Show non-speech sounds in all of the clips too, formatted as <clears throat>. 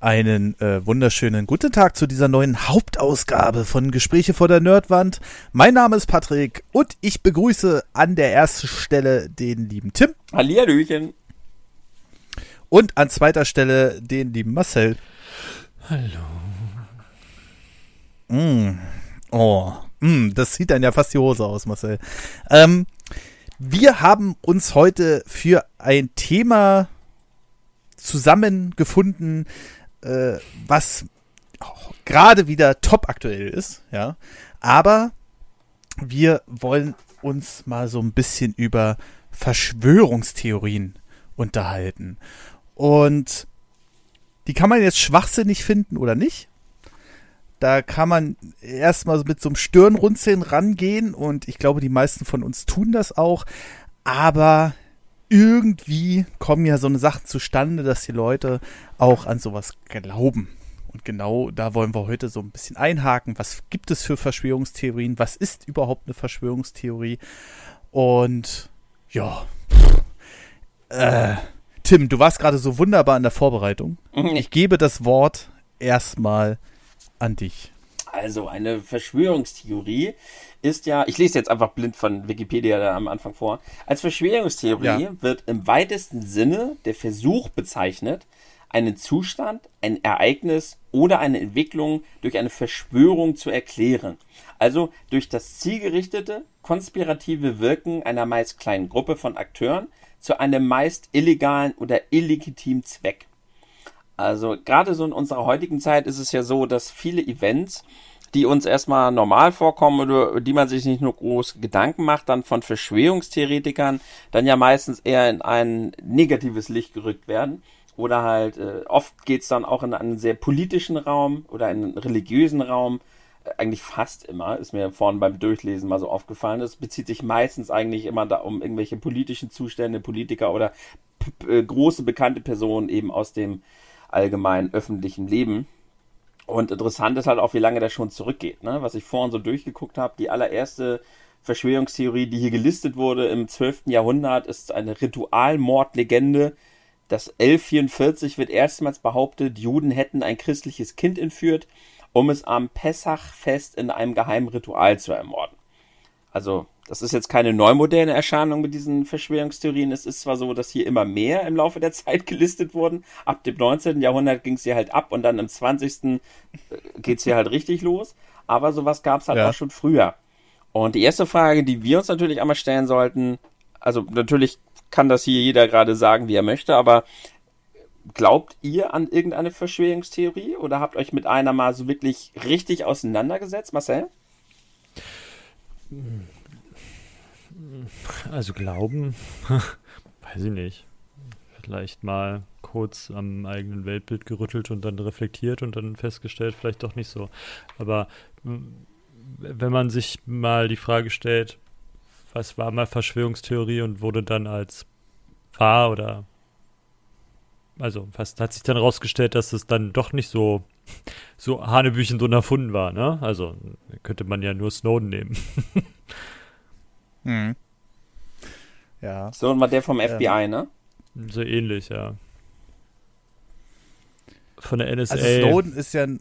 Einen äh, wunderschönen guten Tag zu dieser neuen Hauptausgabe von Gespräche vor der Nerdwand. Mein Name ist Patrick und ich begrüße an der ersten Stelle den lieben Tim. Hallihallöchen. Und an zweiter Stelle den lieben Marcel. Hallo. Mm. Oh, mm, das sieht dann ja fast die Hose aus, Marcel. Ähm, wir haben uns heute für ein Thema zusammengefunden, äh, was gerade wieder top aktuell ist, ja. Aber wir wollen uns mal so ein bisschen über Verschwörungstheorien unterhalten. Und die kann man jetzt schwachsinnig finden oder nicht. Da kann man erstmal mit so einem Stirnrunzeln rangehen und ich glaube, die meisten von uns tun das auch. Aber irgendwie kommen ja so eine Sachen zustande, dass die Leute auch an sowas glauben. Und genau da wollen wir heute so ein bisschen einhaken. Was gibt es für Verschwörungstheorien? Was ist überhaupt eine Verschwörungstheorie? Und ja, äh, Tim, du warst gerade so wunderbar in der Vorbereitung. Mhm. Ich gebe das Wort erstmal an dich. Also eine Verschwörungstheorie ist ja, ich lese jetzt einfach blind von Wikipedia da am Anfang vor. Als Verschwörungstheorie Ja. wird im weitesten Sinne der Versuch bezeichnet, einen Zustand, ein Ereignis oder eine Entwicklung durch eine Verschwörung zu erklären. Also durch das zielgerichtete, konspirative Wirken einer meist kleinen Gruppe von Akteuren zu einem meist illegalen oder illegitimen Zweck. Also gerade so in unserer heutigen Zeit ist es ja so, dass viele Events, die uns erstmal normal vorkommen oder die man sich nicht nur groß Gedanken macht, dann von Verschwörungstheoretikern dann ja meistens eher in ein negatives Licht gerückt werden. Oder halt, äh, oft geht's dann auch in einen sehr politischen Raum oder in einen religiösen Raum. Äh, eigentlich fast immer, ist mir vorhin beim Durchlesen mal so aufgefallen. Es bezieht sich meistens eigentlich immer da um irgendwelche politischen Zustände, Politiker oder äh, große bekannte Personen eben aus dem allgemeinen öffentlichen Leben. Und interessant ist halt auch, wie lange das schon zurückgeht. Ne? Was ich vorhin so durchgeguckt habe, die allererste Verschwörungstheorie, die hier gelistet wurde im 12. Jahrhundert, ist eine Ritualmordlegende. Das 1144 wird erstmals behauptet, Juden hätten ein christliches Kind entführt, um es am Pessachfest in einem geheimen Ritual zu ermorden. Also, das ist jetzt keine neumoderne Erscheinung mit diesen Verschwörungstheorien. Es ist zwar so, dass hier immer mehr im Laufe der <laughs> Zeit gelistet wurden. Ab dem 19. Jahrhundert ging es hier halt ab und dann im 20. geht es hier halt richtig los. Aber sowas gab es halt Ja. auch schon früher. Und die erste Frage, die wir uns natürlich einmal stellen sollten, also natürlich kann das hier jeder gerade sagen, wie er möchte, aber glaubt ihr an irgendeine Verschwörungstheorie oder habt euch mit einer mal so wirklich richtig auseinandergesetzt, Marcel? Also glauben, <laughs> weiß ich nicht. Vielleicht mal kurz am eigenen Weltbild gerüttelt und dann reflektiert und dann festgestellt, vielleicht doch nicht so. Aber mm, wenn man sich mal die Frage stellt, was war mal Verschwörungstheorie und wurde dann als wahr oder also was hat sich dann rausgestellt, dass es dann doch nicht so so Hanebüchen drin erfunden war, ne? Also könnte man ja nur Snowden nehmen. <laughs> Hm. Ja. So, und war der vom Ähm. FBI, ne? So ähnlich, ja. Von der NSA. Also Snowden ist ja ein,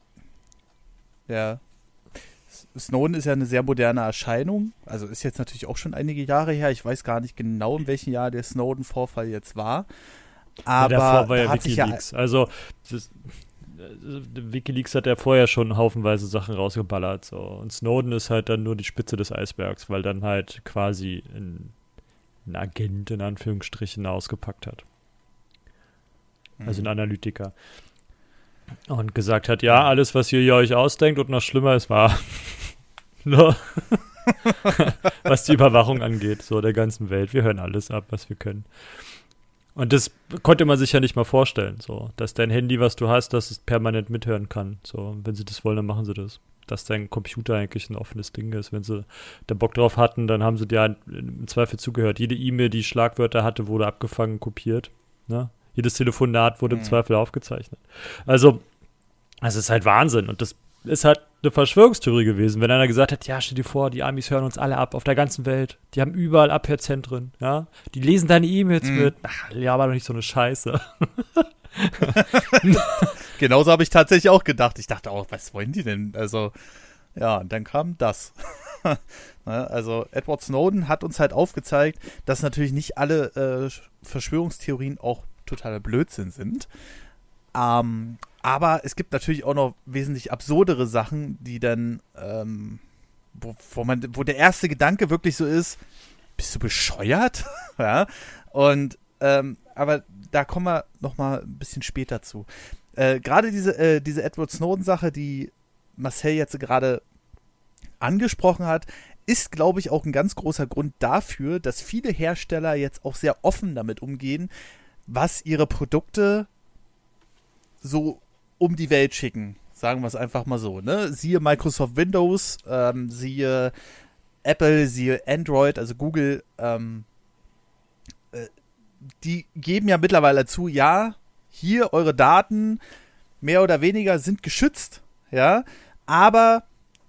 ja. Snowden ist ja eine sehr moderne Erscheinung. Also ist jetzt natürlich auch schon einige Jahre her. Ich weiß gar nicht genau, in welchem Jahr der Snowden-Vorfall jetzt war. Aber ja, davor war da ja hat sich ja, Wikileaks. also, das, Wikileaks hat ja vorher schon haufenweise Sachen rausgeballert. So. Und Snowden ist halt dann nur die Spitze des Eisbergs, weil dann halt quasi ein, ein Agent in Anführungsstrichen ausgepackt hat. Also Mhm. ein Analytiker. Und gesagt hat, ja, alles, was ihr, ihr euch ausdenkt und noch schlimmer ist, wahr. <laughs> Nur <laughs> was die Überwachung angeht, so der ganzen Welt. Wir hören alles ab, was wir können. Und das konnte man sich ja nicht mal vorstellen, so, dass dein Handy, was du hast, dass es permanent mithören kann. So, wenn sie das wollen, dann machen sie das. Dass dein Computer eigentlich ein offenes Ding ist. Wenn sie da Bock drauf hatten, dann haben sie dir halt im Zweifel zugehört. Jede E-Mail, die Schlagwörter hatte, wurde abgefangen, kopiert. Ne? Jedes Telefonat wurde im Mhm. Zweifel aufgezeichnet. Also, es ist halt Wahnsinn. Und das ist halt eine Verschwörungstheorie gewesen, wenn einer gesagt hat, ja, stell dir vor, die Amis hören uns alle ab auf der ganzen Welt. Die haben überall Abhörzentren, ja. Die lesen deine E-Mails Mhm. mit. Ach, ja, aber doch nicht so eine Scheiße. <laughs> <laughs> genauso habe ich tatsächlich auch gedacht. Ich dachte auch, was wollen die denn? Also, ja, dann kam das. <laughs> Ne, also, Edward Snowden hat uns halt aufgezeigt, dass natürlich nicht alle äh, Verschwörungstheorien auch totaler Blödsinn sind. Ähm, aber es gibt natürlich auch noch wesentlich absurdere Sachen, die dann, ähm, wo, wo, man, wo der erste Gedanke wirklich so ist, bist du bescheuert? <laughs> ja. Und ähm, aber da kommen wir noch mal ein bisschen später zu. Äh, gerade diese, äh, diese Edward Snowden-Sache, die Marcel jetzt gerade angesprochen hat, ist, glaube ich, auch ein ganz großer Grund dafür, dass viele Hersteller jetzt auch sehr offen damit umgehen, was ihre Produkte so um die Welt schicken. Sagen wir es einfach mal so. Ne? Siehe Microsoft Windows, ähm, siehe Apple, siehe Android, also Google. Ähm, äh, die geben ja mittlerweile zu, ja, hier eure Daten mehr oder weniger sind geschützt, ja, aber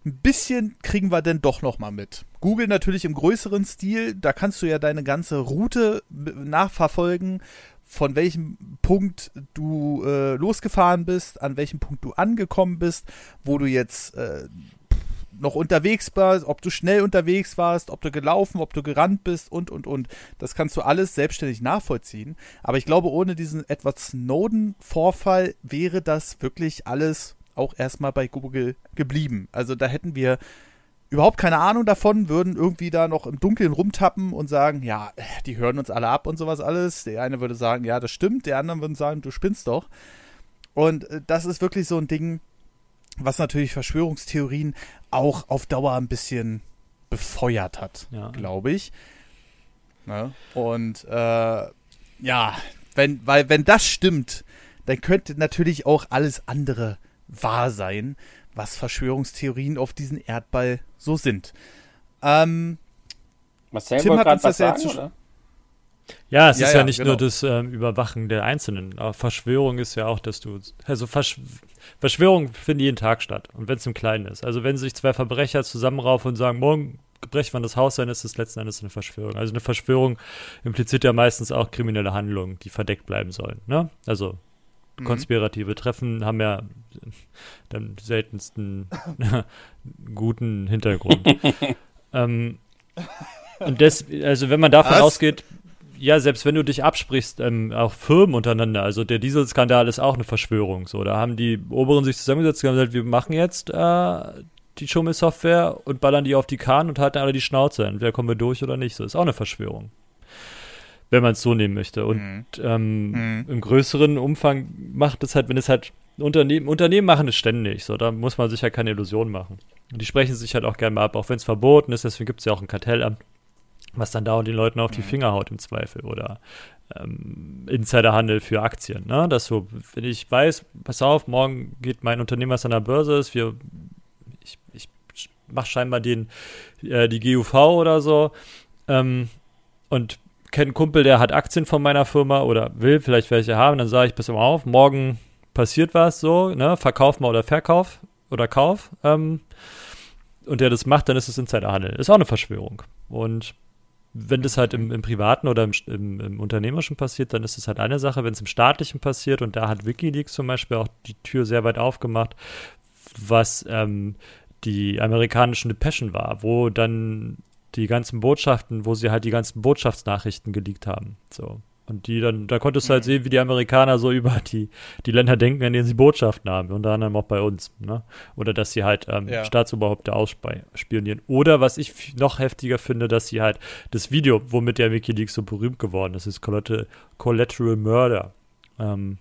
ein bisschen kriegen wir denn doch noch mal mit. Google natürlich im größeren Stil, da kannst du ja deine ganze Route nachverfolgen, von welchem Punkt du äh, losgefahren bist, an welchem Punkt du angekommen bist, wo du jetzt äh, noch unterwegs warst, ob du schnell unterwegs warst, ob du gelaufen, ob du gerannt bist und, und, und. Das kannst du alles selbstständig nachvollziehen. Aber ich glaube, ohne diesen etwas Snowden-Vorfall wäre das wirklich alles auch erstmal bei Google geblieben. Also da hätten wir überhaupt keine Ahnung davon, würden irgendwie da noch im Dunkeln rumtappen und sagen, ja, die hören uns alle ab und sowas alles. Der eine würde sagen, ja, das stimmt, der andere würde sagen, du spinnst doch. Und äh, das ist wirklich so ein Ding, was natürlich Verschwörungstheorien auch auf Dauer ein bisschen befeuert hat, ja. glaube ich. Ne? Und äh, ja, wenn, weil wenn das stimmt, dann könnte natürlich auch alles andere wahr sein was Verschwörungstheorien auf diesen Erdball so sind. Ähm, Marcel Tim hat uns das ja jetzt oder? Ja, es ja, ist ja, ja nicht genau. nur das ähm, Überwachen der Einzelnen. Aber Verschwörung ist ja auch, dass du. Also Versch Verschwörung findet jeden Tag statt. Und wenn es im Kleinen ist. Also wenn sich zwei Verbrecher zusammenraufen und sagen, morgen brechen wir das Haus dann ist es letzten Endes eine Verschwörung. Also eine Verschwörung impliziert ja meistens auch kriminelle Handlungen, die verdeckt bleiben sollen. Ne? Also Mhm. konspirative Treffen haben ja den seltensten <laughs> guten Hintergrund. <laughs> ähm, und das, also wenn man davon Was? ausgeht, ja, selbst wenn du dich absprichst, ähm, auch Firmen untereinander, also der Dieselskandal ist auch eine Verschwörung. So, da haben die Oberen sich zusammengesetzt und gesagt, wir machen jetzt äh, die Schummelsoftware und ballern die auf die Kahn und halten alle die Schnauze. Entweder kommen wir durch oder nicht. So, ist auch eine Verschwörung wenn man es so nehmen möchte. Und mhm. Ähm, mhm. im größeren Umfang macht es halt, wenn es halt Unternehmen, Unternehmen machen es ständig, so, da muss man sich ja keine Illusionen machen. Und die sprechen sich halt auch gerne mal ab, auch wenn es verboten ist, deswegen gibt es ja auch ein Kartellamt, was dann da und den Leuten auf die. Finger haut im Zweifel oder ähm, Insiderhandel für Aktien, ne? Dass so, wenn ich weiß, pass auf, morgen geht mein Unternehmen, was an der Börse ist, wir, ich, ich mache scheinbar den, äh, die GUV oder so, ähm, und kenne einen Kumpel, der hat Aktien von meiner Firma oder will vielleicht welche haben, dann sage ich, pass mal auf, morgen passiert was so, ne, Verkauf mal oder Verkauf oder Kauf. Ähm, und der das macht, dann ist es Insiderhandel. Ist auch eine Verschwörung. Und wenn das halt im, im Privaten oder im, im, im, Unternehmerischen passiert, dann ist es halt eine Sache. Wenn es im Staatlichen passiert, und da hat Wikileaks zum Beispiel auch die Tür sehr weit aufgemacht, was ähm, die amerikanischen Depeschen war, wo dann die ganzen Botschaften, wo sie halt die ganzen Botschaftsnachrichten geleakt haben. So. Und die dann, da konntest du halt sehen, wie die Amerikaner so <laughs> über die, die Länder denken, an denen sie Botschaften haben, unter anderem auch bei uns, ne? Oder dass sie halt ähm, ja. Staatsoberhäupter ausspionieren. Oder was ich noch heftiger finde, dass sie halt das Video, womit der Wikileaks so berühmt geworden ist, ist Collateral, Murder. Ähm,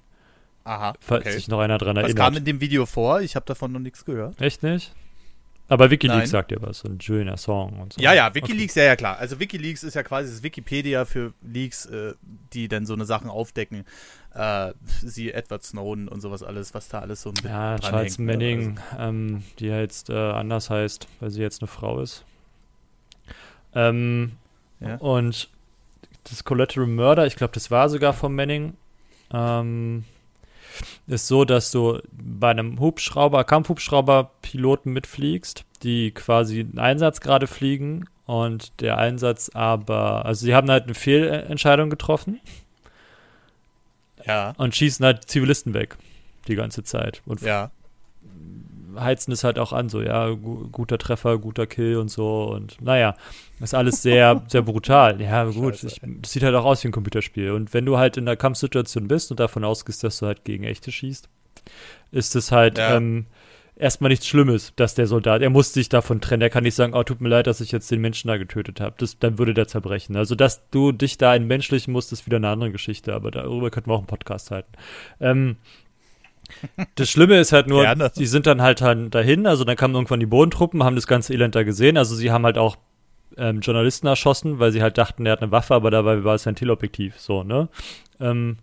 Aha. Falls sich noch einer dran erinnert. Was kam in dem Video vor? Ich habe davon noch nichts gehört. Echt nicht? Aber Wikileaks Nein. sagt ja was, so ein schöner Song und so. Ja, ja, Wikileaks, okay. ja, ja, klar. Also Wikileaks ist ja quasi das Wikipedia für Leaks, äh, die dann so eine Sachen aufdecken. Äh, sie Edward Snowden und sowas alles, was da alles so mit Ja, Charles hängt, ne? Manning, also. ähm, die jetzt äh, anders heißt, weil sie jetzt eine Frau ist. Ähm, ja. Und das Collateral Murder, ich glaube, das war sogar von Manning. Ähm, ist so, dass du bei einem Hubschrauber, Kampfhubschrauber-Piloten mitfliegst, die quasi einen Einsatz gerade fliegen und der Einsatz aber, also sie haben halt eine Fehlentscheidung getroffen. Ja. Und schießen halt Zivilisten weg. die ganze Zeit. Und Ja. Heizen es halt auch an, so, ja, gu guter Treffer, guter Kill und so. Und naja, ist alles sehr, <laughs> sehr brutal. Ja, gut, Scheiße, ich, das sieht halt auch aus wie ein Computerspiel. Und wenn du halt in der Kampfsituation bist und davon ausgehst, dass du halt gegen echte schießt, ist es halt Ja. ähm, erstmal nichts Schlimmes, dass der Soldat, er muss sich davon trennen. Er kann nicht sagen, oh, tut mir leid, dass ich jetzt den Menschen da getötet habe. Das, dann würde der zerbrechen. Also, dass du dich da entmenschlichen musst, ist wieder eine andere Geschichte, aber darüber könnten wir auch einen Podcast halten. Ähm, das Schlimme ist halt nur, Gerne. die sind dann halt dahin, also dann kamen irgendwann die Bodentruppen, haben das ganze Elend da gesehen, also sie haben halt auch ähm, Journalisten erschossen, weil sie halt dachten, er hat eine Waffe, aber dabei war es ein Teleobjektiv, so, ne? Ähm,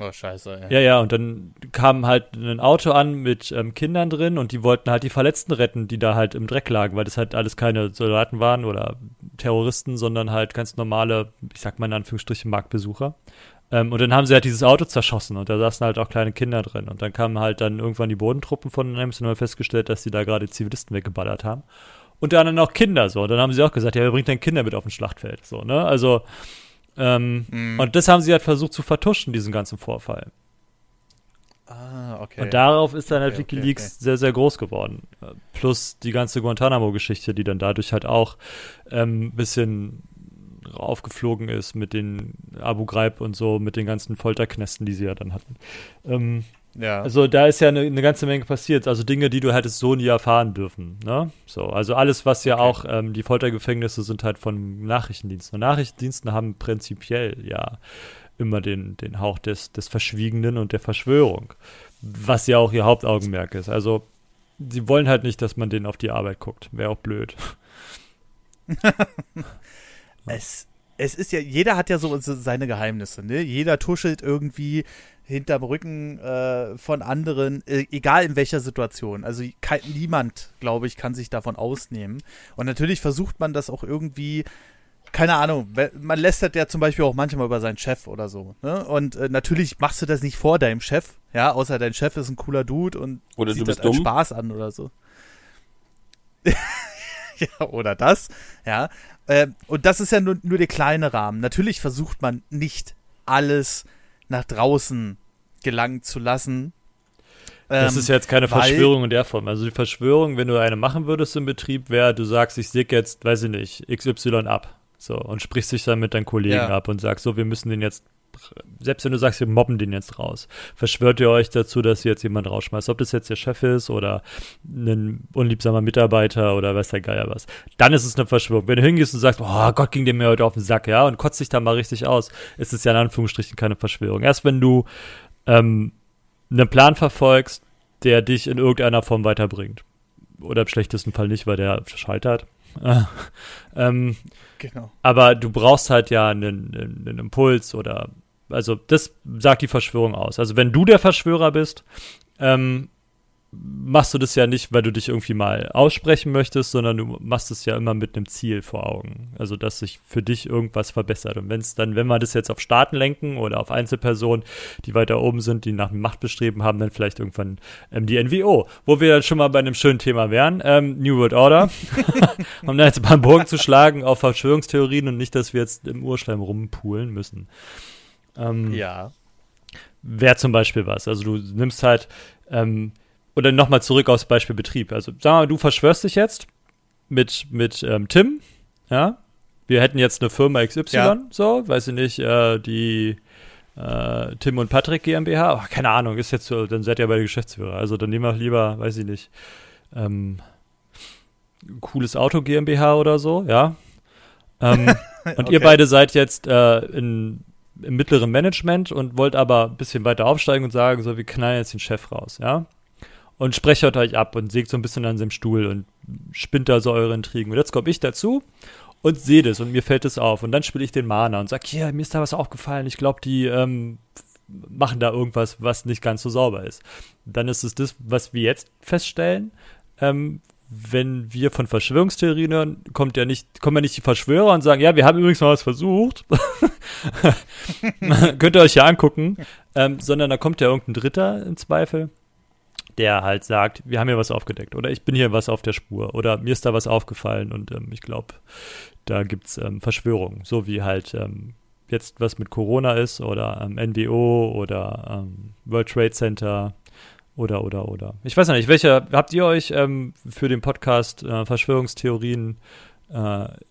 Oh, scheiße, ey. ja, ja, und dann kam halt ein Auto an mit ähm, Kindern drin und die wollten halt die Verletzten retten, die da halt im Dreck lagen, weil das halt alles keine Soldaten waren oder Terroristen, sondern halt ganz normale, ich sag mal in Anführungsstrichen, Marktbesucher. Ähm, und dann haben sie halt dieses Auto zerschossen und da saßen halt auch kleine Kinder drin. Und dann kamen halt dann irgendwann die Bodentruppen von Nems und haben festgestellt, dass sie da gerade Zivilisten weggeballert haben. Und dann auch Kinder so. Und dann haben sie auch gesagt, ja, wer bringt denn Kinder mit auf ein Schlachtfeld? So, ne? Also, ähm, Mhm. und das haben sie halt versucht zu vertuschen, diesen ganzen Vorfall. Ah, okay. Und darauf ist dann halt Okay, okay, Wikileaks sehr, sehr groß geworden. Äh, Plus die ganze Guantanamo-Geschichte, die dann dadurch halt auch ein ähm, bisschen aufgeflogen ist mit den Abu Ghraib und so, mit den ganzen Folterknästen, die sie ja dann hatten. Ähm, ja. also da ist ja eine, eine ganze Menge passiert. Also Dinge, die du hättest so nie erfahren dürfen. Ne? So, also alles, was ja Okay. auch, ähm, die Foltergefängnisse sind halt von Nachrichtendiensten. Und Nachrichtendiensten haben prinzipiell ja immer den, den Hauch des, des Verschwiegenen und der Verschwörung. Was ja auch ihr Hauptaugenmerk ist. Also, sie wollen halt nicht, dass man denen auf die Arbeit guckt. Wäre auch blöd. <laughs> <laughs> Es, es ist ja, jeder hat ja so seine Geheimnisse, ne? Jeder tuschelt irgendwie hinterm Rücken äh, von anderen, äh, egal in welcher Situation. Also kein, niemand, glaube ich, kann sich davon ausnehmen. Und natürlich versucht man das auch irgendwie, keine Ahnung, man lästert ja zum Beispiel auch manchmal über seinen Chef oder so. Ne? Und äh, natürlich machst du das nicht vor deinem Chef, ja, außer dein Chef ist ein cooler Dude und Oder sieht du bist das als. Spaß an oder so. <laughs> ja, oder das, ja. Ähm, und das ist ja nur, nur der kleine Rahmen. Natürlich versucht man nicht alles nach draußen gelangen zu lassen. Das Ähm, ist jetzt keine Verschwörung in der Form. Also die Verschwörung, wenn du eine machen würdest im Betrieb, wäre, du sagst, ich säge jetzt, weiß ich nicht, XY ab. So, und sprichst dich dann mit deinen Kollegen Ja. ab und sagst, so, wir müssen den jetzt, selbst wenn du sagst, wir mobben den jetzt raus, verschwört ihr euch dazu, dass ihr jetzt jemand rausschmeißt, ob das jetzt der Chef ist oder ein unliebsamer Mitarbeiter oder weiß der Geier was. Dann ist es eine Verschwörung. Wenn du hingehst und sagst, oh Gott, ging dir mir heute auf den Sack, ja, und kotzt dich da mal richtig aus, ist es ja in Anführungsstrichen keine Verschwörung. Erst wenn du ähm, einen Plan verfolgst, der dich in irgendeiner Form weiterbringt. Oder im schlechtesten Fall nicht, weil der scheitert. Äh, <laughs> ähm, Genau. aber du brauchst halt ja einen, einen, einen Impuls oder also das sagt die Verschwörung aus. Also wenn du der Verschwörer bist, ähm, machst du das ja nicht, weil du dich irgendwie mal aussprechen möchtest, sondern du machst es ja immer mit einem Ziel vor Augen. Also dass sich für dich irgendwas verbessert. Und wenn es dann, wenn wir das jetzt auf Staaten lenken oder auf Einzelpersonen, die weiter oben sind, die nach Machtbestreben haben, dann vielleicht irgendwann ähm, die NWO, wo wir dann schon mal bei einem schönen Thema wären, ähm, New World Order, <laughs> um da jetzt mal einen Bogen zu schlagen auf Verschwörungstheorien und nicht, dass wir jetzt im Urschleim rumpulen müssen. Ähm, Ja. wäre zum Beispiel was. Also du nimmst halt, ähm, oder nochmal zurück aufs Beispiel Betrieb. Also sag mal, du verschwörst dich jetzt mit, mit ähm, Tim, ja. Wir hätten jetzt eine Firma XY, Ja. so, weiß ich nicht, äh, die äh, Tim und Patrick GmbH, oh, keine Ahnung, ist jetzt so, dann seid ihr beide Geschäftsführer. Also dann nehmen wir lieber, weiß ich nicht, ähm, cooles Auto GmbH oder so, ja. Ähm, <laughs> und ihr Okay. beide seid jetzt äh, in, im mittleren Management und wollt aber ein bisschen weiter aufsteigen und sagen, so, wir knallen jetzt den Chef raus, ja? Und sprechert euch ab und sägt so ein bisschen an seinem Stuhl und spinnt da so eure Intrigen. Und jetzt komme ich dazu und sehe das und mir fällt es auf. Und dann spiele ich den Mana und sag, hier, mir ist da was aufgefallen. Ich glaube, die ähm, machen da irgendwas, was nicht ganz so sauber ist. Dann ist es das, was wir jetzt feststellen. Ähm, wenn wir von Verschwörungstheorien hören, kommt ja nicht, kommen ja nicht die Verschwörer und sagen, ja, wir haben übrigens mal was versucht. <laughs> Könnt ihr euch ja angucken. Ähm, sondern da kommt ja irgendein Dritter im Zweifel, der halt sagt, wir haben hier was aufgedeckt oder ich bin hier was auf der Spur oder mir ist da was aufgefallen und ähm, ich glaube, da gibt's ähm, Verschwörungen, so wie halt ähm, jetzt was mit Corona ist oder ähm, NWO oder ähm, World Trade Center Oder, oder, oder. Ich weiß nicht, welche, habt ihr euch ähm, für den Podcast äh, Verschwörungstheorien äh,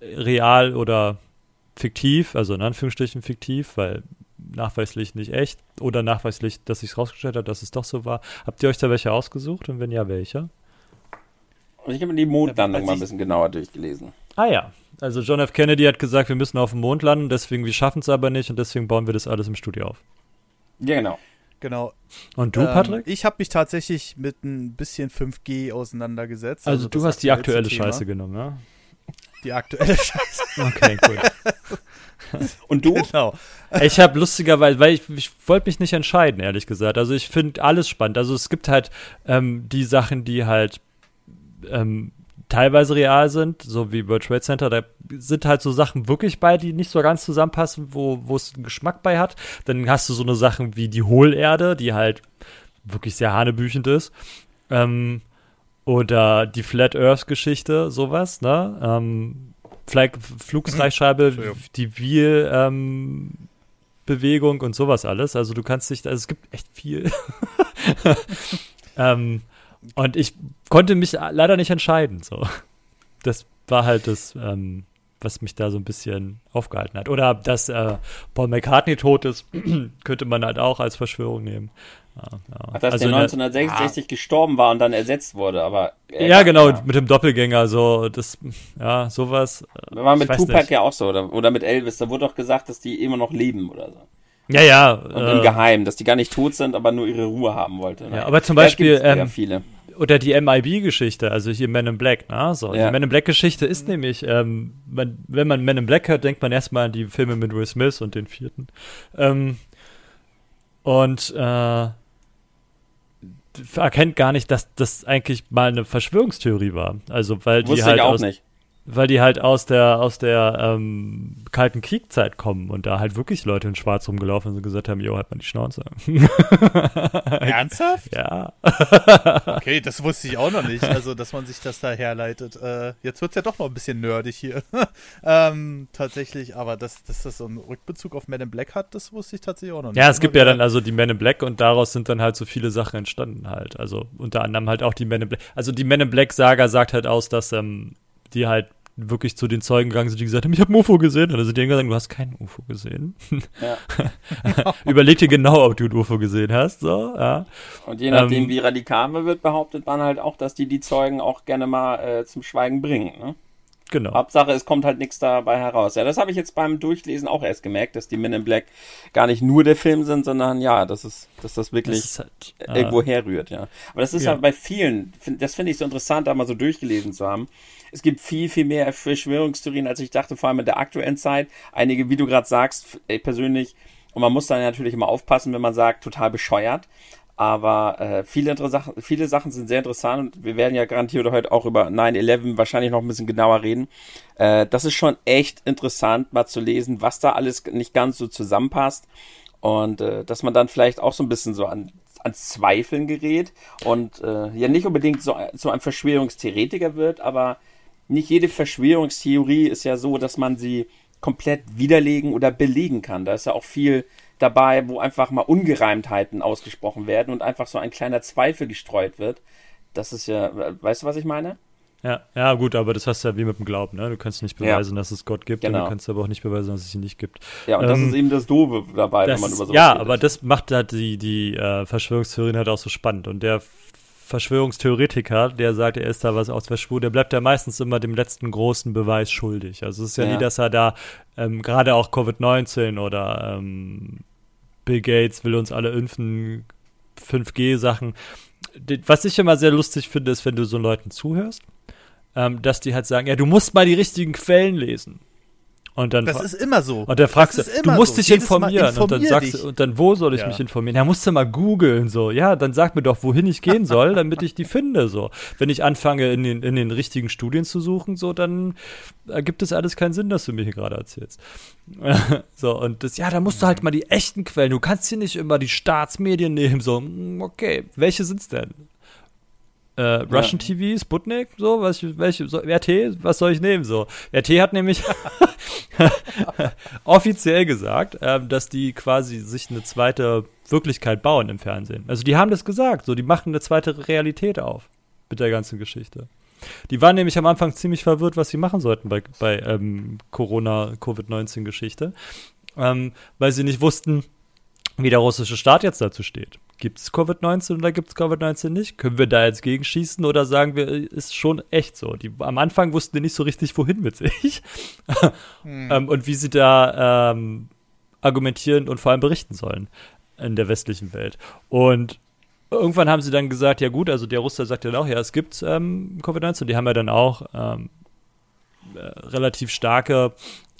real oder fiktiv, also in Anführungsstrichen fiktiv, weil nachweislich nicht echt oder nachweislich, dass sich rausgestellt hat, dass es doch so war. Habt ihr euch da welche ausgesucht und wenn ja, welche? Ich habe die Mondlandung mal ein bisschen genauer durchgelesen. Ah ja, also John F. Kennedy hat gesagt, wir müssen auf dem Mond landen, deswegen wir schaffen es aber nicht und deswegen bauen wir das alles im Studio auf. Ja, genau. Genau. Und du, Patrick? Ähm, ich habe mich tatsächlich mit ein bisschen 5G auseinandergesetzt. Also, also du hast die aktuelle Thema. Scheiße genommen, ja? Die aktuelle <laughs> Scheiße. Okay, cool. <laughs> Und du? Genau. Ich habe lustigerweise, weil ich, ich wollte mich nicht entscheiden, ehrlich gesagt. Also ich finde alles spannend. Also es gibt halt ähm, die Sachen, die halt ähm, teilweise real sind, so wie World Trade Center, da sind halt so Sachen wirklich bei, die nicht so ganz zusammenpassen, wo es einen Geschmack bei hat. Dann hast du so eine Sachen wie die Hohlerde, die halt wirklich sehr hanebüchend ist. Ähm, oder die Flat Earth Geschichte, sowas, ne? Ähm, Flugsreichscheibe, <clears throat> die Wheel, ähm, Bewegung und sowas alles. Also du kannst dich, also es gibt echt viel. <laughs> ähm, und ich konnte mich leider nicht entscheiden. So. Das war halt das, ähm, was mich da so ein bisschen aufgehalten hat. Oder dass äh, Paul McCartney tot ist, <clears throat> könnte man halt auch als Verschwörung nehmen. Ja, ja. Ach, dass also der 1966 ja. gestorben war und dann ersetzt wurde, aber. ja, genau, mit dem Doppelgänger, so, das, ja, sowas. War mit Tupac ja auch so, oder, oder mit Elvis, da wurde doch gesagt, dass die immer noch leben oder so. Ja, ja. Und äh, im Geheimen, dass die gar nicht tot sind, aber nur ihre Ruhe haben wollte. Ja, aber zum Beispiel. Ähm, viele oder die MIB-Geschichte, also hier Men in Black, ne? So, ja. Die Men in Black-Geschichte ist nämlich, ähm, man, wenn man Men in Black hört, denkt man erstmal an die Filme mit Will Smith und den vierten. Ähm, und äh, erkennt gar nicht, dass das eigentlich mal eine Verschwörungstheorie war. Also weil die Wusste halt aus, nicht weil die halt aus der aus der ähm, kalten Kriegzeit kommen und da halt wirklich Leute in Schwarz rumgelaufen sind und gesagt haben, jo, halt mal die Schnauze. <laughs> Ernsthaft? Ja. okay, das wusste ich auch noch nicht, also dass man sich das da herleitet. Äh, jetzt wird's ja doch noch ein bisschen nerdig hier. <laughs> ähm, tatsächlich, aber dass, dass das so einen Rückbezug auf Men in Black hat, das wusste ich tatsächlich auch noch nicht. Ja, es gibt ja dann also die Men in Black und daraus sind dann halt so viele Sachen entstanden halt. Also unter anderem halt auch die Men in Black. Also die Men in Black Saga sagt halt aus, dass ähm, die halt wirklich zu den Zeugen gegangen sind, die gesagt haben, ich habe ein UFO gesehen. Und dann sind die gesagt, du hast kein UFO gesehen. Ja. <laughs> Überleg dir genau, ob du ein UFO gesehen hast. So, ja. Und je nachdem, ähm, wie radikal man wird, behauptet man halt auch, dass die die Zeugen auch gerne mal äh, zum Schweigen bringen. Ne? Genau. Hauptsache, es kommt halt nichts dabei heraus. Ja, das habe ich jetzt beim Durchlesen auch erst gemerkt, dass die Men in Black gar nicht nur der Film sind, sondern ja, dass, es, dass das wirklich das halt, äh, irgendwo herrührt, ja. Aber das ist ja, ja bei vielen, das finde ich so interessant, da mal so durchgelesen zu haben es gibt viel, viel mehr Verschwörungstheorien, als ich dachte, vor allem in der aktuellen Zeit. Einige, wie du gerade sagst, persönlich, und man muss dann natürlich immer aufpassen, wenn man sagt, total bescheuert. Aber äh, viele, viele Sachen sind sehr interessant und wir werden ja garantiert heute auch über 9-11 wahrscheinlich noch ein bisschen genauer reden. Äh, das ist schon echt interessant, mal zu lesen, was da alles nicht ganz so zusammenpasst. Und äh, dass man dann vielleicht auch so ein bisschen so an, an Zweifeln gerät und äh, ja nicht unbedingt so, so ein Verschwörungstheoretiker wird, aber nicht jede Verschwörungstheorie ist ja so, dass man sie komplett widerlegen oder belegen kann. Da ist ja auch viel dabei, wo einfach mal Ungereimtheiten ausgesprochen werden und einfach so ein kleiner Zweifel gestreut wird. Das ist ja, weißt du, was ich meine? Ja, ja, gut, aber das hast du ja wie mit dem Glauben, ne? Du kannst nicht beweisen, ja. dass es Gott gibt, genau. und du kannst aber auch nicht beweisen, dass es ihn nicht gibt. Ja, und ähm, das ist eben das Doofe dabei, wenn man über so Ja, aber das macht halt die, die äh, Verschwörungstheorien halt auch so spannend. Und der Verschwörungstheoretiker, der sagt, er ist da was aus verschwuren, der bleibt ja meistens immer dem letzten großen Beweis schuldig. Also es ist ja, ja. nie, dass er da ähm, gerade auch Covid-19 oder ähm, Bill Gates will uns alle impfen, 5G-Sachen. Was ich immer sehr lustig finde, ist, wenn du so Leuten zuhörst, ähm, dass die halt sagen, ja, du musst mal die richtigen Quellen lesen. Und dann das ist immer so. Und der fragst du, du musst so. dich informieren. Und dann sagst du, und dann, wo soll ich ja. mich informieren? Ja, musst du mal googeln, so. Ja, dann sag mir doch, wohin ich gehen soll, damit ich die finde, so. Wenn ich anfange, in den, in den richtigen Studien zu suchen, so, dann ergibt es alles keinen Sinn, dass du mir hier gerade erzählst. <laughs> so, und das, ja, da musst du halt mal die echten Quellen, du kannst hier nicht immer die Staatsmedien nehmen, so, hm, okay, welche sind's denn? Äh, Russian ja. TV, Sputnik, so, was, welche, so, RT, was soll ich nehmen, so. RT hat nämlich <laughs> offiziell gesagt, äh, dass die quasi sich eine zweite Wirklichkeit bauen im Fernsehen. Also die haben das gesagt, so, die machen eine zweite Realität auf mit der ganzen Geschichte. Die waren nämlich am Anfang ziemlich verwirrt, was sie machen sollten bei, bei ähm, Corona, Covid-19-Geschichte, ähm, weil sie nicht wussten, wie der russische Staat jetzt dazu steht. Gibt es Covid-19 oder gibt es Covid-19 nicht? Können wir da jetzt gegenschießen oder sagen wir, ist schon echt so? Die, am Anfang wussten die nicht so richtig, wohin mit sich <laughs> hm. ähm, und wie sie da ähm, argumentieren und vor allem berichten sollen in der westlichen Welt. Und irgendwann haben sie dann gesagt, ja gut, also der Russe sagt ja auch, ja, es gibt ähm, Covid-19. Die haben ja dann auch ähm, äh, relativ starke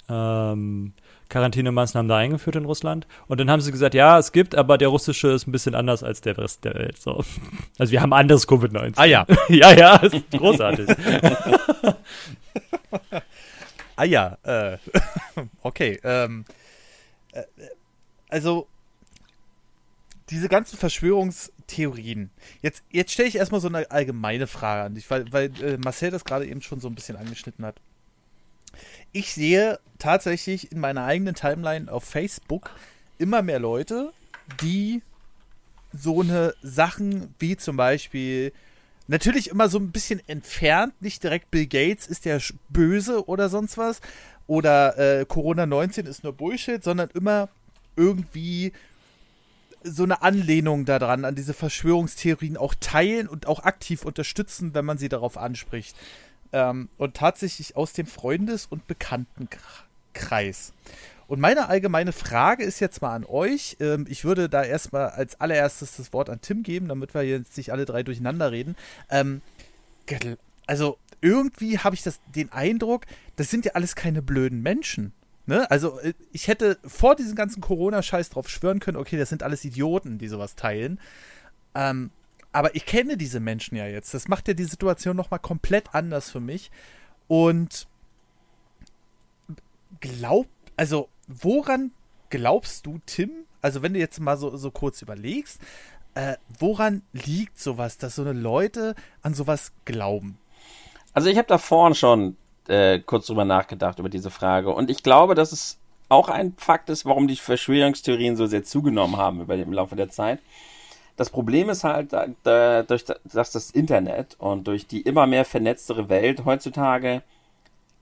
ähm, Quarantänemaßnahmen da eingeführt in Russland. Und dann haben sie gesagt, ja, es gibt, aber der russische ist ein bisschen anders als der Rest der Welt. So. Also wir haben anderes Covid-19. Ah ja. <laughs> ja, ja, ist großartig. <laughs> ah ja, äh, <laughs> okay. Ähm, äh, also diese ganzen Verschwörungstheorien. Jetzt, jetzt stelle ich erstmal so eine allgemeine Frage an dich, weil, weil äh, Marcel das gerade eben schon so ein bisschen angeschnitten hat ich sehe tatsächlich in meiner eigenen Timeline auf Facebook immer mehr Leute, die so eine Sachen wie zum Beispiel natürlich immer so ein bisschen entfernt, nicht direkt Bill Gates ist der böse oder sonst was oder äh, Corona 19 ist nur Bullshit, sondern immer irgendwie so eine Anlehnung daran, an diese Verschwörungstheorien auch teilen und auch aktiv unterstützen, wenn man sie darauf anspricht. Ähm, und tatsächlich aus dem Freundes- und Bekanntenkreis. Und meine allgemeine Frage ist jetzt mal an euch. Ähm, ich würde da erstmal als allererstes das Wort an Tim geben, damit wir jetzt nicht alle drei durcheinander reden. Ähm, also irgendwie habe ich das, den Eindruck, das sind ja alles keine blöden Menschen. Ne? Also äh, ich hätte vor diesem ganzen Corona-Scheiß drauf schwören können, okay, das sind alles Idioten, die sowas teilen. Ähm, aber ich kenne diese Menschen ja jetzt. Das macht ja die Situation nochmal komplett anders für mich. Und glaub, also woran glaubst du, Tim? Also wenn du jetzt mal so, so kurz überlegst, äh, woran liegt sowas, dass so eine Leute an sowas glauben? Also ich habe da vorhin schon äh, kurz drüber nachgedacht über diese Frage und ich glaube, dass es auch ein Fakt ist, warum die Verschwörungstheorien so sehr zugenommen haben über den Laufe der Zeit. Das Problem ist halt, da, durch dass das Internet und durch die immer mehr vernetztere Welt heutzutage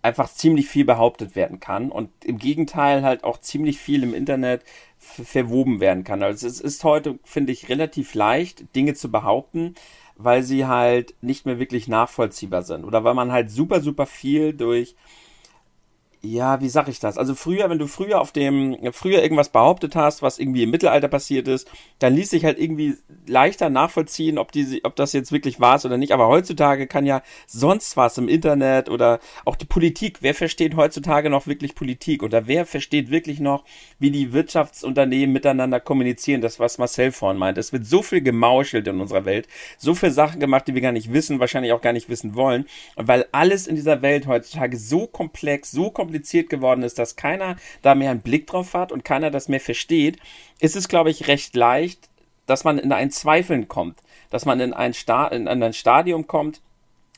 einfach ziemlich viel behauptet werden kann und im Gegenteil halt auch ziemlich viel im Internet verwoben werden kann. Also es ist heute, finde ich, relativ leicht, Dinge zu behaupten, weil sie halt nicht mehr wirklich nachvollziehbar sind oder weil man halt super, super viel durch ja, wie sag ich das? Also früher, wenn du früher auf dem, früher irgendwas behauptet hast, was irgendwie im Mittelalter passiert ist, dann ließ sich halt irgendwie leichter nachvollziehen, ob die, ob das jetzt wirklich war oder nicht. Aber heutzutage kann ja sonst was im Internet oder auch die Politik. Wer versteht heutzutage noch wirklich Politik? Oder wer versteht wirklich noch, wie die Wirtschaftsunternehmen miteinander kommunizieren? Das, was Marcel vorhin meint. Es wird so viel gemauschelt in unserer Welt. So viele Sachen gemacht, die wir gar nicht wissen, wahrscheinlich auch gar nicht wissen wollen. Weil alles in dieser Welt heutzutage so komplex, so kompliziert kompliziert geworden ist, dass keiner da mehr einen Blick drauf hat und keiner das mehr versteht, ist es, glaube ich, recht leicht, dass man in ein Zweifeln kommt, dass man in ein, Sta in ein Stadium kommt,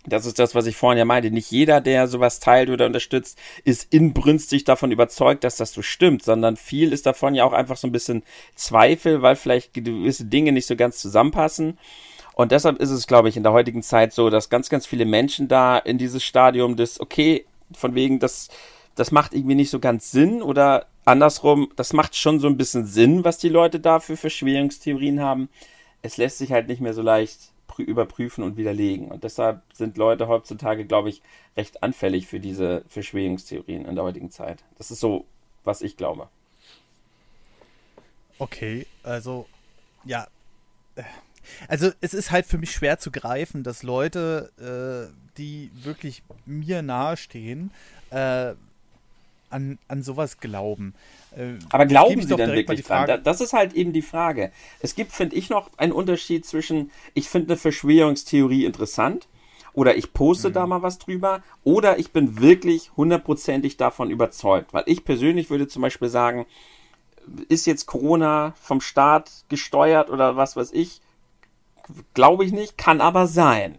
das ist das, was ich vorhin ja meinte. Nicht jeder, der sowas teilt oder unterstützt, ist inbrünstig davon überzeugt, dass das so stimmt, sondern viel ist davon ja auch einfach so ein bisschen Zweifel, weil vielleicht gewisse Dinge nicht so ganz zusammenpassen. Und deshalb ist es, glaube ich, in der heutigen Zeit so, dass ganz, ganz viele Menschen da in dieses Stadium des, okay, von wegen, das das macht irgendwie nicht so ganz Sinn oder andersrum, das macht schon so ein bisschen Sinn, was die Leute da für Verschwörungstheorien haben. Es lässt sich halt nicht mehr so leicht überprüfen und widerlegen. Und deshalb sind Leute heutzutage, glaube ich, recht anfällig für diese Verschwörungstheorien in der heutigen Zeit. Das ist so, was ich glaube. Okay, also ja. Also es ist halt für mich schwer zu greifen, dass Leute, äh, die wirklich mir nahestehen, äh, an, an sowas glauben. Äh, Aber glauben Sie denn wirklich dran? Das ist halt eben die Frage. Es gibt, finde ich, noch einen Unterschied zwischen, ich finde eine Verschwörungstheorie interessant oder ich poste mhm. da mal was drüber oder ich bin wirklich hundertprozentig davon überzeugt. Weil ich persönlich würde zum Beispiel sagen, ist jetzt Corona vom Staat gesteuert oder was weiß ich? Glaube ich nicht, kann aber sein.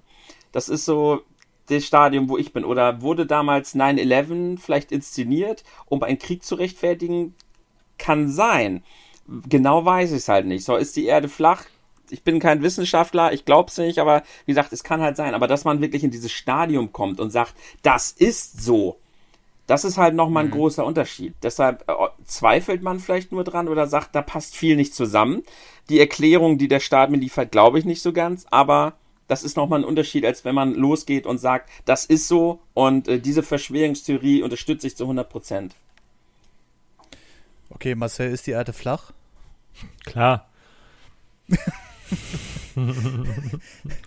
Das ist so das Stadium, wo ich bin. Oder wurde damals 9-11 vielleicht inszeniert, um einen Krieg zu rechtfertigen? Kann sein. Genau weiß ich es halt nicht. So, ist die Erde flach? Ich bin kein Wissenschaftler, ich glaube es nicht, aber wie gesagt, es kann halt sein. Aber dass man wirklich in dieses Stadium kommt und sagt, das ist so, das ist halt nochmal ein mhm. großer Unterschied. Deshalb äh, zweifelt man vielleicht nur dran oder sagt, da passt viel nicht zusammen. Die Erklärung, die der Staat mir liefert, glaube ich nicht so ganz, aber das ist nochmal ein Unterschied, als wenn man losgeht und sagt, das ist so und äh, diese Verschwörungstheorie unterstütze ich zu 100 Prozent. Okay, Marcel, ist die Erde flach? Klar. <laughs>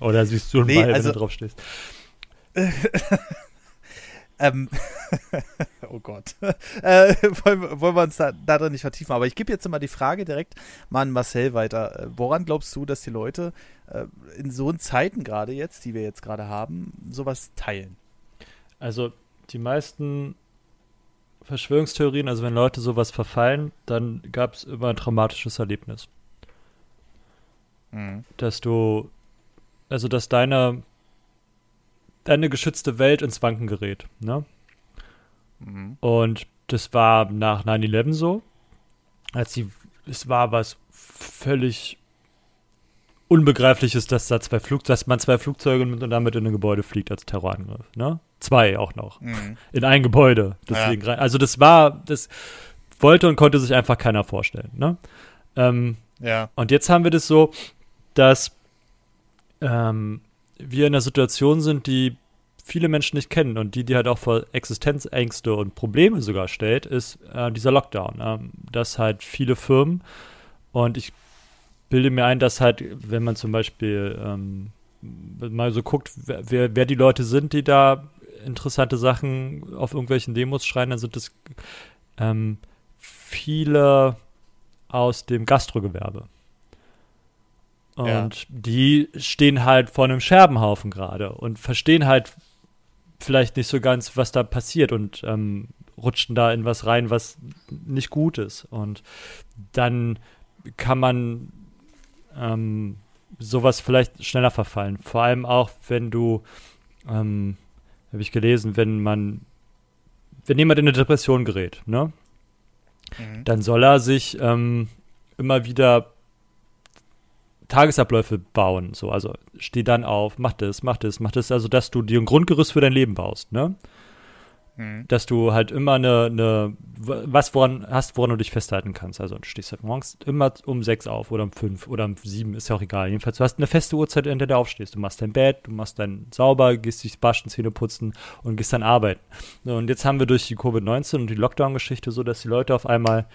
Oder siehst du einen nee, Ball, also, wenn du drauf stehst? <laughs> Ähm, <laughs> oh Gott. Äh, wollen, wollen, wir uns da, da drin nicht vertiefen. Aber ich gebe jetzt mal die Frage direkt mal an Marcel weiter. Woran glaubst du, dass die Leute in so Zeiten gerade jetzt, die wir jetzt gerade haben, sowas teilen? Also die meisten Verschwörungstheorien, also wenn Leute sowas verfallen, dann gab es immer ein traumatisches Erlebnis. Mhm. Dass du, also dass deine deine geschützte Welt ins Wanken gerät. Ne? Mhm. Und das war nach 9-11 so. Als die, es war was völlig Unbegreifliches, dass da zwei Flug, dass man zwei Flugzeuge mit und damit in ein Gebäude fliegt als Terrorangriff. Ne? Zwei auch noch. Mhm. In ein Gebäude. Deswegen ja. Also das war, das wollte und konnte sich einfach keiner vorstellen. Ne? Ähm, ja. Und jetzt haben wir das so, dass ähm, wir in einer Situation sind, die viele Menschen nicht kennen und die, die halt auch vor Existenzängste und Probleme sogar stellt, ist äh, dieser Lockdown. Ähm, dass halt viele Firmen und ich bilde mir ein, dass halt, wenn man zum Beispiel ähm, mal so guckt, wer, wer die Leute sind, die da interessante Sachen auf irgendwelchen Demos schreien, dann sind es ähm, viele aus dem Gastrogewerbe. Und ja. die stehen halt vor einem Scherbenhaufen gerade und verstehen halt vielleicht nicht so ganz, was da passiert und ähm, rutschen da in was rein, was nicht gut ist. Und dann kann man ähm, sowas vielleicht schneller verfallen. Vor allem auch, wenn du, ähm, habe ich gelesen, wenn man, wenn jemand in eine Depression gerät, ne? Mhm. Dann soll er sich ähm, immer wieder Tagesabläufe bauen. So, also steh dann auf, mach das, mach das, mach das, also dass du dir ein Grundgerüst für dein Leben baust, ne? Mhm. Dass du halt immer eine, eine, was woran hast, woran du dich festhalten kannst. Also du stehst halt morgens immer um sechs auf oder um fünf oder um sieben, ist ja auch egal. Jedenfalls, du hast eine feste Uhrzeit, in der du aufstehst. Du machst dein Bett, du machst dein sauber, gehst dich waschen, Zähne putzen und gehst dann arbeiten. Und jetzt haben wir durch die Covid-19 und die Lockdown-Geschichte so, dass die Leute auf einmal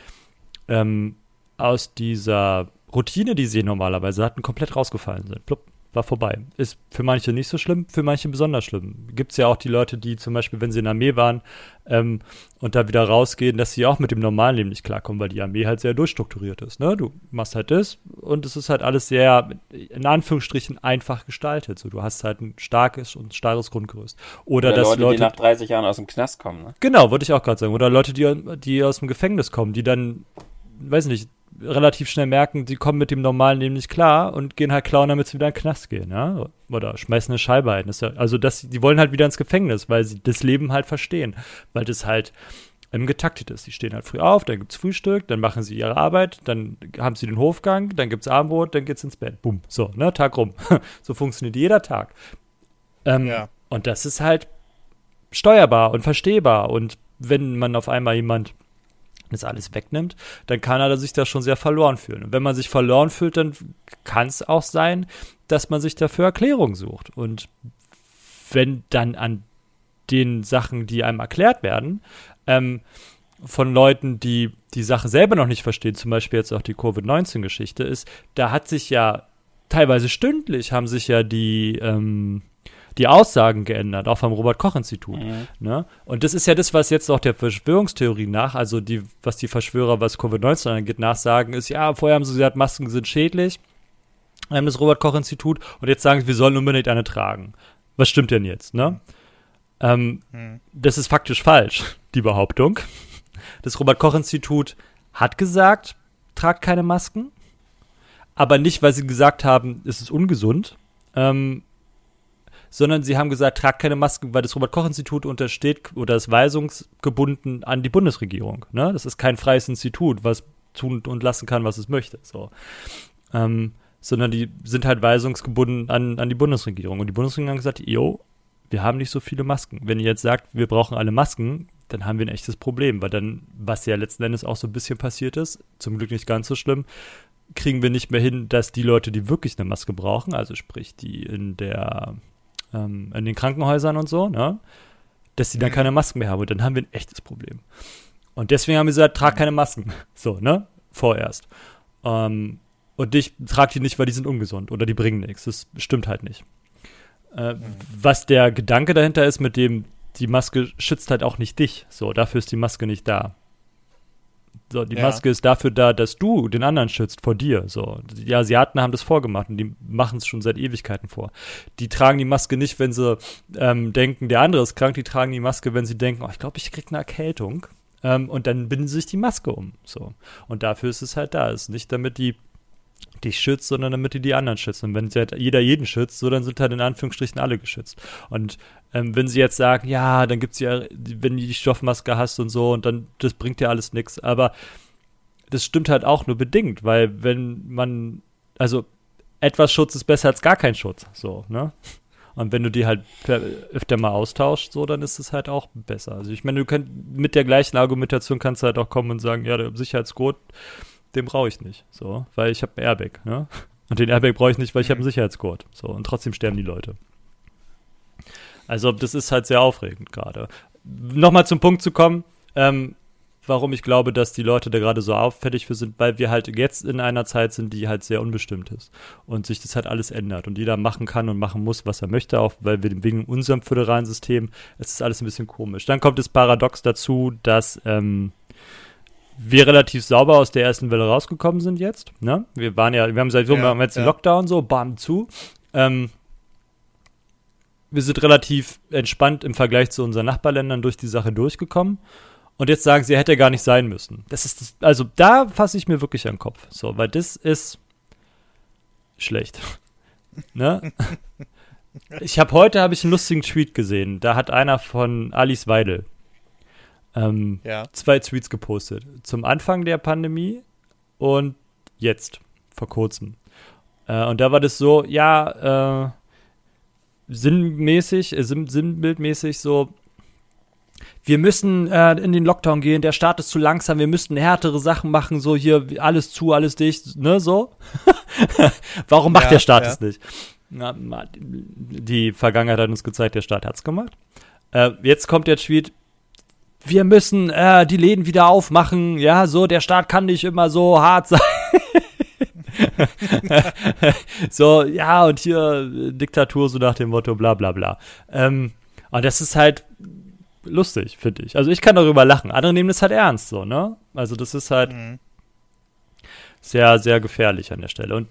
ähm, aus dieser Routine, die sie normalerweise hatten, komplett rausgefallen sind. Plupp, war vorbei. Ist für manche nicht so schlimm, für manche besonders schlimm. Gibt es ja auch die Leute, die zum Beispiel, wenn sie in der Armee waren ähm, und da wieder rausgehen, dass sie auch mit dem normalen Leben nicht klarkommen, weil die Armee halt sehr durchstrukturiert ist. Ne? Du machst halt das und es ist halt alles sehr, in Anführungsstrichen, einfach gestaltet. So, du hast halt ein starkes und starres Grundgerüst. Oder, Oder dass Leute, Leute, die nach 30 Jahren aus dem Knast kommen. Ne? Genau, würde ich auch gerade sagen. Oder Leute, die, die aus dem Gefängnis kommen, die dann weiß nicht, relativ schnell merken, die kommen mit dem normalen Leben nicht klar und gehen halt klauen, damit sie wieder in den Knast gehen, ja? Oder schmeißen eine Scheibe ein. Ja, also das, die wollen halt wieder ins Gefängnis, weil sie das Leben halt verstehen. Weil das halt ähm, getaktet ist. Die stehen halt früh auf, dann gibt's Frühstück, dann machen sie ihre Arbeit, dann haben sie den Hofgang, dann gibt's Abendbrot, dann geht's ins Bett. Bumm. So, ne, Tag rum. <laughs> so funktioniert jeder Tag. Ähm, ja. Und das ist halt steuerbar und verstehbar. Und wenn man auf einmal jemand das alles wegnimmt, dann kann er sich da schon sehr verloren fühlen. Und wenn man sich verloren fühlt, dann kann es auch sein, dass man sich dafür Erklärung sucht. Und wenn dann an den Sachen, die einem erklärt werden, ähm, von Leuten, die die Sache selber noch nicht verstehen, zum Beispiel jetzt auch die Covid-19-Geschichte ist, da hat sich ja teilweise stündlich haben sich ja die ähm, die Aussagen geändert, auch vom Robert-Koch-Institut. Mhm. Ne? Und das ist ja das, was jetzt auch der Verschwörungstheorie nach, also die, was die Verschwörer, was Covid-19 angeht, nachsagen, ist, ja, vorher haben sie gesagt, Masken sind schädlich, ähm, das Robert-Koch-Institut, und jetzt sagen sie, wir sollen unbedingt eine tragen. Was stimmt denn jetzt, ne? Ähm, mhm. Das ist faktisch falsch, die Behauptung. Das Robert-Koch-Institut hat gesagt, tragt keine Masken, aber nicht, weil sie gesagt haben, es ist ungesund, ähm, sondern sie haben gesagt, tragt keine Masken, weil das Robert-Koch-Institut untersteht oder ist weisungsgebunden an die Bundesregierung. Ne? Das ist kein freies Institut, was tun und lassen kann, was es möchte. So. Ähm, sondern die sind halt weisungsgebunden an, an die Bundesregierung. Und die Bundesregierung hat gesagt, jo, wir haben nicht so viele Masken. Wenn ihr jetzt sagt, wir brauchen alle Masken, dann haben wir ein echtes Problem, weil dann, was ja letzten Endes auch so ein bisschen passiert ist, zum Glück nicht ganz so schlimm, kriegen wir nicht mehr hin, dass die Leute, die wirklich eine Maske brauchen, also sprich die in der ähm, in den Krankenhäusern und so, ne, dass die dann mhm. keine Masken mehr haben und dann haben wir ein echtes Problem. Und deswegen haben wir gesagt, trag keine Masken. <laughs> So, ne? Vorerst. Ähm, und ich trage die nicht, weil die sind ungesund oder die bringen nichts. Das stimmt halt nicht. Äh, mhm. Was der Gedanke dahinter ist, mit dem, die Maske schützt halt auch nicht dich. So, dafür ist die Maske nicht da. So, die ja. Maske ist dafür da, dass du den anderen schützt vor dir. So, die Asiaten haben das vorgemacht und die machen es schon seit Ewigkeiten vor. Die tragen die Maske nicht, wenn sie ähm, denken, der andere ist krank. Die tragen die Maske, wenn sie denken, oh, ich glaube, ich krieg eine Erkältung. Ähm, und dann binden sie sich die Maske um. So. Und dafür ist es halt da. Es ist nicht damit die dich schützt, sondern damit die die anderen schützt. Und wenn halt jeder jeden schützt, so dann sind halt in Anführungsstrichen alle geschützt. Und ähm, wenn sie jetzt sagen, ja, dann gibt es ja, wenn du die Stoffmaske hast und so, und dann, das bringt ja alles nichts. Aber das stimmt halt auch nur bedingt, weil wenn man, also etwas Schutz ist besser als gar kein Schutz, so, ne? Und wenn du die halt öfter mal austauschst, so, dann ist es halt auch besser. Also ich meine, du könnt mit der gleichen Argumentation kannst du halt auch kommen und sagen, ja, der Sicherheitsgurt, den brauche ich nicht, so, weil ich habe ein Airbag, ne? <laughs> Und den Airbag brauche ich nicht, weil ich habe einen mhm. Sicherheitsgurt, so. Und trotzdem sterben die Leute. Also das ist halt sehr aufregend gerade. Nochmal zum Punkt zu kommen, ähm, warum ich glaube, dass die Leute da gerade so auffällig für sind, weil wir halt jetzt in einer Zeit sind, die halt sehr unbestimmt ist und sich das halt alles ändert und jeder machen kann und machen muss, was er möchte, auch weil wir wegen unserem föderalen System, es ist alles ein bisschen komisch. Dann kommt das Paradox dazu, dass ähm, wir relativ sauber aus der ersten Welle rausgekommen sind jetzt. Ne? Wir waren ja, wir haben seit so, ja, wir haben jetzt ja. den Lockdown so, bam, zu. Ähm, wir sind relativ entspannt im Vergleich zu unseren Nachbarländern durch die Sache durchgekommen. Und jetzt sagen sie, er hätte gar nicht sein müssen. Das ist das, also da fasse ich mir wirklich an den Kopf. So, weil das ist schlecht. <laughs> ne? Ich habe heute habe ich einen lustigen Tweet gesehen. Da hat einer von Alice Weidel ähm, ja. zwei Tweets gepostet. Zum Anfang der Pandemie und jetzt, vor kurzem. Äh, und da war das so, ja, äh, sinnmäßig, äh, sinnbildmäßig so, wir müssen äh, in den Lockdown gehen, der Staat ist zu langsam, wir müssten härtere Sachen machen, so hier alles zu, alles dicht, ne, so. <laughs> Warum macht ja, der Staat es nicht? Na, die Vergangenheit hat uns gezeigt, der Staat hat's gemacht. Äh, jetzt kommt der Tweet, wir müssen äh, die Läden wieder aufmachen, ja, so, der Staat kann nicht immer so hart sein. <laughs> so, ja, und hier äh, Diktatur, so nach dem Motto, bla bla bla. Ähm, und das ist halt lustig, finde ich. Also ich kann darüber lachen. Andere nehmen das halt ernst, so, ne? Also das ist halt mhm. sehr, sehr gefährlich an der Stelle. Und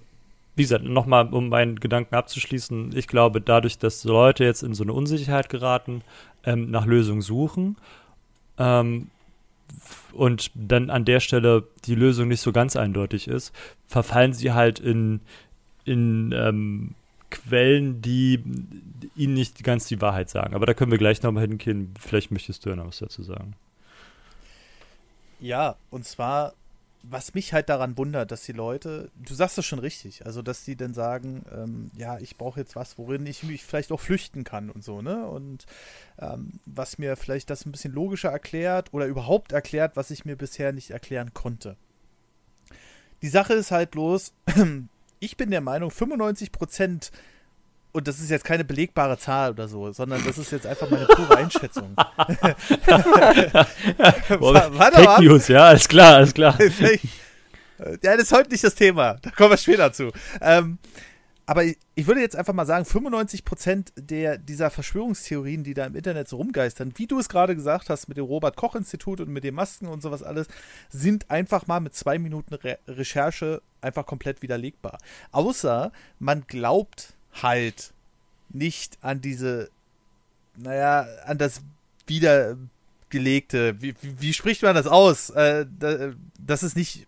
wie gesagt, nochmal, um meinen Gedanken abzuschließen, ich glaube, dadurch, dass Leute jetzt in so eine Unsicherheit geraten, ähm, nach Lösungen suchen ähm, und dann an der Stelle die Lösung nicht so ganz eindeutig ist, verfallen sie halt in, in ähm, Quellen, die ihnen nicht ganz die Wahrheit sagen. Aber da können wir gleich nochmal hingehen. Vielleicht möchtest du ja noch was dazu sagen. Ja, und zwar was mich halt daran wundert, dass die Leute, du sagst das schon richtig, also dass die dann sagen, ähm, ja, ich brauche jetzt was, worin ich mich vielleicht auch flüchten kann und so, ne? Und ähm, was mir vielleicht das ein bisschen logischer erklärt oder überhaupt erklärt, was ich mir bisher nicht erklären konnte. Die Sache ist halt bloß, <clears throat> ich bin der Meinung, 95 Prozent und das ist jetzt keine belegbare Zahl oder so, sondern das ist jetzt einfach meine pure Einschätzung. <laughs> Warte Fake News, ja, alles klar, alles klar. <laughs> ja, das ist heute nicht das Thema. Da kommen wir später zu. Ähm, aber ich, ich, würde jetzt einfach mal sagen, 95% der, dieser Verschwörungstheorien, die da im Internet so rumgeistern, wie du es gerade gesagt hast, mit dem Robert-Koch-Institut und mit den Masken und sowas alles, sind einfach mal mit zwei Minuten Re Recherche einfach komplett widerlegbar. Außer man glaubt halt nicht an diese, naja, an das wiedergelegte, wie, wie, wie spricht man das aus? Äh, das ist nicht,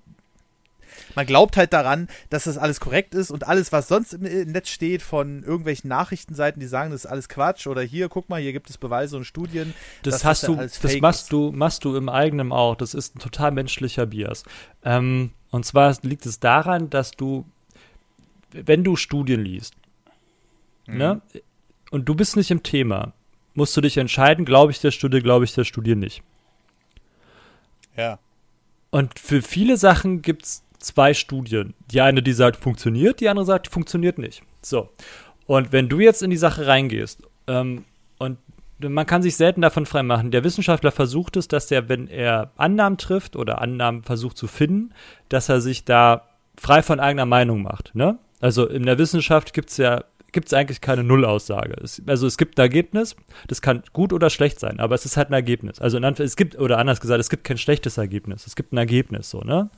man glaubt halt daran, dass das alles korrekt ist und alles, was sonst im Netz steht von irgendwelchen Nachrichtenseiten, die sagen, das ist alles Quatsch oder hier, guck mal, hier gibt es Beweise und Studien. Das hast das du, das machst ist. du, machst du im eigenen auch. Das ist ein total menschlicher Bias. Ähm, und zwar liegt es daran, dass du, wenn du Studien liest, mhm. ne, und du bist nicht im Thema, musst du dich entscheiden, glaube ich der Studie, glaube ich der Studie nicht. Ja. Und für viele Sachen gibt es zwei Studien. Die eine, die sagt, funktioniert, die andere sagt, funktioniert nicht. So. Und wenn du jetzt in die Sache reingehst, ähm, und man kann sich selten davon freimachen, der Wissenschaftler versucht es, dass er, wenn er Annahmen trifft oder Annahmen versucht zu finden, dass er sich da frei von eigener Meinung macht. Ne? Also in der Wissenschaft gibt es ja gibt es eigentlich keine Nullaussage. Es, also es gibt ein Ergebnis, das kann gut oder schlecht sein, aber es ist halt ein Ergebnis. Also es gibt, oder anders gesagt, es gibt kein schlechtes Ergebnis. Es gibt ein Ergebnis, so, ne?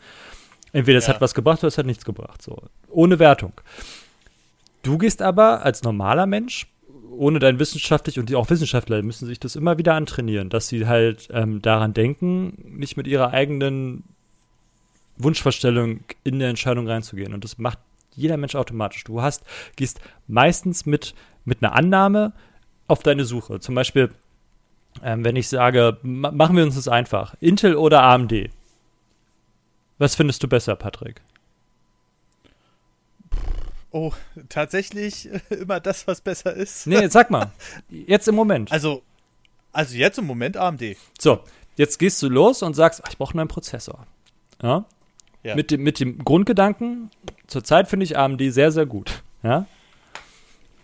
Entweder es ja. hat was gebracht oder es hat nichts gebracht, so. Ohne Wertung. Du gehst aber als normaler Mensch, ohne dein wissenschaftlich und auch Wissenschaftler müssen sich das immer wieder antrainieren, dass sie halt ähm, daran denken, nicht mit ihrer eigenen Wunschvorstellung in der Entscheidung reinzugehen. Und das macht jeder Mensch automatisch. Du hast, gehst meistens mit, mit einer Annahme auf deine Suche. Zum Beispiel, ähm, wenn ich sage, machen wir uns das einfach. Intel oder AMD? Was findest du besser, Patrick? Oh, tatsächlich <laughs> immer das, was besser ist. Nee, sag mal. <laughs> Jetzt im Moment. Also, also jetzt im Moment AMD. So, jetzt gehst du los und sagst, ach, ich brauche einen neuen Prozessor. Ja? Ja? Mit, dem, mit dem Grundgedanken, zurzeit finde ich AMD sehr, sehr gut. Ja.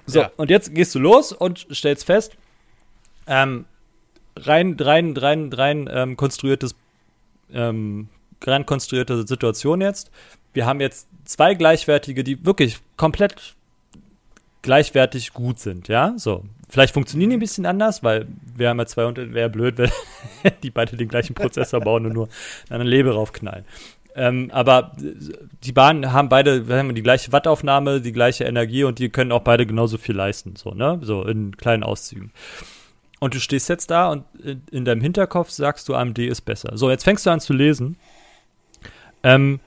So, ja. und jetzt gehst du los und stellst fest, ähm, rein, rein, rein, rein ähm, konstruiertes, ähm, rein konstruierte Situation jetzt. Wir haben jetzt zwei gleichwertige, die wirklich komplett gleichwertig gut sind, ja. So, vielleicht funktionieren die ein bisschen anders, weil wir haben ja zwei und wäre blöd, wenn <laughs> die beide den gleichen Prozessor bauen und nur eine Leber raufknallen. Ähm, aber die Bahnen haben beide wir haben die gleiche Wattaufnahme, die gleiche Energie und die können auch beide genauso viel leisten, so, ne? So in kleinen Auszügen. Und du stehst jetzt da und in, in deinem Hinterkopf sagst du, AMD ist besser. So, jetzt fängst du an zu lesen, ähm,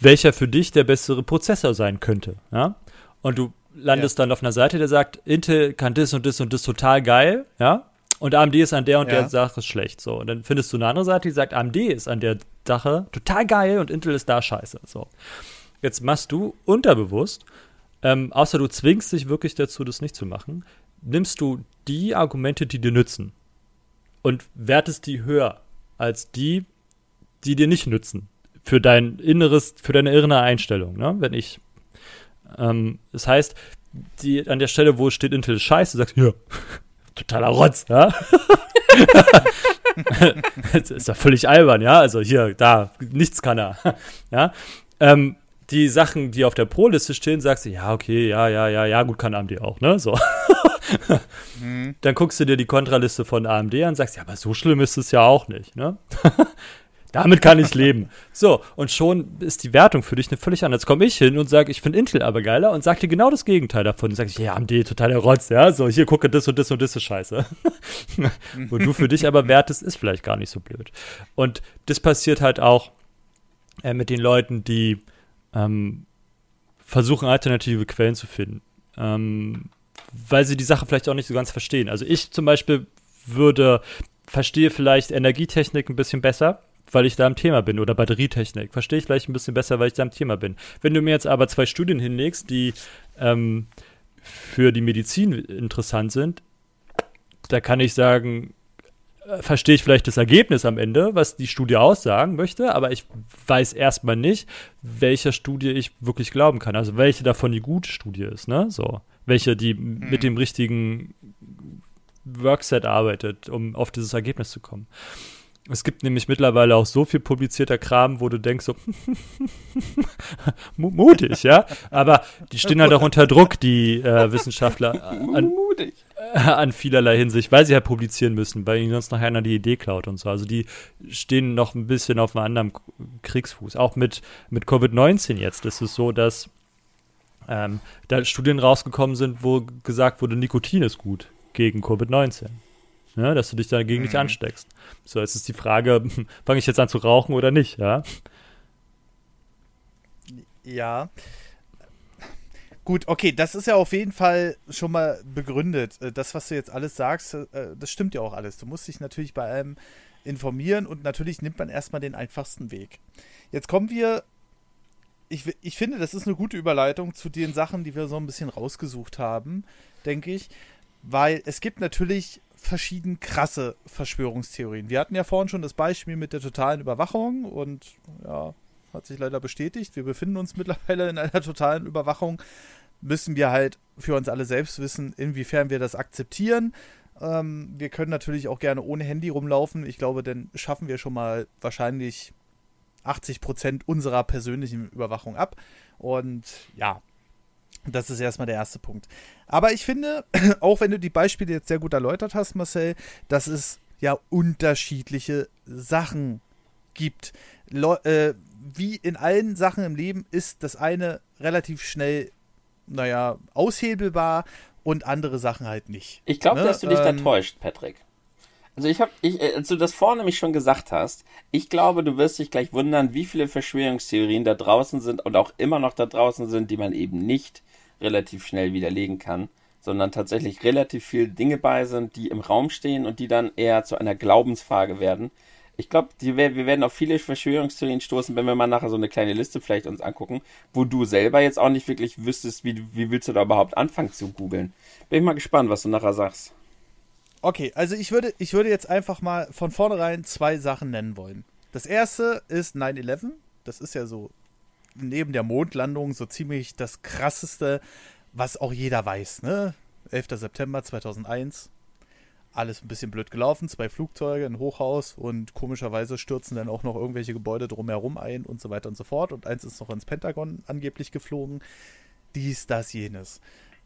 welcher für dich der bessere Prozessor sein könnte, ja? Und du landest ja. dann auf einer Seite, der sagt, Intel kann das und das und das total geil, ja? Und AMD ist an der und ja. der Sache schlecht. So. Und dann findest du eine andere Seite, die sagt, AMD ist an der Sache total geil und Intel ist da scheiße. So. Jetzt machst du unterbewusst, ähm, außer du zwingst dich wirklich dazu, das nicht zu machen, nimmst du die Argumente, die dir nützen und wertest die höher als die, die dir nicht nützen. Für dein inneres, für deine innere Einstellung, ne? Wenn ich, ähm, das heißt, die, an der Stelle, wo steht Intel ist scheiße, sagst du, ja, totaler Rotz, ja. <laughs> das ist ja völlig albern, ja. Also hier, da, nichts kann er. ja. Ähm, die Sachen, die auf der Pro-Liste stehen, sagst du, ja, okay, ja, ja, ja, ja, gut, kann AMD auch, ne? So. mhm. Dann guckst du dir die Kontraliste von AMD an und sagst, ja, aber so schlimm ist es ja auch nicht, ne? Damit kann ich leben. So, und schon ist die Wertung für dich eine völlig andere. Jetzt komme ich hin und sage, ich finde Intel aber geiler und sage dir genau das Gegenteil davon. Und sage ich, ja, AMD, totaler Rotz, ja, so, hier gucke das und das und das ist scheiße. <laughs> Wo du für dich aber wertest, ist vielleicht gar nicht so blöd. Und das passiert halt auch äh, mit den Leuten, die ähm, versuchen, alternative Quellen zu finden. Ähm, weil sie die Sache vielleicht auch nicht so ganz verstehen. Also ich zum Beispiel würde, verstehe vielleicht Energietechnik ein bisschen besser weil ich da im Thema bin oder Batterietechnik. Verstehe ich vielleicht ein bisschen besser, weil ich da im Thema bin. Wenn du mir jetzt aber zwei Studien hinlegst, die ähm, für die Medizin interessant sind, da kann ich sagen, äh, verstehe ich vielleicht das Ergebnis am Ende, was die Studie aussagen möchte, aber ich weiß erstmal nicht, welcher Studie ich wirklich glauben kann. Also welche davon die gute Studie ist, ne? So. Welche, die mhm. mit dem richtigen Workset arbeitet, um auf dieses Ergebnis zu kommen. Es gibt nämlich mittlerweile auch so viel publizierter Kram, wo du denkst so, <laughs> mutig, ja. Aber die stehen halt auch unter Druck, die äh, Wissenschaftler, an, an, vielerlei Hinsicht, weil sie halt publizieren müssen, weil ihnen sonst noch einer die Idee klaut und so. Also die stehen noch ein bisschen auf einem anderen Kriegsfuß. Auch mit, mit Covid-19 jetzt ist es so, dass ähm, da Studien rausgekommen sind, wo gesagt wurde, Nikotin ist gut gegen Covid-19 ne, dass du dich dagegen mhm. nicht ansteckst. So, jetzt ist die Frage, <laughs> fange ich jetzt an zu rauchen oder nicht, ja? Ja. Gut, okay, das ist ja auf jeden Fall schon mal begründet. Äh, das, was du jetzt alles sagst, äh, das stimmt ja auch alles. Du musst dich natürlich bei allem informieren und natürlich nimmt man erstmal den einfachsten Weg. Jetzt kommen wir, ich, ich finde, das ist eine gute Überleitung zu den Sachen, die wir so ein bisschen rausgesucht haben, denke ich, weil es gibt natürlich verschieden krasse Verschwörungstheorien. Wir hatten ja vorhin schon das Beispiel mit der totalen Überwachung und ja, hat sich leider bestätigt. Wir befinden uns <laughs> mittlerweile in einer totalen Überwachung müssen wir halt für uns alle selbst wissen, inwiefern wir das akzeptieren. Ähm, wir können natürlich auch gerne ohne Handy rumlaufen. Ich glaube, dann schaffen wir schon mal wahrscheinlich 80 Prozent unserer persönlichen Überwachung ab. Und ja, das ist erstmal der erste Punkt. Aber ich finde, <clears throat> auch wenn du die Beispiele jetzt sehr gut erläutert hast, Marcel, dass es ja unterschiedliche Sachen gibt. Le äh, wie in allen Sachen im Leben ist das eine relativ schnell naja, aushebelbar und andere Sachen halt nicht. Ich glaube, ne? dass du dich ähm, da täuscht, Patrick. Also ich habe, ich, äh, als du das vorne nämlich schon gesagt hast, ich glaube, du wirst dich gleich wundern, wie viele Verschwörungstheorien da draußen sind und auch immer noch da draußen sind, die man eben nicht relativ schnell widerlegen kann, sondern tatsächlich relativ viele Dinge bei sind, die im Raum stehen und die dann eher zu einer Glaubensfrage werden, ich glaube, wir werden auf viele Verschwörungstheorien stoßen, wenn wir mal nachher so eine kleine Liste vielleicht uns angucken, wo du selber jetzt auch nicht wirklich wüsstest, wie, wie willst du da überhaupt anfangen zu googeln. Bin ich mal gespannt, was du nachher sagst. Okay, also ich würde, ich würde jetzt einfach mal von vornherein zwei Sachen nennen wollen. Das erste ist 9-11. Das ist ja so neben der Mondlandung so ziemlich das krasseste, was auch jeder weiß, ne? 11. September 2001 alles ein bisschen blöd gelaufen. Zwei Flugzeuge, ein Hochhaus und komischerweise stürzen dann auch noch irgendwelche Gebäude drumherum ein und so weiter und so fort. Und eins ist noch ins Pentagon angeblich geflogen. Dies, das, jenes.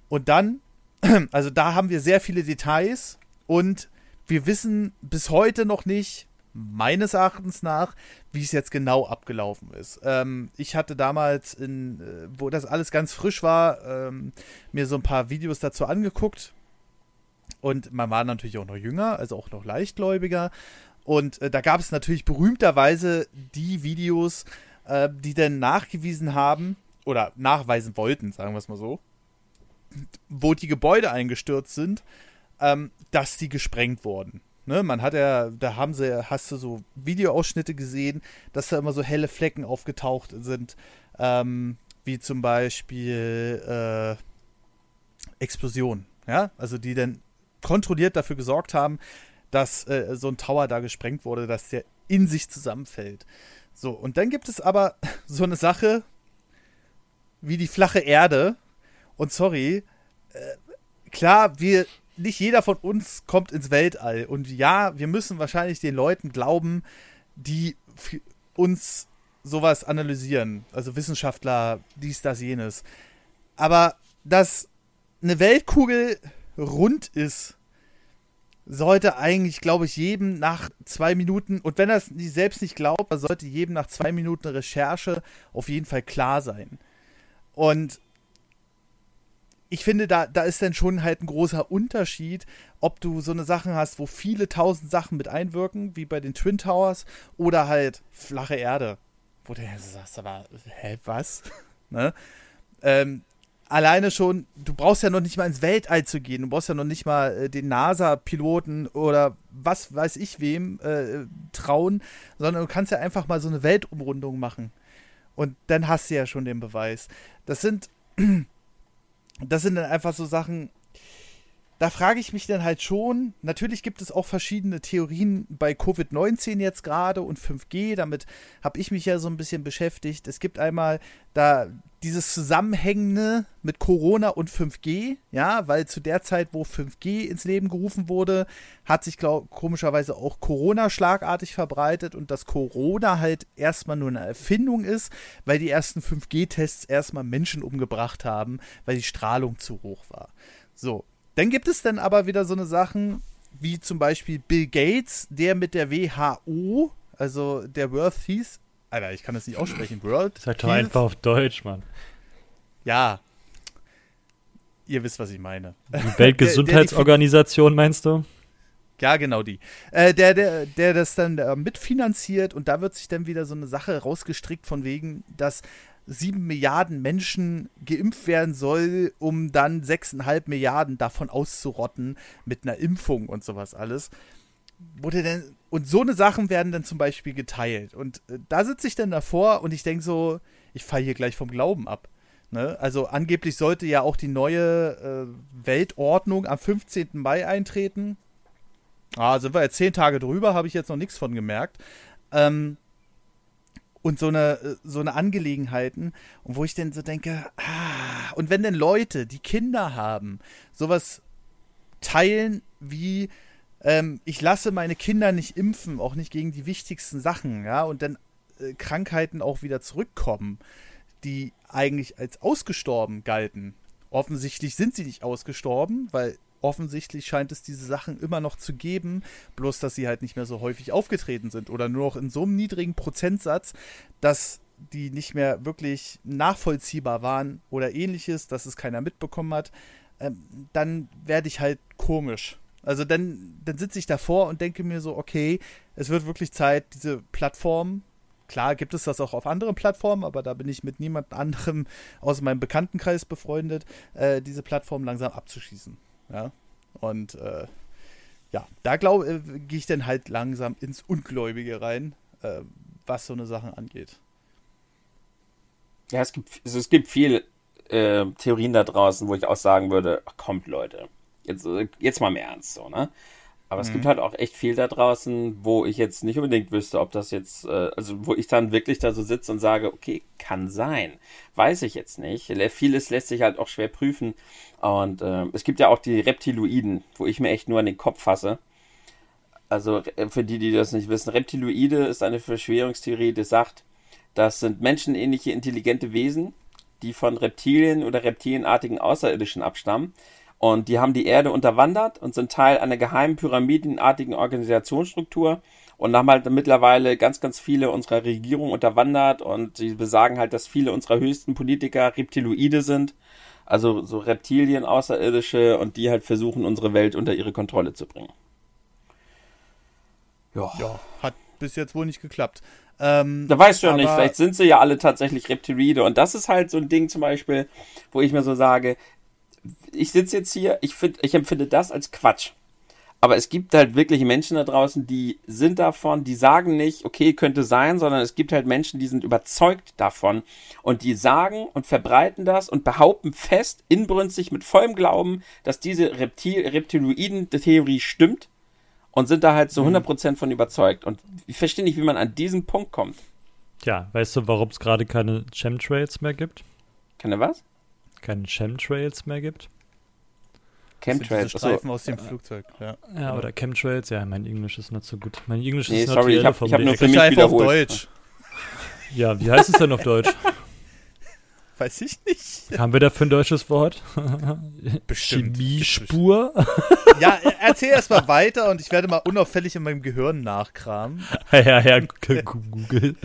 Und dann, <clears throat> also da haben wir sehr viele Details und wir wissen bis heute noch nicht, meines Erachtens nach, wie es jetzt genau abgelaufen ist. Ähm, ich hatte damals, in, äh, wo das alles ganz frisch war, ähm, mir so ein paar Videos dazu angeguckt und man war natürlich auch noch jünger, also auch noch leichtgläubiger. Und äh, da gab es natürlich berühmterweise die Videos, äh, die dann nachgewiesen haben oder nachweisen wollten, sagen wir es mal so, wo die Gebäude eingestürzt sind, ähm, dass die gesprengt wurden. Ne, man hat ja, da haben sie, hast du so Videoausschnitte gesehen, dass da immer so helle Flecken aufgetaucht sind, ähm, wie zum Beispiel äh, Explosionen, ja, also die dann kontrolliert dafür gesorgt haben, dass äh, so ein Tower da gesprengt wurde, dass der in sich zusammenfällt. So, und dann gibt es aber <laughs> so eine Sache wie die flache Erde. Und sorry, äh, klar, wir, nicht jeder von uns kommt ins Weltall. Und ja, wir müssen wahrscheinlich den Leuten glauben, die uns sowas analysieren. Also Wissenschaftler, dies, das, jenes. Aber dass eine Weltkugel rund ist, sollte eigentlich, glaube ich, jedem nach zwei Minuten, und wenn er es selbst nicht glaubt, sollte jedem nach zwei Minuten Recherche auf jeden Fall klar sein. Und ich finde, da, da ist dann schon halt ein großer Unterschied, ob du so eine Sachen hast, wo viele tausend Sachen mit einwirken, wie bei den Twin Towers, oder halt flache Erde. Wo du sagst, aber, hä, was? <laughs> ne? Ähm, alleine schon, du brauchst ja noch nicht mal ins Weltall zu gehen, du brauchst ja noch nicht mal äh, den NASA-Piloten oder was weiß ich wem äh, trauen, sondern du kannst ja einfach mal so eine Weltumrundung machen. Und dann hast du ja schon den Beweis. Das sind, <clears throat> das sind dann einfach so Sachen, da frage ich mich dann halt schon, natürlich gibt es auch verschiedene Theorien bei Covid-19 jetzt gerade und 5G, damit habe ich mich ja so ein bisschen beschäftigt. Es gibt einmal da dieses Zusammenhängende mit Corona und 5G, ja, weil zu der Zeit, wo 5G ins Leben gerufen wurde, hat sich glaub, komischerweise auch Corona schlagartig verbreitet und dass Corona halt erstmal nur eine Erfindung ist, weil die ersten 5G-Tests erstmal Menschen umgebracht haben, weil die Strahlung zu hoch war. So, dann gibt es dann aber wieder so eine Sachen wie zum Beispiel Bill Gates, der mit der WHO, also der World Health Alter, ich kann das nicht aussprechen. World. Sag doch einfach auf Deutsch, Mann. Ja. Ihr wisst, was ich meine. Die Weltgesundheitsorganisation, <laughs> meinst du? Ja, genau die. Äh, der, der, der das dann äh, mitfinanziert und da wird sich dann wieder so eine Sache rausgestrickt von wegen, dass sieben Milliarden Menschen geimpft werden soll, um dann sechseinhalb Milliarden davon auszurotten mit einer Impfung und sowas alles. Wurde denn, und so eine Sachen werden dann zum Beispiel geteilt. Und äh, da sitze ich dann davor und ich denke so, ich falle hier gleich vom Glauben ab. Ne? Also angeblich sollte ja auch die neue äh, Weltordnung am 15. Mai eintreten. Ah, sind wir jetzt zehn Tage drüber, habe ich jetzt noch nichts von gemerkt. Ähm, und so eine, äh, so eine Angelegenheiten, und wo ich dann so denke, ah, und wenn denn Leute, die Kinder haben, sowas teilen wie, ähm, ich lasse meine Kinder nicht impfen, auch nicht gegen die wichtigsten Sachen, ja, und dann äh, Krankheiten auch wieder zurückkommen, die eigentlich als ausgestorben galten. Offensichtlich sind sie nicht ausgestorben, weil offensichtlich scheint es diese Sachen immer noch zu geben, bloß dass sie halt nicht mehr so häufig aufgetreten sind oder nur noch in so einem niedrigen Prozentsatz, dass die nicht mehr wirklich nachvollziehbar waren oder ähnliches, dass es keiner mitbekommen hat, ähm, dann werde ich halt komisch. Also dann, dann sitze ich davor und denke mir so, okay, es wird wirklich Zeit, diese Plattform, klar gibt es das auch auf anderen Plattformen, aber da bin ich mit niemand anderem aus meinem Bekanntenkreis befreundet, äh, diese Plattform langsam abzuschießen. Ja. Und äh, ja, da glaube äh, gehe ich dann halt langsam ins Ungläubige rein, äh, was so eine Sache angeht. Ja, es gibt, also es gibt viel äh, Theorien da draußen, wo ich auch sagen würde, ach, kommt Leute, jetzt, äh, jetzt mal im Ernst so, ne? Aber es mhm. gibt halt auch echt viel da draußen, wo ich jetzt nicht unbedingt wüsste, ob das jetzt, äh, also wo ich dann wirklich da so sitze und sage, okay, kann sein. Weiß ich jetzt nicht. Vieles lässt sich halt auch schwer prüfen. Und äh, es gibt ja auch die Reptiloiden, wo ich mir echt nur an den Kopf fasse. Also äh, für die, die das nicht wissen, Reptiloide ist eine Verschwörungstheorie, die sagt, das sind menschenähnliche intelligente Wesen, die von Reptilien oder reptilienartigen Außerirdischen abstammen und die haben die Erde unterwandert und sind Teil einer geheimen pyramidenartigen Organisationsstruktur und haben halt mittlerweile ganz, ganz viele unserer Regierungen unterwandert und sie besagen halt, dass viele unserer höchsten Politiker Reptiloide sind. Also so Reptilien, Außerirdische und die halt versuchen, unsere Welt unter ihre Kontrolle zu bringen. Ja. ja hat bis jetzt wohl nicht geklappt. Ähm, da weißt du ja nicht, vielleicht sind sie ja alle tatsächlich Reptiloide. Und das ist halt so ein Ding zum Beispiel, wo ich mir so sage, ich sitze jetzt hier, ich, find, ich empfinde das als Quatsch. Aber es gibt halt wirklich Menschen da draußen, die sind davon, die sagen nicht, okay, könnte sein, sondern es gibt halt Menschen, die sind überzeugt davon und die sagen und verbreiten das und behaupten fest, inbrünstig, mit vollem Glauben, dass diese Reptil Reptiloiden-Theorie stimmt und sind da halt so 100% mhm. von überzeugt. Und ich verstehe nicht, wie man an diesen Punkt kommt. Ja, weißt du, warum es gerade keine Chemtrails mehr gibt? Keine was? Keine Chemtrails mehr gibt. Chemtrails, Streifen aus dem Flugzeug, ja. Ja, oder Chemtrails, ja, mein Englisch ist nicht so gut. Mein Englisch nee, ist sorry, ich habe hab nur für mich wiederholt. auf Deutsch. Ja, wie heißt es denn auf Deutsch? <laughs> Weiß ich nicht. Haben wir dafür ein deutsches Wort? <laughs> Bestimmt. Chemiespur? Ja, erzähl erst mal weiter und ich werde mal unauffällig in meinem Gehirn nachkramen. <laughs> ja, ja, Google.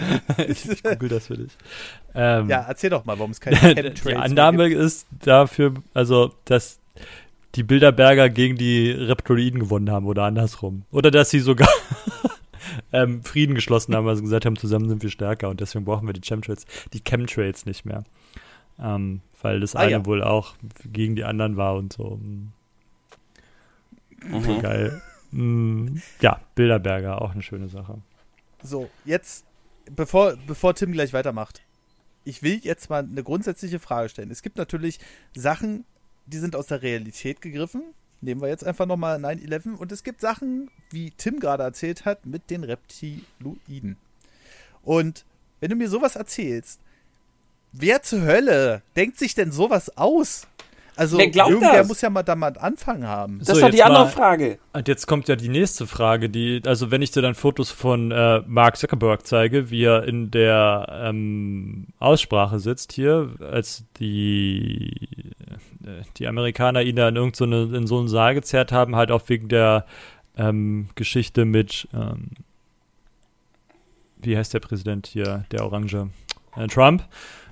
Ich google das für dich. Ähm, ja, erzähl doch mal, warum es keine <laughs> Chemtrails Die Annahme ist dafür, also, dass die Bilderberger gegen die Reptiloiden gewonnen haben oder andersrum. Oder dass sie sogar ähm, Frieden geschlossen haben, also gesagt haben, zusammen sind wir stärker und deswegen brauchen wir die Chemtrails, die Chemtrails nicht mehr. Ähm, weil das ah, eine ja. wohl auch gegen die anderen war und so. Mhm. Geil. Mhm. Ja, Bilderberger, auch eine schöne Sache. So, jetzt, bevor, bevor Tim gleich weitermacht, ich will jetzt mal eine grundsätzliche Frage stellen. Es gibt natürlich Sachen, die sind aus der Realität gegriffen. Nehmen wir jetzt einfach nochmal 9-11. Und es gibt Sachen, wie Tim gerade erzählt hat, mit den Reptiloiden. Und wenn du mir sowas erzählst, wer zur Hölle denkt sich denn sowas aus? Also irgendwer das? muss ja mal damit Anfang haben. Das so, ist doch die andere mal, Frage. Und jetzt kommt ja die nächste Frage, die, also wenn ich dir dann Fotos von äh, Mark Zuckerberg zeige, wie er in der ähm, Aussprache sitzt hier, als die, äh, die Amerikaner ihn da in, irgend so eine, in so einen Saal gezerrt haben, halt auch wegen der ähm, Geschichte mit, ähm, wie heißt der Präsident hier, der Orange? Äh, Trump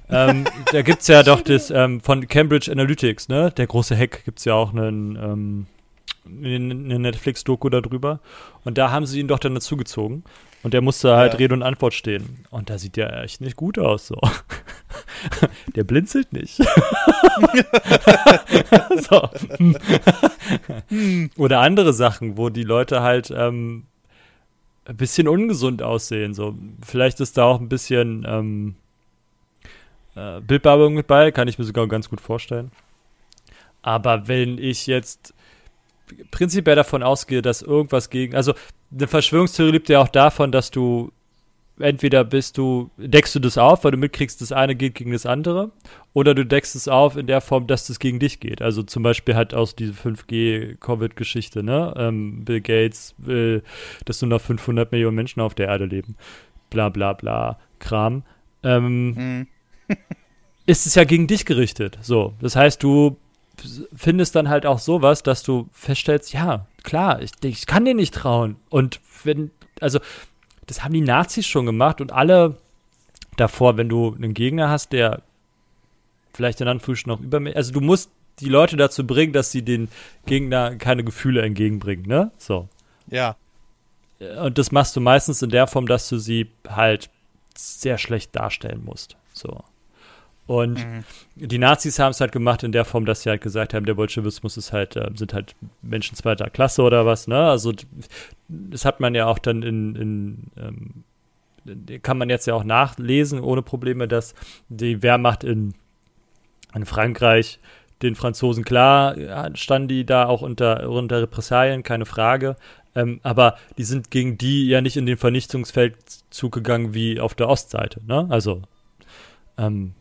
ähm, da gibt es ja doch das ähm, von Cambridge Analytics, ne? Der große Hack gibt es ja auch einen, ähm, eine Netflix-Doku darüber. Und da haben sie ihn doch dann dazugezogen. Und der musste halt ja. Rede und Antwort stehen. Und da sieht der echt nicht gut aus, so. <laughs> Der blinzelt nicht. <laughs> so. Oder andere Sachen, wo die Leute halt ähm, ein bisschen ungesund aussehen. So, vielleicht ist da auch ein bisschen ähm, äh, Bildbearbeitung mit bei, kann ich mir sogar ganz gut vorstellen. Aber wenn ich jetzt prinzipiell davon ausgehe, dass irgendwas gegen, also eine Verschwörungstheorie lebt ja auch davon, dass du entweder bist du, deckst du das auf, weil du mitkriegst, das eine geht gegen das andere, oder du deckst es auf in der Form, dass das gegen dich geht. Also zum Beispiel halt aus diese 5G-Covid-Geschichte, ne? Ähm, Bill Gates will, dass nur noch 500 Millionen Menschen auf der Erde leben. Bla bla bla, Kram. Ähm, mhm. <laughs> ist es ja gegen dich gerichtet. So, das heißt, du findest dann halt auch sowas, dass du feststellst, ja, klar, ich, ich kann dir nicht trauen. Und wenn, also das haben die Nazis schon gemacht und alle davor, wenn du einen Gegner hast, der vielleicht in Anführungsstrichen noch über also du musst die Leute dazu bringen, dass sie den Gegner keine Gefühle entgegenbringen, ne? So. Ja. Und das machst du meistens in der Form, dass du sie halt sehr schlecht darstellen musst. So. Und mhm. die Nazis haben es halt gemacht in der Form, dass sie halt gesagt haben, der Bolschewismus ist halt, äh, sind halt Menschen zweiter Klasse oder was, ne? Also das hat man ja auch dann in, in ähm, kann man jetzt ja auch nachlesen ohne Probleme, dass die Wehrmacht in, in Frankreich den Franzosen klar standen die da auch unter, unter Repressalien, keine Frage. Ähm, aber die sind gegen die ja nicht in den Vernichtungsfeldzug gegangen wie auf der Ostseite, ne? Also ähm,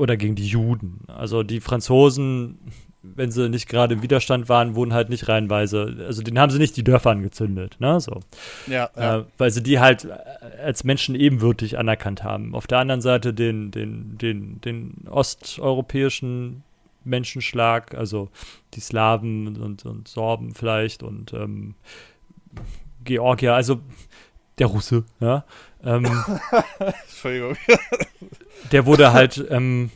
oder gegen die Juden. Also die Franzosen, wenn sie nicht gerade im Widerstand waren, wurden halt nicht reihenweise, also den haben sie nicht die Dörfer angezündet, ne, so. Ja, ja. Äh, weil sie die halt als Menschen ebenwürdig anerkannt haben. Auf der anderen Seite den, den, den, den osteuropäischen Menschenschlag, also die Slawen und, und Sorben vielleicht und ähm, Georgier, also der Russe, ja. Ähm, <laughs> Entschuldigung. Der wurde halt, <laughs> ähm,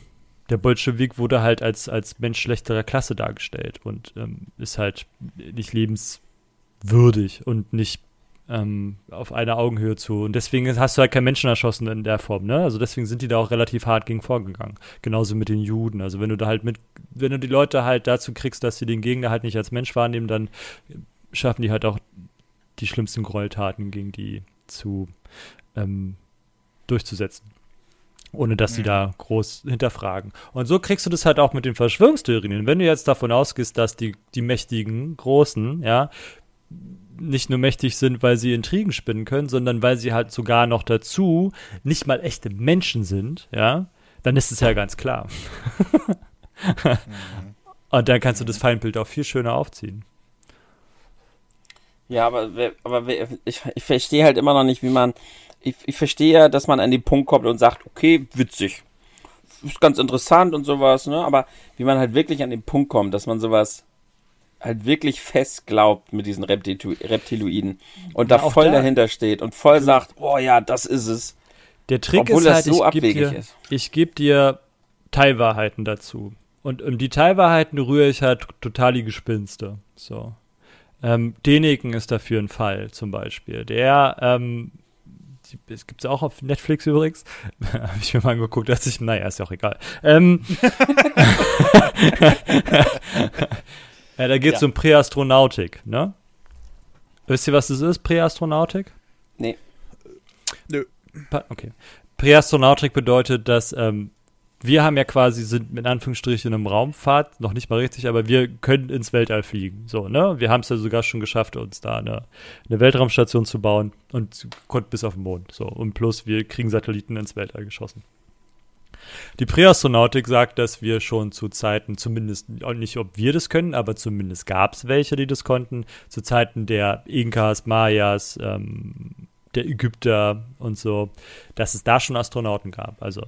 der Bolschewik wurde halt als, als Mensch schlechterer Klasse dargestellt und ähm, ist halt nicht lebenswürdig und nicht ähm, auf einer Augenhöhe zu. Und deswegen hast du halt keinen Menschen erschossen in der Form, ne? Also deswegen sind die da auch relativ hart gegen vorgegangen. Genauso mit den Juden. Also wenn du da halt mit, wenn du die Leute halt dazu kriegst, dass sie den Gegner halt nicht als Mensch wahrnehmen, dann schaffen die halt auch die schlimmsten Gräueltaten gegen die zu ähm, durchzusetzen. Ohne dass sie mhm. da groß hinterfragen. Und so kriegst du das halt auch mit den Verschwörungstheorien. Wenn du jetzt davon ausgehst, dass die, die mächtigen Großen, ja, nicht nur mächtig sind, weil sie Intrigen spinnen können, sondern weil sie halt sogar noch dazu nicht mal echte Menschen sind, ja, dann ist es ja ganz klar. mhm. <laughs> <laughs> Und dann kannst du das Feindbild auch viel schöner aufziehen. Ja, aber, aber ich, ich verstehe halt immer noch nicht, wie man. Ich, ich verstehe ja, dass man an den Punkt kommt und sagt, okay, witzig. Ist ganz interessant und sowas, ne? Aber wie man halt wirklich an den Punkt kommt, dass man sowas halt wirklich fest glaubt mit diesen Reptiloiden und ja, da voll da. dahinter steht und voll sagt, oh ja, das ist es. Der Trick Obwohl ist halt, so ich gebe dir, ich geb dir Teilwahrheiten dazu. Und um die Teilwahrheiten rühre ich halt total die Gespinste. So. Ähm, Deniken ist dafür ein Fall zum Beispiel. Der, ähm, es gibt es auch auf Netflix übrigens. <laughs> Habe ich mir mal angeguckt, dass ich, naja, ist ja auch egal. Ähm, <laughs> ja, da geht es ja. um Präastronautik, ne? Wisst ihr, was das ist, Präastronautik? Nee. Nö. Okay. Präastronautik bedeutet, dass ähm, wir haben ja quasi, sind mit Anführungsstrichen im Raumfahrt, noch nicht mal richtig, aber wir können ins Weltall fliegen. So, ne? Wir haben es ja sogar schon geschafft, uns da eine, eine Weltraumstation zu bauen und konnten bis auf den Mond. So, und plus wir kriegen Satelliten ins Weltall geschossen. Die Präastronautik sagt, dass wir schon zu Zeiten, zumindest nicht, ob wir das können, aber zumindest gab es welche, die das konnten, zu Zeiten der Inkas, Mayas, ähm, der Ägypter und so, dass es da schon Astronauten gab. Also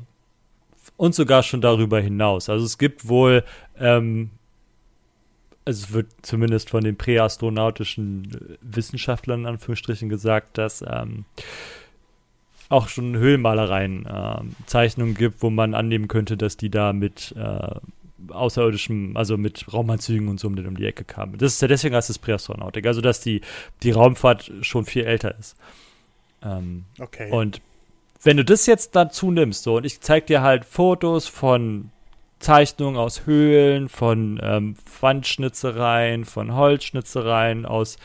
und sogar schon darüber hinaus. Also es gibt wohl, ähm, also es wird zumindest von den präastronautischen Wissenschaftlern in Anführungsstrichen gesagt, dass ähm, auch schon Höhlenmalereien äh, Zeichnungen gibt, wo man annehmen könnte, dass die da mit äh, außerirdischem, also mit Raumanzügen und so um die Ecke kamen. Das ist ja deswegen heißt es Präastronautik, also dass die, die Raumfahrt schon viel älter ist. Ähm, okay. Und wenn du das jetzt dazu nimmst, so, und ich zeig dir halt Fotos von Zeichnungen aus Höhlen, von ähm, Wandschnitzereien, von Holzschnitzereien aus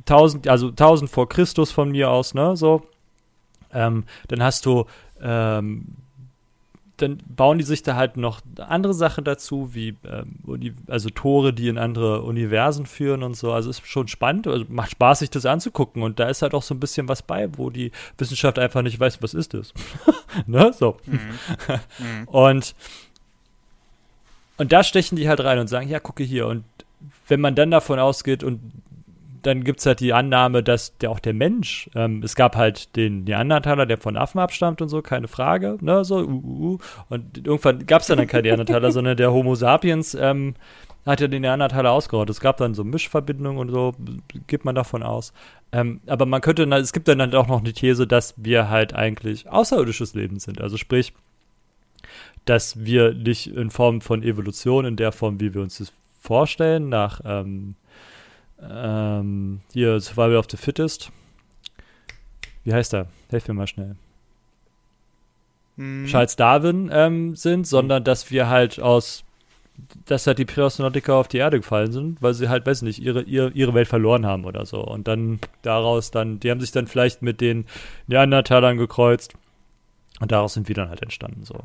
1000, also 1000 vor Christus von mir aus, ne, so. Ähm, dann hast du, ähm, dann bauen die sich da halt noch andere Sachen dazu, wie ähm, also Tore, die in andere Universen führen und so. Also ist schon spannend, also macht Spaß, sich das anzugucken. Und da ist halt auch so ein bisschen was bei, wo die Wissenschaft einfach nicht weiß, was ist das. <laughs> ne? So. <laughs> Mhm. und und da stechen die halt rein und sagen, ja, gucke hier. Und wenn man dann davon ausgeht und dann gibt es halt die Annahme, dass der auch der Mensch, ähm, es gab halt den Neandertaler, der von Affen abstammt und so, keine Frage, ne, so, uh, uh, uh. und irgendwann gab es dann, dann keinen Neandertaler, <laughs> sondern der Homo sapiens ähm, hat ja den Neandertaler ausgerottet. Es gab dann so Mischverbindungen und so, geht man davon aus. Ähm, aber man könnte, es gibt dann halt auch noch eine These, dass wir halt eigentlich außerirdisches Leben sind. Also sprich, dass wir nicht in Form von Evolution, in der Form, wie wir uns das vorstellen, nach ähm, ähm, hier Survival of the Fittest. Wie heißt er? Helf mir mal schnell. Hm. Charles Darwin ähm, sind, sondern dass wir halt aus, dass halt die Präastronautiker auf die Erde gefallen sind, weil sie halt, weiß nicht, ihre, ihre, ihre Welt verloren haben oder so. Und dann daraus dann, die haben sich dann vielleicht mit den Neandertalern gekreuzt und daraus sind wir dann halt entstanden, so.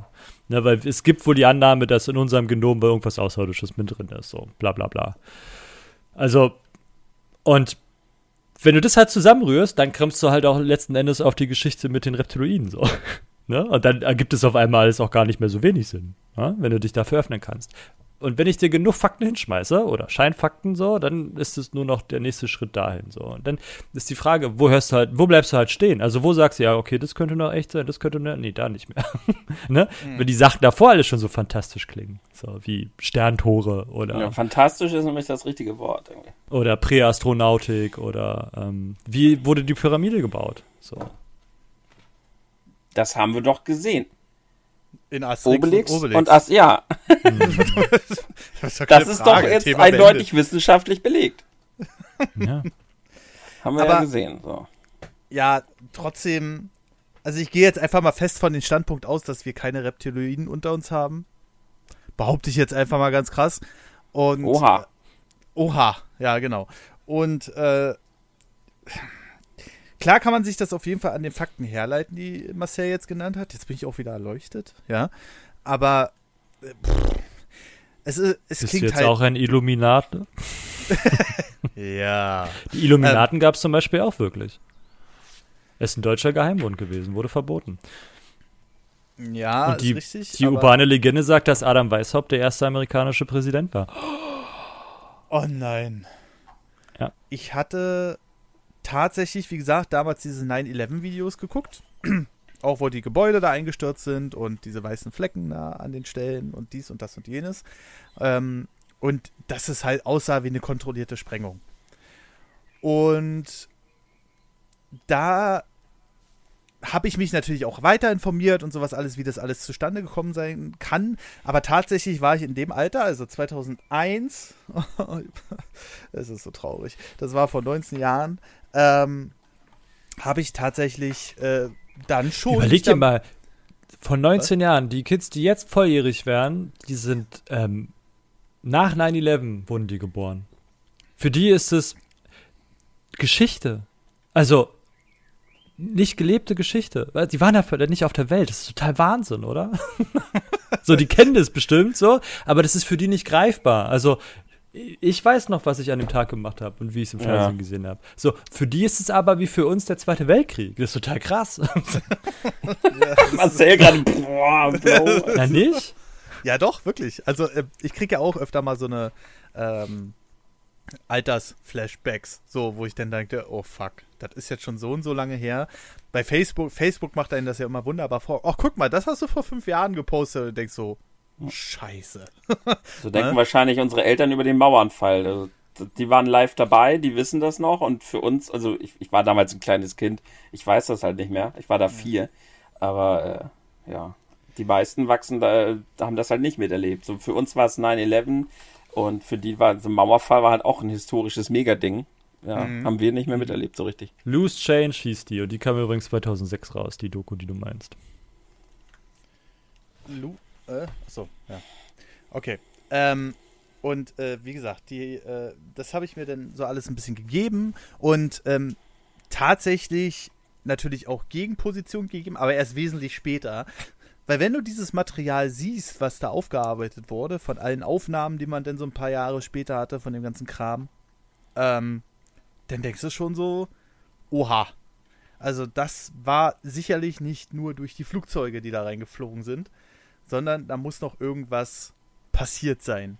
Ne, weil es gibt wohl die Annahme, dass in unserem Genom irgendwas Außerirdisches mit drin ist, so, bla bla bla. Also, und wenn du das halt zusammenrührst, dann kommst du halt auch letzten Endes auf die Geschichte mit den Reptiloiden, so. <laughs> Ne? Und dann ergibt es auf einmal alles auch gar nicht mehr so wenig Sinn, ne? wenn du dich dafür öffnen kannst. Und wenn ich dir genug Fakten hinschmeiße oder Scheinfakten so, dann ist es nur noch der nächste Schritt dahin so. Und dann ist die Frage, wo hörst du halt, wo bleibst du halt stehen? Also wo sagst du ja, okay, das könnte noch echt sein, das könnte noch, nee, da nicht mehr. <laughs> ne? Mhm. Wenn die Sachen davor alle schon so fantastisch klingen, so wie Sterntore oder. Ja, fantastisch ist nämlich das richtige Wort. Irgendwie. Oder Präastronautik oder ähm, wie wurde die Pyramide gebaut? So. Das haben wir doch gesehen. In Asterix Obelix und, Obelix. und As ja. das <laughs> ist, das ist doch jetzt Thema eindeutig beendet. wissenschaftlich belegt. Ja. Haben wir Aber, ja gesehen. So. Ja, trotzdem, also ich gehe jetzt einfach mal fest von dem Standpunkt aus, dass wir keine Reptiloiden unter uns haben. Behaupte ich jetzt einfach mal ganz krass. Und, oha. Äh, oha, ja, genau. Und äh, Klar kann man sich das auf jeden Fall an den Fakten herleiten, die Marcel jetzt genannt hat. Jetzt bin ich auch wieder erleuchtet, ja. Aber äh, pff, es, es Bist klingt jetzt halt auch ein Illuminat? <laughs> ja. Die Illuminaten ähm, gab es zum Beispiel auch wirklich. Es ist ein deutscher Geheimbund gewesen, wurde verboten. Ja, Und die, ist richtig. Die urbane Legende sagt, dass Adam Weishaupt der erste amerikanische Präsident war. Oh nein. Ja. Ich hatte tatsächlich, wie gesagt, damals diese 9-11-Videos geguckt. <clears throat> auch wo die Gebäude da eingestürzt sind und diese weißen Flecken da an den Stellen und dies und das und jenes. Ähm, und dass es halt aussah wie eine kontrollierte Sprengung. Und da habe ich mich natürlich auch weiter informiert und sowas alles, wie das alles zustande gekommen sein kann. Aber tatsächlich war ich in dem Alter, also 2001, <laughs> es ist so traurig, das war vor 19 Jahren, ähm, habe ich tatsächlich äh, dann schon. Überleg dir mal, von 19 Was? Jahren, die Kids, die jetzt volljährig wären, die sind ähm, nach 9-11 wurden die geboren. Für die ist es Geschichte. Also nicht gelebte Geschichte. Die waren ja nicht auf der Welt. Das ist total Wahnsinn, oder? <laughs> so, die kennen das bestimmt so, aber das ist für die nicht greifbar. Also ich weiß noch, was ich an dem Tag gemacht habe und wie ich es im Fernsehen ja. gesehen habe. So, für die ist es aber wie für uns der Zweite Weltkrieg. Das ist total krass. <laughs> ja, Marcel gerade, boah, Bro. Na nicht? Ja, doch, wirklich. Also, äh, ich kriege ja auch öfter mal so eine ähm, Alters-Flashbacks, so, wo ich dann denke, oh fuck, das ist jetzt schon so und so lange her. Bei Facebook, Facebook macht einen das ja immer wunderbar vor. Ach, guck mal, das hast du vor fünf Jahren gepostet und denkst so, Scheiße. so denken ne? wahrscheinlich unsere Eltern über den Mauernfall. Also, die waren live dabei, die wissen das noch und für uns, also ich, ich war damals ein kleines Kind, ich weiß das halt nicht mehr. Ich war da vier, aber äh, ja, die meisten wachsen da, haben das halt nicht miterlebt. So für uns war es 9-11 und für die war so ein Mauerfall war halt auch ein historisches Megading. Ja, mhm. haben wir nicht mehr miterlebt so richtig. Loose Change hieß die und die kam übrigens 2006 raus, die Doku, die du meinst. Lu, äh, achso, ja. Okay. Ähm, und äh, wie gesagt, die, äh, das habe ich mir dann so alles ein bisschen gegeben und ähm, tatsächlich natürlich auch Gegenposition gegeben, aber erst wesentlich später. Weil wenn du dieses Material siehst, was da aufgearbeitet wurde, von allen Aufnahmen, die man dann so ein paar Jahre später hatte, von dem ganzen Kram, ähm, dann denkst du schon so, oha. Also das war sicherlich nicht nur durch die Flugzeuge, die da reingeflogen sind, sondern da muss noch irgendwas passiert sein.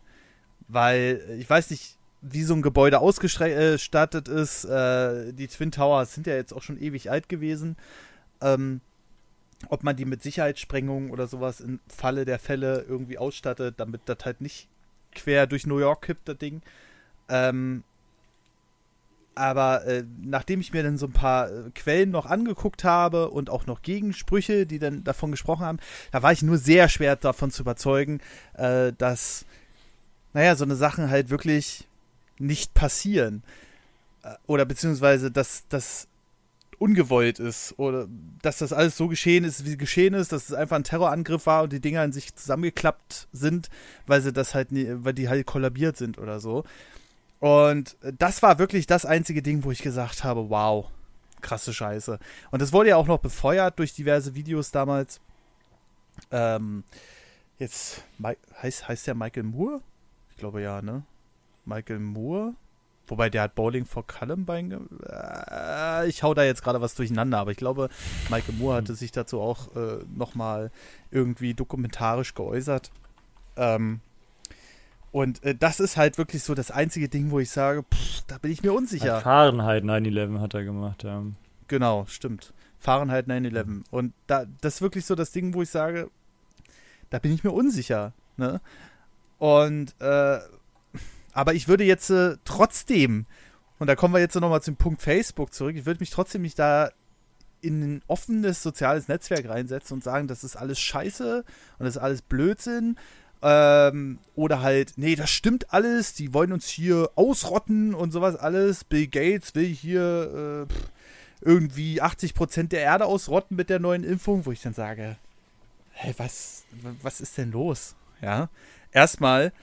Weil ich weiß nicht, wie so ein Gebäude ausgestattet ist. Äh, die Twin Towers sind ja jetzt auch schon ewig alt gewesen. Ähm, ob man die mit Sicherheitssprengungen oder sowas im Falle der Fälle irgendwie ausstattet, damit das halt nicht quer durch New York kippt, das Ding. Ähm, aber äh, nachdem ich mir dann so ein paar äh, Quellen noch angeguckt habe und auch noch Gegensprüche, die dann davon gesprochen haben, da war ich nur sehr schwer davon zu überzeugen, äh, dass, naja, so eine Sachen halt wirklich nicht passieren. Äh, oder beziehungsweise, dass das ungewollt ist. Oder dass das alles so geschehen ist, wie geschehen ist, dass es einfach ein Terrorangriff war und die Dinger in sich zusammengeklappt sind, weil sie das halt weil die halt kollabiert sind oder so. Und das war wirklich das einzige Ding, wo ich gesagt habe, wow, krasse Scheiße. Und das wurde ja auch noch befeuert durch diverse Videos damals. Ähm, jetzt heißt, heißt der Michael Moore? Ich glaube ja, ne? Michael Moore. Wobei der hat Bowling for Columbine. Äh, ich hau da jetzt gerade was durcheinander, aber ich glaube, Michael Moore hatte sich dazu auch äh, nochmal irgendwie dokumentarisch geäußert. Ähm, und äh, das ist halt wirklich so das einzige Ding, wo ich sage, pff, da bin ich mir unsicher. Halt Fahrenheit 9-11 hat er gemacht, ja. Genau, stimmt. Fahrenheit 9-11. Und da, das ist wirklich so das Ding, wo ich sage, da bin ich mir unsicher. Ne? Und äh, aber ich würde jetzt äh, trotzdem, und da kommen wir jetzt nochmal zum Punkt Facebook zurück, ich würde mich trotzdem nicht da in ein offenes soziales Netzwerk reinsetzen und sagen, das ist alles scheiße und das ist alles Blödsinn. Ähm, oder halt, nee, das stimmt alles, die wollen uns hier ausrotten und sowas alles. Bill Gates will hier äh, irgendwie 80% der Erde ausrotten mit der neuen Impfung, wo ich dann sage, hey, was, was ist denn los? Ja, erstmal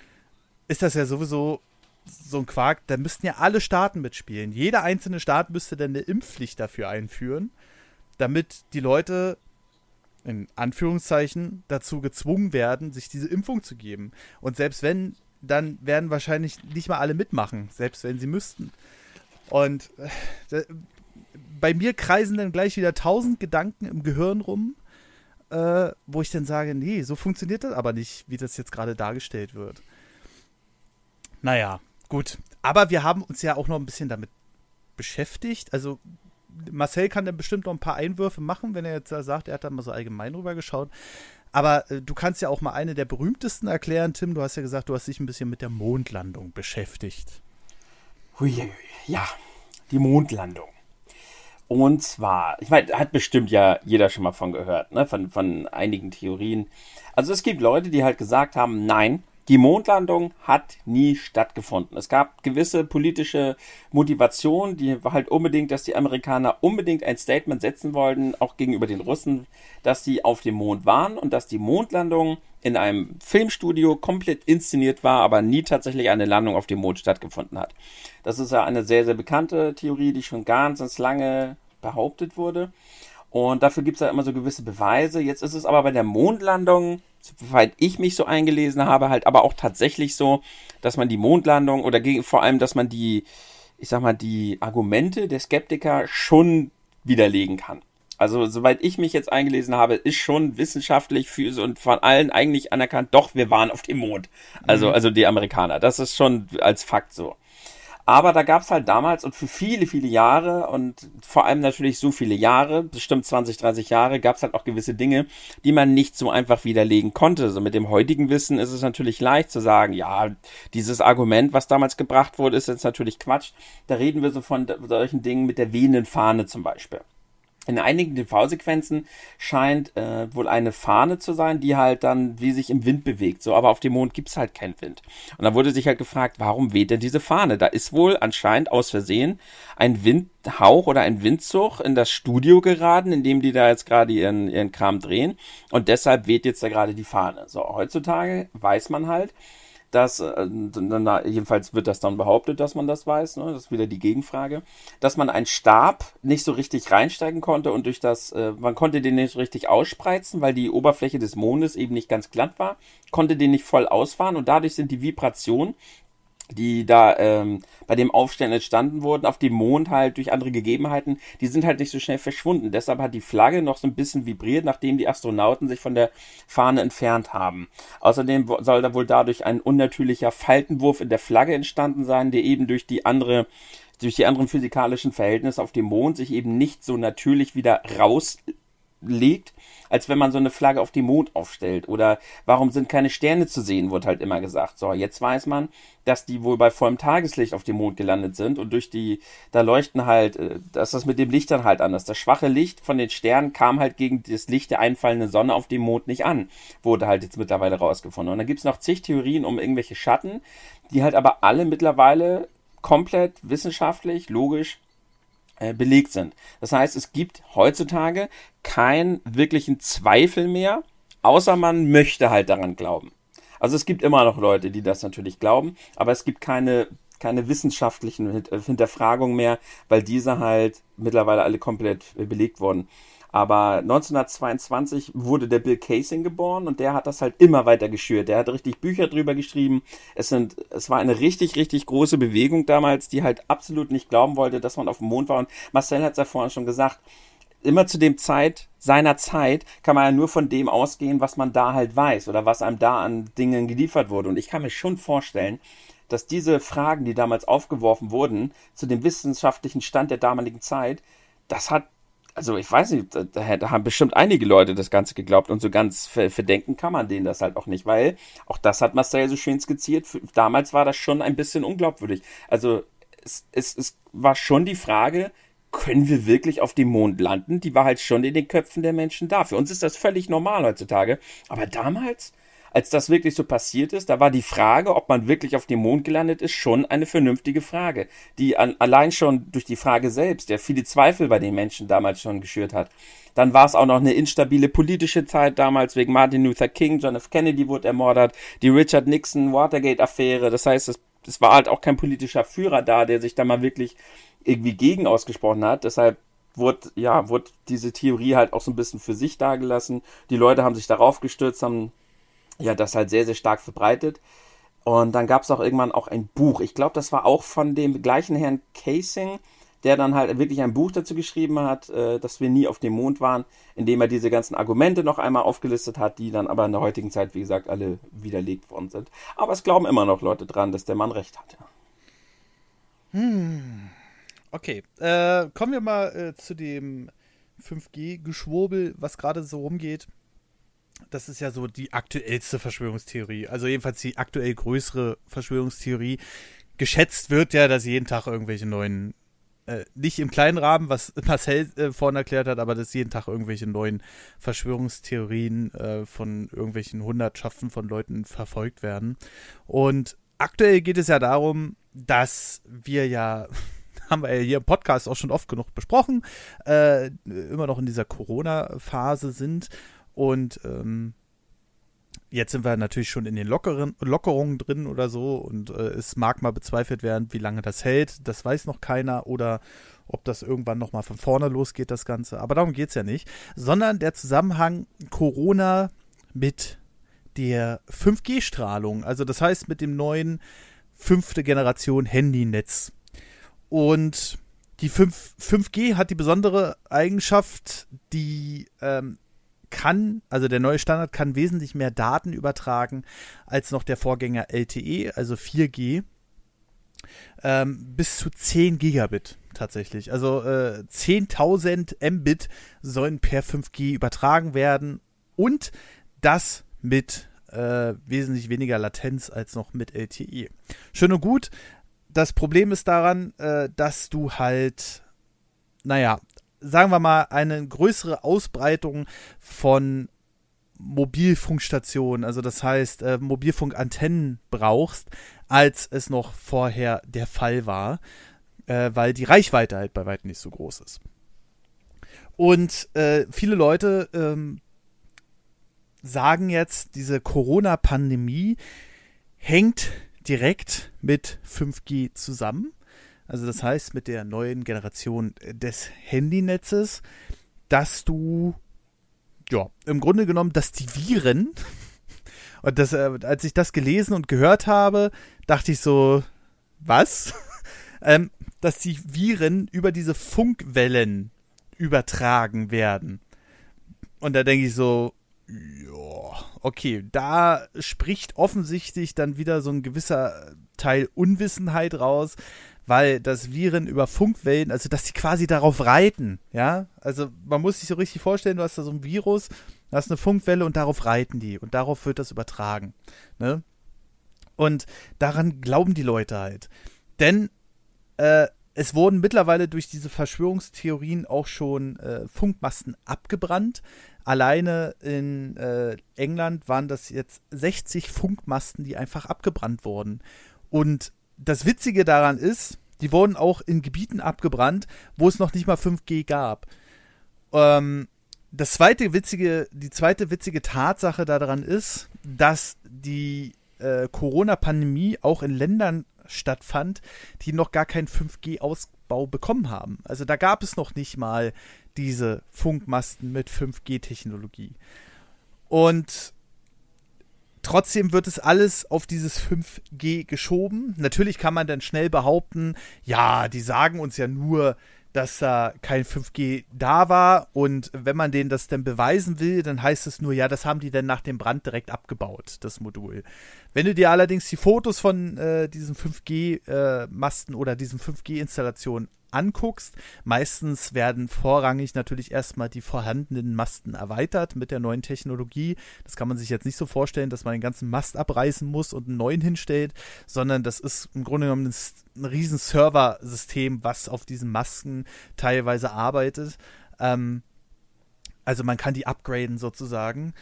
ist das ja sowieso so ein Quark, da müssten ja alle Staaten mitspielen. Jeder einzelne Staat müsste dann eine Impfpflicht dafür einführen, damit die Leute in Anführungszeichen dazu gezwungen werden, sich diese Impfung zu geben. Und selbst wenn, dann werden wahrscheinlich nicht mal alle mitmachen, selbst wenn sie müssten. Und äh, bei mir kreisen dann gleich wieder tausend Gedanken im Gehirn rum, äh, wo ich dann sage, nee, so funktioniert das aber nicht, wie das jetzt gerade dargestellt wird. Naja, gut. Aber wir haben uns ja auch noch ein bisschen damit beschäftigt. Also Marcel kann dann bestimmt noch ein paar Einwürfe machen, wenn er jetzt sagt, er hat da mal so allgemein rüber geschaut. Aber äh, du kannst ja auch mal eine der berühmtesten erklären, Tim. Du hast ja gesagt, du hast dich ein bisschen mit der Mondlandung beschäftigt. Hui, ja, die Mondlandung. Und zwar, ich meine, hat bestimmt ja jeder schon mal von gehört, ne? von, von einigen Theorien. Also es gibt Leute, die halt gesagt haben, nein, die Mondlandung hat nie stattgefunden. Es gab gewisse politische Motivationen, die halt unbedingt, dass die Amerikaner unbedingt ein Statement setzen wollten, auch gegenüber den Russen, dass sie auf dem Mond waren und dass die Mondlandung in einem Filmstudio komplett inszeniert war, aber nie tatsächlich eine Landung auf dem Mond stattgefunden hat. Das ist ja eine sehr, sehr bekannte Theorie, die schon ganz, ganz lange behauptet wurde. Und dafür gibt es ja immer so gewisse Beweise. Jetzt ist es aber bei der Mondlandung soweit ich mich so eingelesen habe, halt aber auch tatsächlich so, dass man die Mondlandung oder vor allem, dass man die, ich sag mal, die Argumente der Skeptiker schon widerlegen kann. Also, soweit ich mich jetzt eingelesen habe, ist schon wissenschaftlich für, und von allen eigentlich anerkannt, doch, wir waren auf dem Mond. Also, mhm. also die Amerikaner. Das ist schon als Fakt so. Aber da gab es halt damals und für viele, viele Jahre und vor allem natürlich so viele Jahre, bestimmt 20, 30 Jahre, gab es halt auch gewisse Dinge, die man nicht so einfach widerlegen konnte. So mit dem heutigen Wissen ist es natürlich leicht zu sagen, ja, dieses Argument, was damals gebracht wurde, ist jetzt natürlich Quatsch. Da reden wir so von solchen Dingen mit der wehenden Fahne zum Beispiel. In einigen TV-Sequenzen scheint äh, wohl eine Fahne zu sein, die halt dann wie sich im Wind bewegt. So, aber auf dem Mond gibt's halt keinen Wind. Und dann wurde sich halt gefragt, warum weht denn diese Fahne? Da ist wohl anscheinend aus Versehen ein Windhauch oder ein Windzug in das Studio geraten, in dem die da jetzt gerade ihren, ihren Kram drehen. Und deshalb weht jetzt da gerade die Fahne. So, heutzutage weiß man halt, dass, äh, na, jedenfalls wird das dann behauptet, dass man das weiß, ne? das ist wieder die Gegenfrage, dass man einen Stab nicht so richtig reinsteigen konnte und durch das, äh, man konnte den nicht so richtig ausspreizen, weil die Oberfläche des Mondes eben nicht ganz glatt war, konnte den nicht voll ausfahren und dadurch sind die Vibrationen die da ähm, bei dem Aufstellen entstanden wurden, auf dem Mond halt durch andere Gegebenheiten, die sind halt nicht so schnell verschwunden. Deshalb hat die Flagge noch so ein bisschen vibriert, nachdem die Astronauten sich von der Fahne entfernt haben. Außerdem soll da wohl dadurch ein unnatürlicher Faltenwurf in der Flagge entstanden sein, der eben durch die andere durch die anderen physikalischen Verhältnisse auf dem Mond sich eben nicht so natürlich wieder raus legt, als wenn man so eine Flagge auf dem Mond aufstellt. Oder warum sind keine Sterne zu sehen, wird halt immer gesagt. So, jetzt weiß man, dass die wohl bei vollem Tageslicht auf dem Mond gelandet sind und durch die, da leuchten halt, äh, dass das mit dem Licht dann halt anders. Das schwache Licht von den Sternen kam halt gegen das Licht der einfallenden Sonne auf dem Mond nicht an. Wurde halt jetzt mittlerweile rausgefunden. Und dann gibt's noch zig Theorien um irgendwelche Schatten, die halt aber alle mittlerweile komplett wissenschaftlich, logisch belegt sind. Das heißt, es gibt heutzutage keinen wirklichen Zweifel mehr, außer man möchte halt daran glauben. Also es gibt immer noch Leute, die das natürlich glauben, aber es gibt keine keine wissenschaftlichen Hinterfragungen mehr, weil diese halt mittlerweile alle komplett äh, belegt wurden. Aber 1922 wurde der Bill Casing geboren und der hat das halt immer weiter geschürt. Der hat richtig Bücher drüber geschrieben. Es sind, es war eine richtig, richtig große Bewegung damals, die halt absolut nicht glauben wollte, dass man auf dem Mond war. Und Marcel hat es ja vorhin schon gesagt, immer zu dem Zeit, seiner Zeit, kann man ja nur von dem ausgehen, was man da halt weiß oder was einem da an Dingen geliefert wurde. Und ich kann mir schon vorstellen, dass diese Fragen, die damals aufgeworfen wurden, zu dem wissenschaftlichen Stand der damaligen Zeit, das hat also ich weiß nicht, da, da, haben bestimmt einige Leute das Ganze geglaubt und so ganz verdenken kann man denen das halt auch nicht, weil auch das hat Marcel so schön skizziert. Damals war das schon ein bisschen unglaubwürdig. Also es, es, es war schon die Frage, können wir wirklich auf dem Mond landen? Die war halt schon in den Köpfen der Menschen da. Für uns ist das völlig normal heutzutage. Aber damals, als das wirklich so passiert ist, da war die Frage, ob man wirklich auf dem Mond gelandet ist, schon eine vernünftige Frage, die an, allein schon durch die Frage selbst, der viele Zweifel bei den Menschen damals schon geschürt hat. Dann war es auch noch eine instabile politische Zeit damals wegen Martin Luther King, John F. Kennedy wurde ermordet, die Richard Nixon Watergate-Affäre. Das heißt, es, es war halt auch kein politischer Führer da, der sich da mal wirklich irgendwie gegen ausgesprochen hat. Deshalb wurde, ja, wurde diese Theorie halt auch so ein bisschen für sich dargelassen. Die Leute haben sich darauf gestürzt, haben ja, das halt sehr, sehr stark verbreitet. Und dann gab es auch irgendwann auch ein Buch. Ich glaube, das war auch von dem gleichen Herrn Casing, der dann halt wirklich ein Buch dazu geschrieben hat, äh, dass wir nie auf dem Mond waren, indem er diese ganzen Argumente noch einmal aufgelistet hat, die dann aber in der heutigen Zeit, wie gesagt, alle widerlegt worden sind. Aber es glauben immer noch Leute dran, dass der Mann recht hat. Hm. Okay, äh, kommen wir mal äh, zu dem 5G-Geschwurbel, was gerade so rumgeht das ist ja so die aktuellste Verschwörungstheorie, also jedenfalls die aktuell größere Verschwörungstheorie. Geschätzt wird ja, dass jeden Tag irgendwelche neuen, äh, nicht im kleinen Rahmen, was <laughs> Marcel äh, vorhin erklärt hat, aber dass jeden Tag irgendwelche neuen Verschwörungstheorien äh, von irgendwelchen Hundertschaften von Leuten verfolgt werden. Und aktuell geht es ja darum, dass wir ja <laughs> haben wir ja hier im Podcast auch schon oft genug besprochen, äh, immer noch in dieser Corona-Phase sind und ähm, jetzt sind wir natürlich schon in den lockeren, Lockerungen drin oder so und äh, es mag mal bezweifelt werden, wie lange das hält. Das weiß noch keiner oder ob das irgendwann nochmal von vorne losgeht, das Ganze. Aber darum geht es ja nicht, sondern der Zusammenhang Corona mit der 5G-Strahlung. Also das heißt mit dem neuen fünfte Generation Handynetz. Und die 5, 5G hat die besondere Eigenschaft, die ähm, kann, also der neue Standard kann wesentlich mehr Daten übertragen als noch der Vorgänger LTE, also 4G. Ähm, bis zu 10 Gigabit tatsächlich. Also äh, 10.000 Mbit sollen per 5G übertragen werden und das mit äh, wesentlich weniger Latenz als noch mit LTE. Schön und gut. Das Problem ist daran, äh, dass du halt, naja, sagen wir mal, eine größere Ausbreitung von Mobilfunkstationen, also das heißt äh, Mobilfunkantennen brauchst, als es noch vorher der Fall war, äh, weil die Reichweite halt bei weitem nicht so groß ist. Und äh, viele Leute ähm, sagen jetzt, diese Corona-Pandemie hängt direkt mit 5G zusammen. Also das heißt mit der neuen Generation des Handynetzes, dass du ja, im Grunde genommen, dass die Viren, <laughs> und das, äh, als ich das gelesen und gehört habe, dachte ich so, was? <laughs> ähm, dass die Viren über diese Funkwellen übertragen werden. Und da denke ich so, ja, okay, da spricht offensichtlich dann wieder so ein gewisser Teil Unwissenheit raus, weil das Viren über Funkwellen, also dass sie quasi darauf reiten, ja, also man muss sich so richtig vorstellen, du hast da so ein Virus, du hast eine Funkwelle und darauf reiten die und darauf wird das übertragen, ne? Und daran glauben die Leute halt. Denn äh, es wurden mittlerweile durch diese Verschwörungstheorien auch schon äh, Funkmasten abgebrannt. Alleine in äh, England waren das jetzt 60 Funkmasten, die einfach abgebrannt wurden. Und das Witzige daran ist, die wurden auch in Gebieten abgebrannt, wo es noch nicht mal 5G gab. Ähm, das zweite witzige, die zweite witzige Tatsache daran ist, dass die äh, Corona-Pandemie auch in Ländern stattfand, die noch gar keinen 5G-Ausbau bekommen haben. Also da gab es noch nicht mal diese Funkmasten mit 5G-Technologie. Und Trotzdem wird es alles auf dieses 5G geschoben. Natürlich kann man dann schnell behaupten, ja, die sagen uns ja nur, dass da kein 5G da war und wenn man denen das dann beweisen will, dann heißt es nur, ja, das haben die dann nach dem Brand direkt abgebaut, das Modul. Wenn du dir allerdings die Fotos von äh, diesen 5G-Masten äh, oder diesen 5G-Installationen anguckst. Meistens werden vorrangig natürlich erstmal die vorhandenen Masten erweitert mit der neuen Technologie. Das kann man sich jetzt nicht so vorstellen, dass man den ganzen Mast abreißen muss und einen neuen hinstellt, sondern das ist im Grunde genommen ein, riesen Serversystem, was auf diesen Masken teilweise arbeitet. Ähm, also man kann die upgraden sozusagen.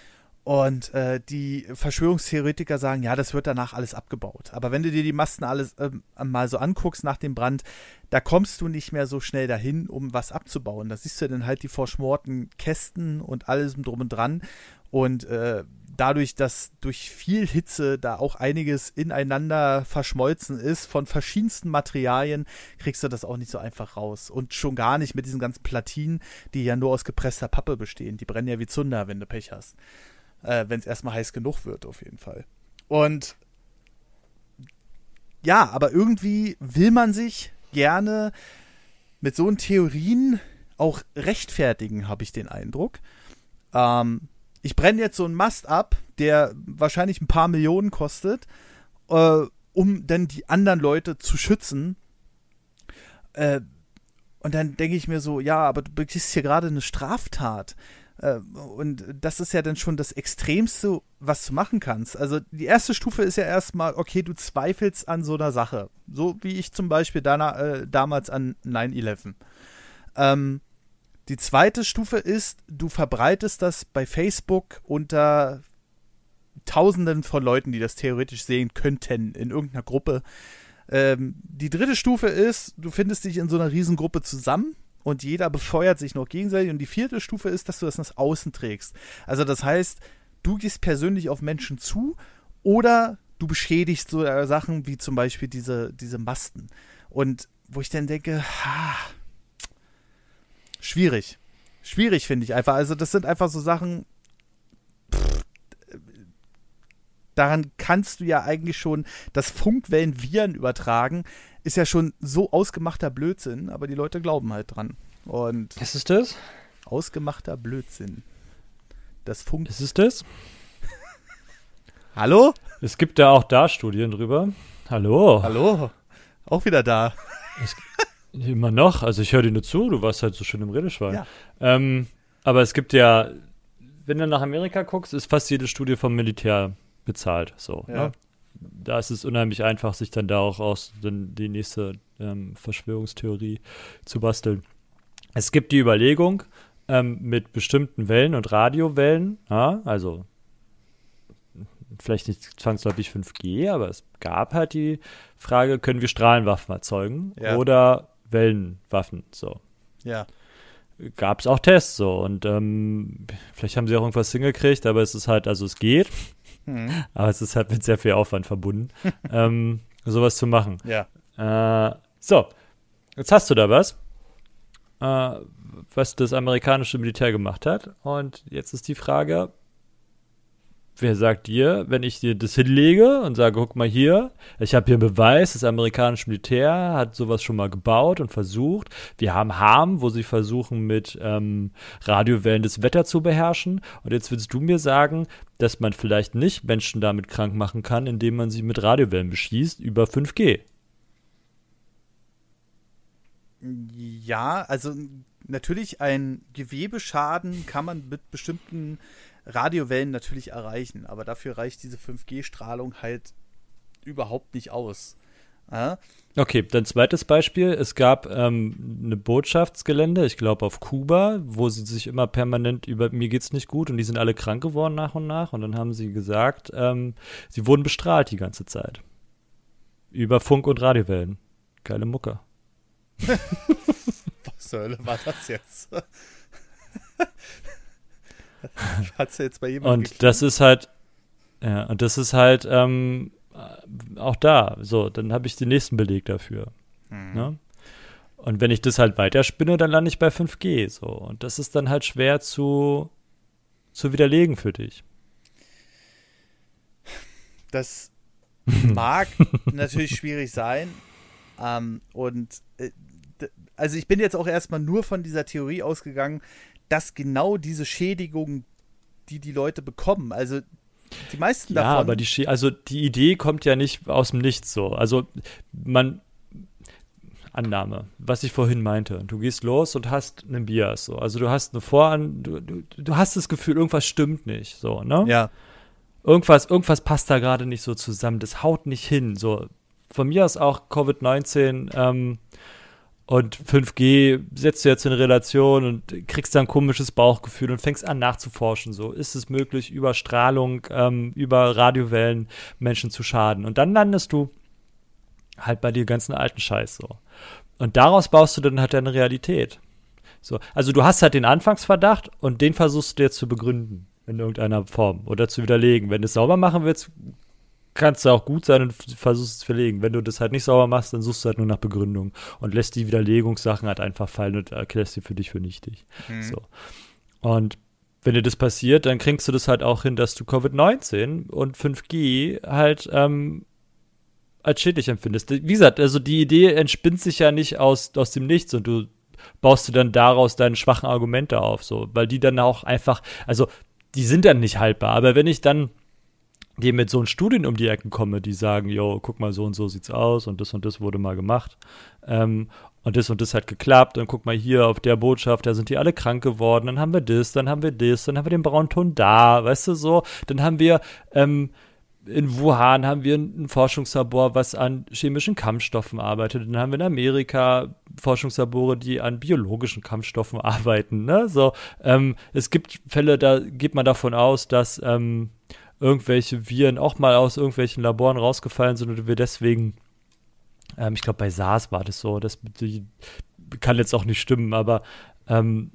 Und äh, die Verschwörungstheoretiker sagen, ja, das wird danach alles abgebaut. Aber wenn du dir die Masten alles ähm, mal so anguckst nach dem Brand, da kommst du nicht mehr so schnell dahin, um was abzubauen. Da siehst du dann halt die verschmorten Kästen und alles drum und dran. Und äh, dadurch, dass durch viel Hitze da auch einiges ineinander verschmolzen ist von verschiedensten Materialien, kriegst du das auch nicht so einfach raus. Und schon gar nicht mit diesen ganzen Platinen, die ja nur aus gepresster Pappe bestehen. Die brennen ja wie Zunder, wenn du Pech hast äh, wenn es erstmal heiß genug wird, auf jeden Fall. Und ja, aber irgendwie will man sich gerne mit so Theorien auch rechtfertigen, habe ich den Eindruck. Ähm, ich brenne jetzt so einen Mast ab, der wahrscheinlich ein paar Millionen kostet, äh, um dann die anderen Leute zu schützen. Äh, und dann denke ich mir so, ja, aber du begehst hier gerade eine Straftat. Äh, und das ist ja dann schon das Extremste, was du machen kannst. Also die erste Stufe ist ja erstmal, okay, du zweifelst an so einer Sache. So wie ich zum Beispiel dana, äh, damals an 9-11. Ähm, die zweite Stufe ist, du verbreitest das bei Facebook unter Tausenden von Leuten, die das theoretisch sehen könnten in irgendeiner Gruppe. Ähm, die dritte Stufe ist, du findest dich in so einer Riesengruppe zusammen und jeder befeuert sich noch gegenseitig. Und die vierte Stufe ist, dass du das nach außen trägst. Also das heißt, du gehst persönlich auf Menschen zu oder du beschädigst so äh, Sachen wie zum Beispiel diese, diese Masten. Und wo ich dann denke, ha, schwierig. Schwierig finde ich einfach. Also das sind einfach so Sachen, pff, daran kannst du ja eigentlich schon das Funkwellen Viren übertragen ist ja schon so ausgemachter Blödsinn, aber die Leute glauben halt dran. Und Was ist das? Ausgemachter Blödsinn. Das Funk. Ist es das? <laughs> Hallo? Es gibt ja auch da Studien drüber. Hallo. Hallo. Auch wieder da. Es, immer noch. Also ich höre dir nur zu. Du warst halt so schön im Redeschwein. Ja. Ähm, aber es gibt ja, wenn du nach Amerika guckst, ist fast jede Studie vom Militär bezahlt. So. Ja. Ne? Da ist es unheimlich einfach, sich dann da auch aus den, die nächste ähm, Verschwörungstheorie zu basteln. Es gibt die Überlegung, ähm, mit bestimmten Wellen und Radiowellen, ja, also vielleicht nicht zwangsläufig 5G, aber es gab halt die Frage, können wir Strahlenwaffen erzeugen Ja. oder Wellenwaffen, so. Ja. Gab es auch Tests, so, und ähm, vielleicht haben sie auch irgendwas hingekriegt, aber es ist halt, also es geht, Hm. aber es ist halt mit sehr viel Aufwand verbunden, <laughs> ähm, sowas zu machen. Ja. Äh, so, jetzt hast du da was, äh, was das amerikanische Militär gemacht hat. Und jetzt ist die Frage, wer sagt dir, wenn ich dir das hinlege und sage, guck mal hier, ich habe hier einen Beweis, das amerikanische Militär hat sowas schon mal gebaut und versucht. Wir haben Harm, wo sie versuchen, mit ähm, Radiowellen das Wetter zu beherrschen. Und jetzt willst du mir sagen, dass man vielleicht nicht Menschen damit krank machen kann, indem man sie mit Radiowellen beschießt über 5G. Ja, also natürlich ein Gewebeschaden kann man mit bestimmten Radiowellen natürlich erreichen, aber dafür reicht diese 5G-Strahlung halt überhaupt nicht aus. Ja? Okay, dann zweites Beispiel. Es gab ähm, eine Botschaftsgelände, ich glaube auf Kuba, wo sie sich immer permanent über mir geht's nicht gut und die sind alle krank geworden nach und nach. Und dann haben sie gesagt, ähm, sie wurden bestrahlt die ganze Zeit. Über Funk- und Radiowellen. Geile Mucke. <laughs> Was zur Hölle war das jetzt? <laughs> <laughs> Hat's jetzt bei jemandem Und das ist halt, ja, und das ist halt ähm, auch da. So, dann habe ich den nächsten Beleg dafür. Hm. Ne? Und wenn ich das halt weiterspinne, dann lande ich bei 5G. So. Und das ist dann halt schwer zu, zu widerlegen für dich. Das <laughs> mag natürlich schwierig sein. Ähm, und äh, also ich bin jetzt auch erstmal nur von dieser Theorie ausgegangen, dass genau diese Schädigung, die die Leute bekommen, also die meisten Ja, davon. aber die, also die Idee kommt ja nicht aus dem Nichts so. Also man, Annahme, was ich vorhin meinte. Du gehst los und hast einen Bias so. Also du hast eine Voran, du, du, du hast das Gefühl, irgendwas stimmt nicht so, ne? ja, irgendwas, irgendwas passt da gerade nicht so zusammen. Das haut nicht hin. So, von mir aus auch Covid-19 ähm, und 5G setzt du jetzt in Relation und kriegst dann ein komisches Bauchgefühl und fängst an nachzuforschen. So, ist es möglich, über Strahlung, ähm, über Radiowellen Menschen zu schaden? Und dann landest du halt bei dir ganzen alten Scheiß so. Und daraus baust du dann halt deine Realität. So, also du hast halt den Anfangsverdacht und den versuchst du jetzt zu begründen in irgendeiner Form oder zu widerlegen. Wenn du es sauber machen willst, kannst du auch gut sein und versuchst es zu verlegen. Wenn du das halt nicht sauber machst, dann suchst du halt nur nach Begründung und lässt die Widerlegungssachen halt einfach fallen und erklärst sie für dich für nichtig. Mhm. So. Und wenn dir das passiert, dann kriegst du das halt auch hin, dass du Covid-19 und 5G halt ähm, als schädlich empfindest. Wie gesagt, also die Idee entspinnt sich ja nicht aus, aus dem Nichts und du baust du dann daraus deine schwachen Argumente auf, so, weil die dann auch einfach, also die sind dann nicht haltbar. Aber wenn ich dann dir mit so einen Studien um die Ecken komme, die sagen, yo, guck mal, so und so sieht's aus und das und das wurde mal gemacht ähm, und das und das hat geklappt und guck mal hier auf der Botschaft, da sind die alle krank geworden, dann haben wir das, dann haben wir das, dann haben wir den Braunton da, weißt du so, dann haben wir ähm, in Wuhan haben wir ein Forschungslabor, was an chemischen Kampfstoffen arbeitet. Dann haben wir in Amerika Forschungslabore, die an biologischen Kampfstoffen <laughs> arbeiten. Ne? So, ähm, es gibt Fälle, da geht man davon aus, dass ähm, irgendwelche Viren auch mal aus irgendwelchen Laboren rausgefallen sind und wir deswegen, ähm, ich glaube bei SARS war das so, das die, kann jetzt auch nicht stimmen, aber ähm,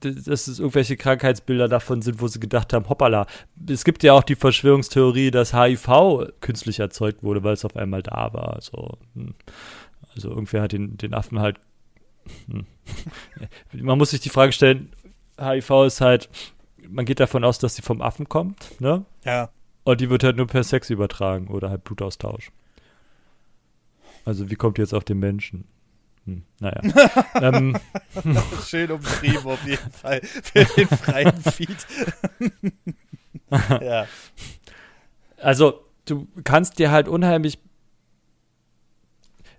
dass es irgendwelche Krankheitsbilder davon sind, wo sie gedacht haben, hoppala. Es gibt ja auch die Verschwörungstheorie, dass HIV künstlich erzeugt wurde, weil es auf einmal da war. So, hm. also irgendwer hat den, den Affen halt. Hm. <laughs> Man muss sich die Frage stellen, HIV ist halt, man geht davon aus, dass sie vom Affen kommt, ne? ja. Und die wird halt nur per Sex übertragen oder halt Blutaustausch. Also wie kommt die jetzt auf den Menschen? Hm, naja. <laughs> ähm, <laughs> Schön umschrieben auf jeden Fall für den freien Feed. <laughs> ja. also du kannst dir halt unheimlich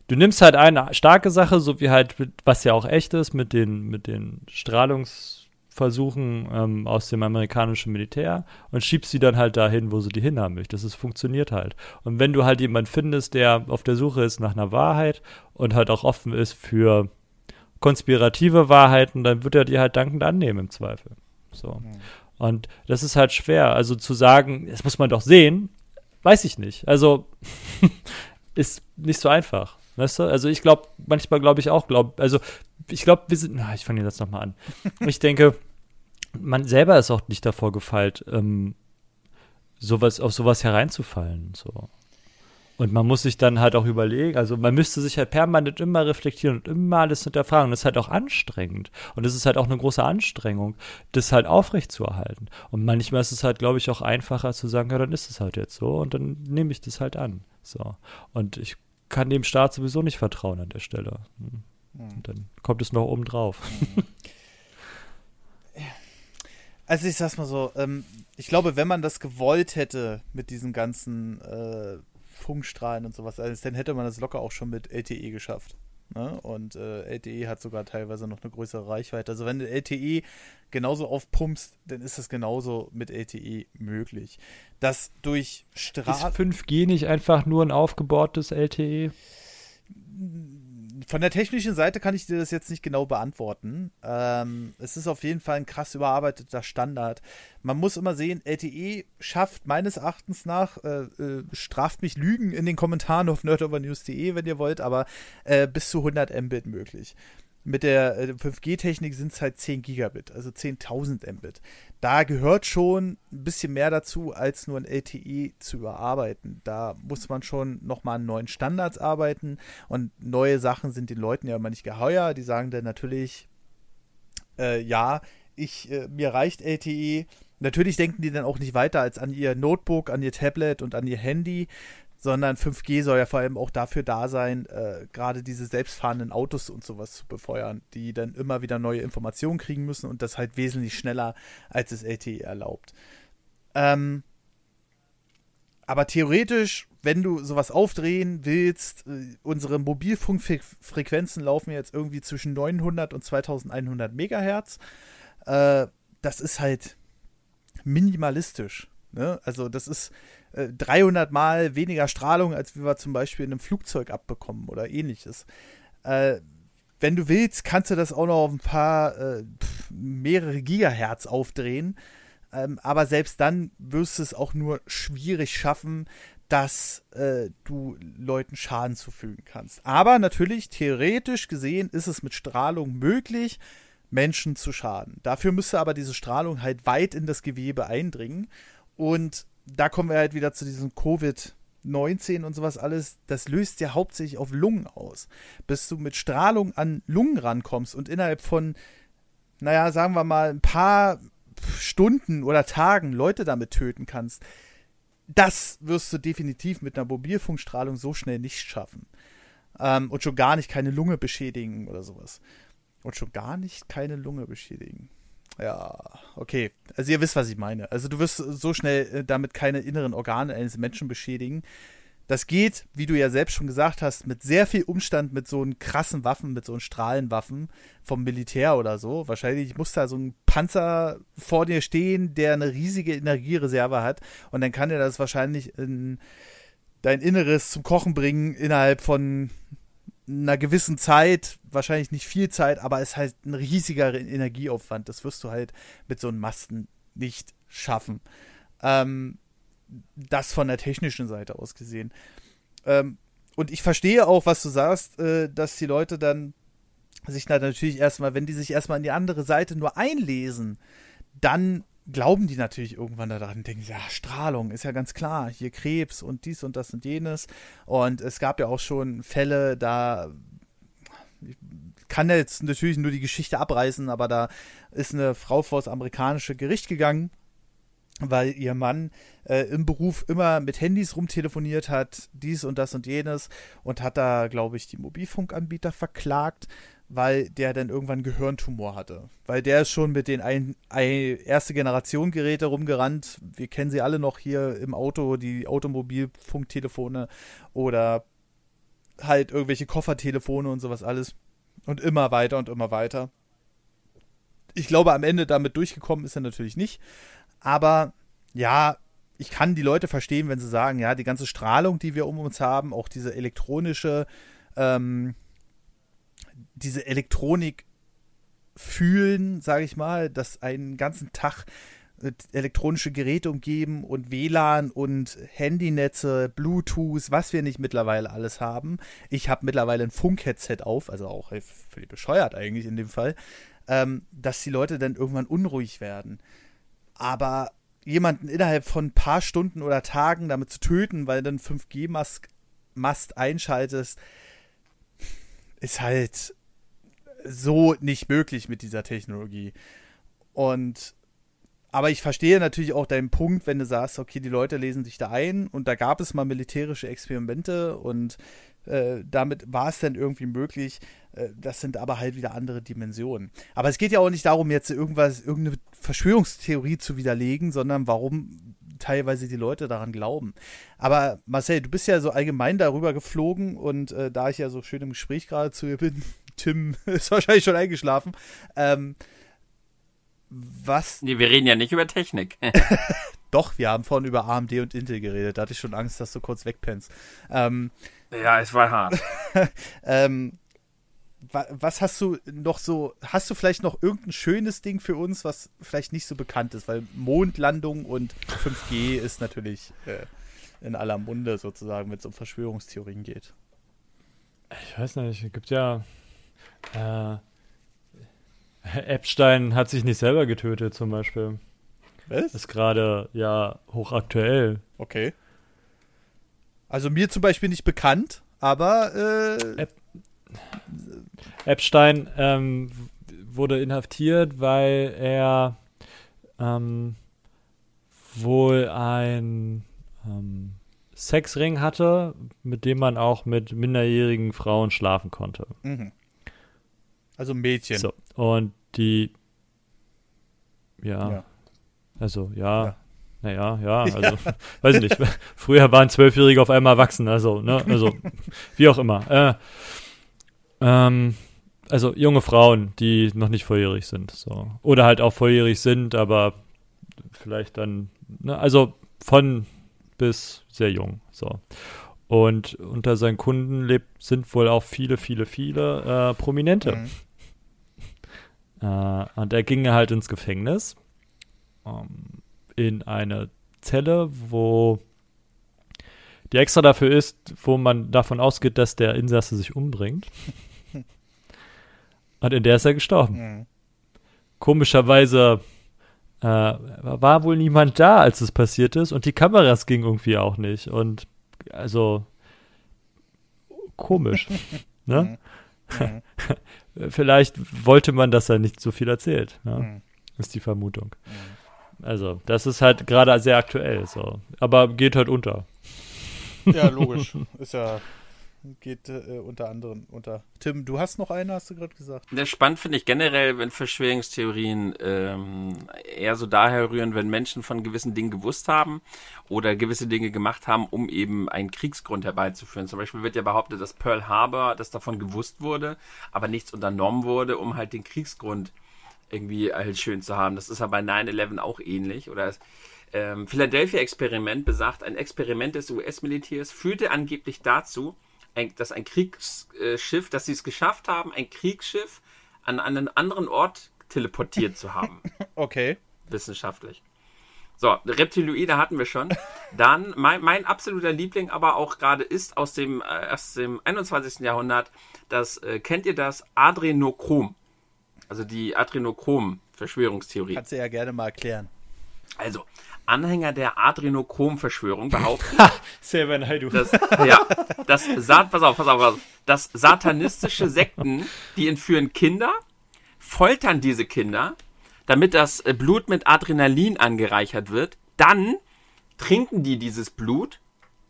du nimmst halt eine starke Sache, so wie halt, was ja auch echt ist, mit den, mit den Strahlungsversuchen ähm, aus dem amerikanischen Militär und schiebst sie dann halt dahin, wo sie die hinhaben möchtest. Es funktioniert halt. Und wenn du halt jemanden findest, der auf der Suche ist nach einer Wahrheit und halt auch offen ist für konspirative Wahrheiten, dann wird er die halt dankend annehmen im Zweifel. So. Mhm. Und das ist halt schwer. Also zu sagen, das muss man doch sehen, weiß ich nicht. Also <laughs> ist nicht so einfach. Weißt du? Also ich glaube, manchmal glaube ich auch, glaube, also ich glaube, wir sind, na, ich fange jetzt nochmal an. Ich denke, man selber ist auch nicht davor gefeilt, ähm, sowas, auf sowas hereinzufallen. So. Und man muss sich dann halt auch überlegen, also man müsste sich halt permanent immer reflektieren und immer alles hinterfragen. das ist halt auch anstrengend. Und es ist halt auch eine große Anstrengung, das halt aufrechtzuerhalten. Und manchmal ist es halt, glaube ich, auch einfacher zu sagen, ja, dann ist es halt jetzt so und dann nehme ich das halt an. So. Und ich kann dem Staat sowieso nicht vertrauen an der Stelle. Hm. Und dann kommt es noch oben drauf. <laughs> Also ich sag's mal so, ähm, ich glaube, wenn man das gewollt hätte mit diesen ganzen äh, Funkstrahlen und sowas alles, dann hätte man das locker auch schon mit LTE geschafft. Ne? Und äh, LTE hat sogar teilweise noch eine größere Reichweite. Also wenn du LTE genauso aufpumpst, dann ist das genauso mit LTE möglich. Das durch Strahl... Ist 5G nicht einfach nur ein aufgebohrtes LTE? Von der technischen Seite kann ich dir das jetzt nicht genau beantworten. Ähm, es ist auf jeden Fall ein krass überarbeiteter Standard. Man muss immer sehen, LTE schafft meines Erachtens nach, äh, äh, straft mich Lügen in den Kommentaren auf nerdovernews.de, wenn ihr wollt, aber äh, bis zu 100 Mbit möglich. Mit der 5G-Technik sind es halt 10 Gigabit, also 10.000 Mbit. Da gehört schon ein bisschen mehr dazu, als nur ein LTE zu überarbeiten. Da muss man schon nochmal an neuen Standards arbeiten und neue Sachen sind den Leuten ja immer nicht geheuer. Die sagen dann natürlich, äh, ja, ich, äh, mir reicht LTE. Natürlich denken die dann auch nicht weiter als an ihr Notebook, an ihr Tablet und an ihr Handy sondern 5G soll ja vor allem auch dafür da sein, äh, gerade diese selbstfahrenden Autos und sowas zu befeuern, die dann immer wieder neue Informationen kriegen müssen und das halt wesentlich schneller, als es LTE erlaubt. Ähm, aber theoretisch, wenn du sowas aufdrehen willst, äh, unsere Mobilfunkfrequenzen laufen jetzt irgendwie zwischen 900 und 2100 Megahertz. Äh, das ist halt minimalistisch. Ne? Also das ist 300 äh, Mal weniger Strahlung, als wir zum Beispiel in einem Flugzeug abbekommen oder ähnliches. Äh, wenn du willst, kannst du das auch noch auf ein paar äh, mehrere Gigahertz aufdrehen. Ähm, aber selbst dann wirst du es auch nur schwierig schaffen, dass äh, du Leuten Schaden zufügen kannst. Aber natürlich, theoretisch gesehen, ist es mit Strahlung möglich, Menschen zu schaden. Dafür müsste aber diese Strahlung halt weit in das Gewebe eindringen. Und da kommen wir halt wieder zu diesem Covid-19 und sowas alles. Das löst ja hauptsächlich auf Lungen aus. Bis du mit Strahlung an Lungen rankommst und innerhalb von, naja, sagen wir mal, ein paar Stunden oder Tagen Leute damit töten kannst. Das wirst du definitiv mit einer Mobilfunkstrahlung so schnell nicht schaffen. Ähm, und schon gar nicht keine Lunge beschädigen oder sowas. Und schon gar nicht keine Lunge beschädigen. Ja, okay. Also ihr wisst, was ich meine. Also du wirst so schnell äh, damit keine inneren Organe eines Menschen beschädigen. Das geht, wie du ja selbst schon gesagt hast, mit sehr viel Umstand mit so einen krassen Waffen, mit so einen Strahlenwaffen vom Militär oder so. Wahrscheinlich muss da so ein Panzer vor dir stehen, der eine riesige Energiereserve hat. Und dann kann er das wahrscheinlich in dein Inneres zum Kochen bringen innerhalb von einer gewissen Zeit, wahrscheinlich nicht viel Zeit, aber es ist halt ein riesiger Energieaufwand. Das wirst du halt mit so einem Masten nicht schaffen. Ähm, das von der technischen Seite aus gesehen. Ähm, und ich verstehe auch, was du sagst, äh, dass die Leute dann sich natürlich erstmal, wenn die sich erstmal an die andere Seite nur einlesen, dann glauben die natürlich irgendwann daran denken, ja, Strahlung ist ja ganz klar, hier Krebs und dies und das und jenes. Und es gab ja auch schon Fälle, da ich kann jetzt natürlich nur die Geschichte abreißen, aber da ist eine Frau vor das amerikanische Gericht gegangen, weil ihr Mann äh, im Beruf immer mit Handys rumtelefoniert hat, dies und das und jenes und hat da, glaube ich, die Mobilfunkanbieter verklagt, weil der dann irgendwann Gehirntumor hatte. Weil der ist schon mit den ein, ein, erste Generation Geräte rumgerannt. Wir kennen sie alle noch hier im Auto, die Automobilfunktelefone oder halt irgendwelche Koffertelefone und sowas alles. Und immer weiter und immer weiter. Ich glaube, am Ende damit durchgekommen ist er natürlich nicht. Aber ja, ich kann die Leute verstehen, wenn sie sagen, ja, die ganze Strahlung, die wir um uns haben, auch diese elektronische ähm, diese Elektronik fühlen, sage ich mal, dass einen ganzen Tag elektronische Geräte umgeben und WLAN und Handynetze, Bluetooth, was wir nicht mittlerweile alles haben. Ich habe mittlerweile ein Funk-Headset auf, also auch völlig bescheuert eigentlich in dem Fall, ähm, dass die Leute dann irgendwann unruhig werden. Aber jemanden innerhalb von ein paar Stunden oder Tagen damit zu töten, weil dann 5G-Mast einschaltest, ist halt so nicht möglich mit dieser Technologie. Und aber ich verstehe natürlich auch deinen Punkt, wenn du sagst, okay, die Leute lesen sich da ein und da gab es mal militärische Experimente und äh, damit war es dann irgendwie möglich. Äh, das sind aber halt wieder andere Dimensionen. Aber es geht ja auch nicht darum, jetzt irgendwas, irgendeine Verschwörungstheorie zu widerlegen, sondern warum teilweise die Leute daran glauben. Aber Marcel, du bist ja so allgemein darüber geflogen und äh, da ich ja so schön im Gespräch gerade zu dir bin, Tim <laughs> ist wahrscheinlich schon eingeschlafen. Ähm, was. Nee, wir reden ja nicht über Technik. <laughs> Doch, wir haben vorhin über AMD und Intel geredet. Da hatte ich schon Angst, dass du kurz wegpennst. Ähm, ja, es war hart. <laughs> ähm, was hast du noch so, hast du vielleicht noch irgendein schönes Ding für uns, was vielleicht nicht so bekannt ist? Weil Mondlandung und 5G ist natürlich äh, in aller Munde sozusagen, wenn es um Verschwörungstheorien geht. Ich weiß nicht, es gibt ja äh, Epstein hat sich nicht selber getötet, zum Beispiel. Was? Ist gerade ja hochaktuell. Okay. Also mir zum Beispiel nicht bekannt, aber äh, Ep Epstein ähm, wurde inhaftiert, weil er ähm, wohl ein ähm, Sexring hatte, mit dem man auch mit minderjährigen Frauen schlafen konnte. Mhm. Also Mädchen. So, und die, ja, ja. also ja, ja. Naja, ja, <laughs> also, ja. weiß ich nicht. Früher waren Zwölfjährige auf einmal erwachsen, also, ne, also, wie auch immer. Äh, ähm, also junge Frauen, die noch nicht volljährig sind, so. Oder halt auch volljährig sind, aber vielleicht dann, ne, also von bis sehr jung, so. Und unter seinen Kunden lebt, sind wohl auch viele, viele, viele äh, Prominente. Mhm. Äh, und er ging halt ins Gefängnis. Ähm, in eine Zelle, wo die extra dafür ist, wo man davon ausgeht, dass der Insasse sich umbringt. <laughs> und in der ist er gestorben. Mhm. Komischerweise äh, war wohl niemand da, als es passiert ist und die Kameras gingen irgendwie auch nicht. Und also komisch. <laughs> ne? Mhm. <laughs> vielleicht wollte man, dass er nicht so viel erzählt. Ja? Mhm. Ist die Vermutung. Mhm. Also, das ist halt gerade sehr aktuell so. Aber geht halt unter. Ja, logisch. <laughs> ist ja geht äh, unter anderem unter. Tim, du hast noch eine, hast du gerade gesagt. Der spannend finde ich generell, wenn Verschwörungstheorien ähm, eher so daher rühren, wenn Menschen von gewissen Dingen gewusst haben oder gewisse Dinge gemacht haben, um eben einen Kriegsgrund herbeizuführen. Zum Beispiel wird ja behauptet, dass Pearl Harbor, dass davon gewusst wurde, aber nichts unternommen wurde, um halt den Kriegsgrund irgendwie halt schön zu haben. Das ist ja bei 9-11 auch ähnlich. Oder das ähm, Philadelphia-Experiment besagt, ein Experiment des US-Militärs führte angeblich dazu, ein, dass ein Kriegsschiff, dass sie es geschafft haben, ein Kriegsschiff an einen anderen Ort teleportiert zu haben. <laughs> Okay. Wissenschaftlich. So, Reptiloide hatten wir schon. Dann mein, mein absoluter Liebling aber auch gerade ist aus dem, äh, aus dem 21. Jahrhundert. Das äh, kennt ihr das Adrenochrom? Also die Adrenochrom-Verschwörungstheorie. Kannst du ja gerne mal erklären. Also, Anhänger der Adrenochrom-Verschwörung behaupten, <laughs> dass, ja, das, pass auf, pass auf, pass auf, dass satanistische Sekten, die entführen Kinder, foltern diese Kinder, damit das äh, Blut mit Adrenalin angereichert wird, dann trinken die dieses Blut,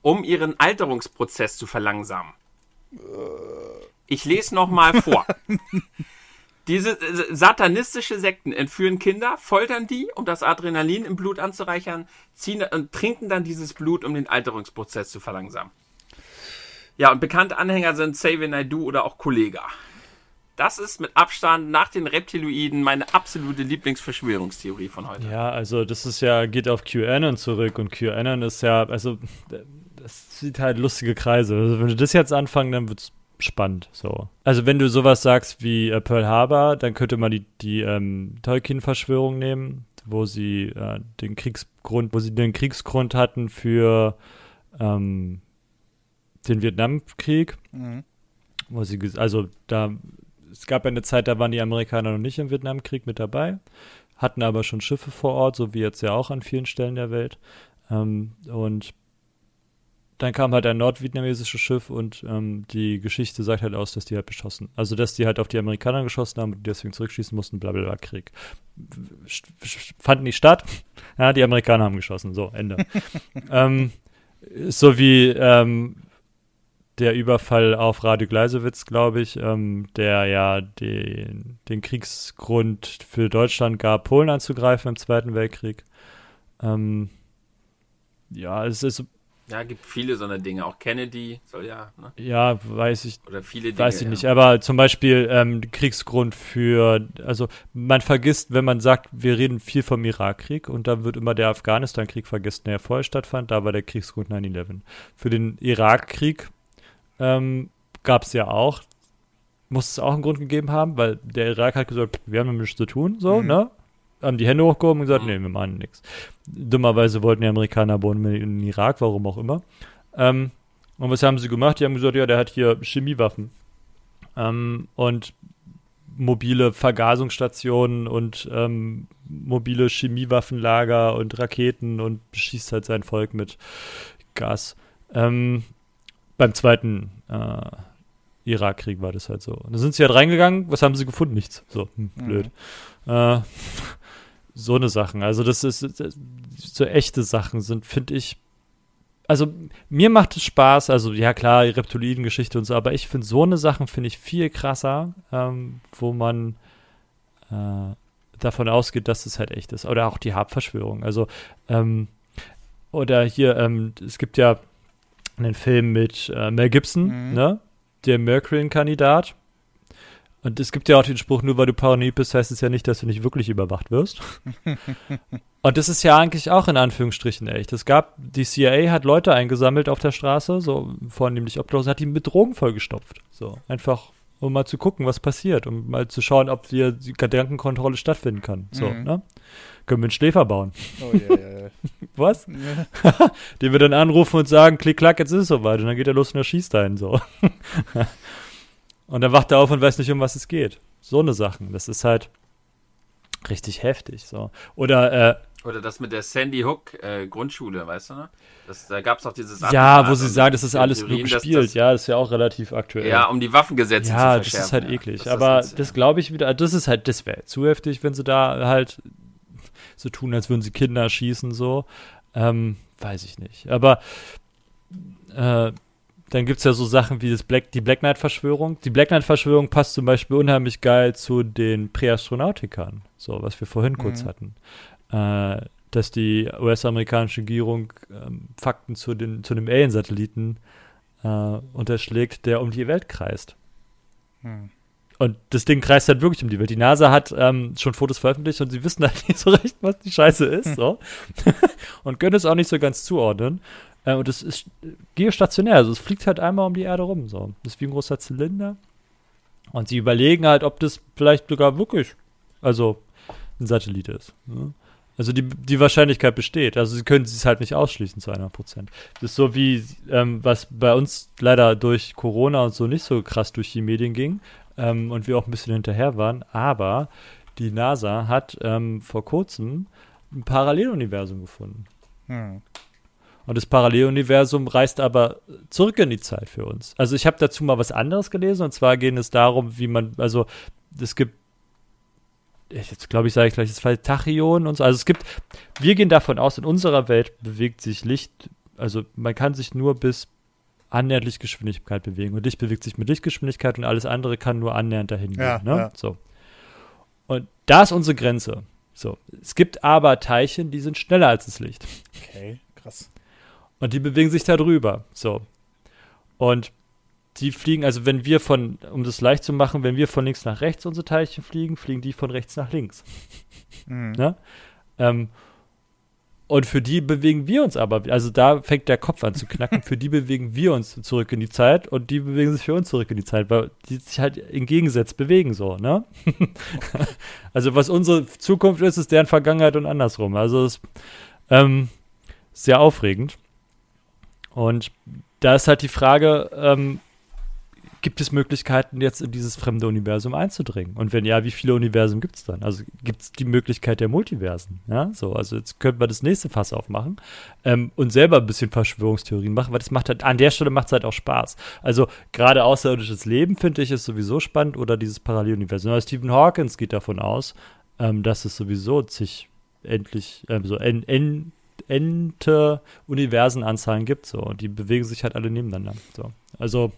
um ihren Alterungsprozess zu verlangsamen. Ich lese nochmal vor. <laughs> Diese äh, satanistische Sekten entführen Kinder, foltern die, um das Adrenalin im Blut anzureichern, ziehen und trinken dann dieses Blut, um den Alterungsprozess zu verlangsamen. Ja, und bekannte Anhänger sind Xavier Naidoo oder auch Kollega. Das ist mit Abstand nach den Reptiloiden meine absolute Lieblingsverschwörungstheorie von heute. Ja, also das ist ja, geht auf QAnon zurück und QAnon ist ja, also das zieht halt lustige Kreise. Also wenn wir das jetzt anfangen, dann wird es spannend. So. Also wenn du sowas sagst wie äh, Pearl Harbor, dann könnte man die, die ähm, Tolkien-Verschwörung nehmen, wo sie äh, den Kriegsgrund, wo sie den Kriegsgrund hatten für ähm, den Vietnamkrieg, Mhm. wo sie, also da, es gab eine Zeit, da waren die Amerikaner noch nicht im Vietnamkrieg mit dabei, hatten aber schon Schiffe vor Ort, so wie jetzt ja auch an vielen Stellen der Welt. Ähm, und dann kam halt ein nordvietnamesisches Schiff und ähm, die Geschichte sagt halt aus, dass die halt beschossen, also dass die halt auf die Amerikaner geschossen haben und deswegen zurückschießen mussten, bla bla bla, Krieg. Fand nicht statt. Ja, die Amerikaner haben geschossen, so, Ende. <laughs> ähm, so wie ähm, der Überfall auf Radio Gleisewitz, glaube ich, ähm, der ja den, den Kriegsgrund für Deutschland gab, Polen anzugreifen im Zweiten Weltkrieg. Ähm, ja, es ist, Ja, gibt viele so eine Dinge. Auch Kennedy soll ja, ne? ja, weiß ich, Oder viele Dinge. weiß ich ja. nicht, aber zum Beispiel ähm, Kriegsgrund für, also man vergisst, wenn man sagt, wir reden viel vom Irakkrieg und dann wird immer der Afghanistan-Krieg vergessen, der ja vorher stattfand, da war der Kriegsgrund 9-11. Für den Irakkrieg ähm, gab es ja auch, muss es auch einen Grund gegeben haben, weil der Irak hat gesagt, wir haben damit nichts zu tun, so, Mhm. ne? Haben die Hände hochgehoben und gesagt, Mhm. nee, wir machen nichts. Dummerweise wollten die Amerikaner bauen in den Irak, warum auch immer. Ähm, und was haben sie gemacht? Die haben gesagt, ja, der hat hier Chemiewaffen. Ähm, und mobile Vergasungsstationen und ähm, mobile Chemiewaffenlager und Raketen und beschießt halt sein Volk mit Gas. Ähm, beim zweiten äh, Irakkrieg war das halt so. Und da sind sie halt reingegangen, was haben sie gefunden? Nichts. So, hm, blöd. Äh, so eine Sachen. Also das ist das- so echte Sachen sind, finde ich. Also mir macht es Spaß. Also ja klar, die Reptiliden-Geschichte und so, aber ich finde so eine Sachen finde ich viel krasser, ähm, wo man äh, davon ausgeht, dass es halt echt ist. Oder auch die Habverschwörung. Also ähm, oder hier, ähm, es gibt ja einen Film mit äh, Mel Gibson, Mhm. ne? Der Mercury-Kandidat. Und es gibt ja auch den Spruch, nur weil du paranoid bist, heißt es ja nicht, dass du nicht wirklich überwacht wirst. <laughs> Und das ist ja eigentlich auch in Anführungsstrichen echt. Es gab, die CIA hat Leute eingesammelt auf der Straße, so vornehmlich Obdachlosen, hat die mit Drogen vollgestopft. So, einfach, um mal zu gucken, was passiert, um mal zu schauen, ob hier die Gedankenkontrolle stattfinden kann. So, Mhm. ne? Können wir einen Schläfer bauen. Oh, ja, ja, ja. <laughs> Was? <laughs> Den wir dann anrufen und sagen, klick, klack, jetzt ist es soweit. Und dann geht er los und er schießt einen so. Und dann wacht er auf und weiß nicht, um was es geht. So eine Sachen. Das ist halt richtig heftig. So. Oder, äh, Oder das mit der Sandy Hook äh, Grundschule, weißt du, ne? Das, da gab es auch dieses ja, wo sie und sagen, das ist alles nur Theorien, dass gespielt. Das, ja, das ist ja auch relativ aktuell. ja, um die Waffengesetze ja, zu das verschärfen. ist halt ja. eklig. Dass Aber jetzt- das glaube ich wieder, das ist halt, das wäre zu heftig, wenn sie da halt so tun, als würden sie Kinder schießen, so. Ähm, weiß ich nicht. Aber äh, dann gibt es ja so Sachen wie das Black, die Black Knight-Verschwörung. Die Black Knight-Verschwörung passt zum Beispiel unheimlich geil zu den Präastronautikern, so was wir vorhin kurz Mhm. hatten. Äh, dass die US-amerikanische Regierung ähm, Fakten zu, den, zu dem Alien-Satelliten äh, unterschlägt, der um die Welt kreist. Hm. Und das Ding kreist halt wirklich um die Welt. Die NASA hat ähm, schon Fotos veröffentlicht und sie wissen halt <laughs> nicht so recht, was die Scheiße ist. <laughs> So. <laughs> und können es auch nicht so ganz zuordnen. Äh, und es ist geostationär. Also es fliegt halt einmal um die Erde rum. So. Das ist wie ein großer Zylinder. Und sie überlegen halt, ob das vielleicht sogar wirklich also ein Satellit ist. Ne? Also die, die Wahrscheinlichkeit besteht. Also sie können es halt nicht ausschließen zu 100 Prozent. Das ist so wie, ähm, was bei uns leider durch Corona und so nicht so krass durch die Medien ging ähm, und wir auch ein bisschen hinterher waren. Aber die NASA hat ähm, vor kurzem ein Paralleluniversum gefunden. Hm. Und das Paralleluniversum reist aber zurück in die Zeit für uns. Also ich habe dazu mal was anderes gelesen und zwar geht es darum, wie man, also es gibt, ich- jetzt glaube ich, sage ich gleich das Fall Tachyonen und so. Also es gibt, wir gehen davon aus, in unserer Welt bewegt sich Licht, also man kann sich nur bis annähernd Lichtgeschwindigkeit bewegen und Licht bewegt sich mit Lichtgeschwindigkeit und alles andere kann nur annähernd dahin gehen. Ja, ne? ja. So. Und da ist unsere Grenze. So. Es gibt aber Teilchen, die sind schneller als das Licht. Okay, krass. Und die bewegen sich da drüber. So. Und die fliegen, also wenn wir von, um das leicht zu machen, wenn wir von links nach rechts unsere Teilchen fliegen, fliegen die von rechts nach links. Hm. Ne? Ähm, Und für die bewegen wir uns aber, also da fängt der Kopf an zu knacken, für die bewegen wir uns zurück in die Zeit und die bewegen sich für uns zurück in die Zeit, weil die sich halt im Gegensatz bewegen, so, ne? <laughs> also was unsere Zukunft ist, ist deren Vergangenheit und andersrum. Also es ist ähm, sehr aufregend. Und da ist halt die Frage, ähm, gibt es Möglichkeiten, jetzt in dieses fremde Universum einzudringen? Und wenn ja, wie viele Universen gibt es dann? Also gibt es die Möglichkeit der Multiversen? Ja, so, also jetzt könnten wir das nächste Fass aufmachen ähm, und selber ein bisschen Verschwörungstheorien machen, weil das macht halt, an der Stelle macht es halt auch Spaß. Also gerade außerirdisches Leben finde ich ist sowieso spannend oder dieses Paralleluniversum. Aber Stephen Hawkins geht davon aus, ähm, dass es sowieso sich endlich, ähm, so en, en, ente Universenanzahlen gibt, so, und die bewegen sich halt alle nebeneinander. So. Also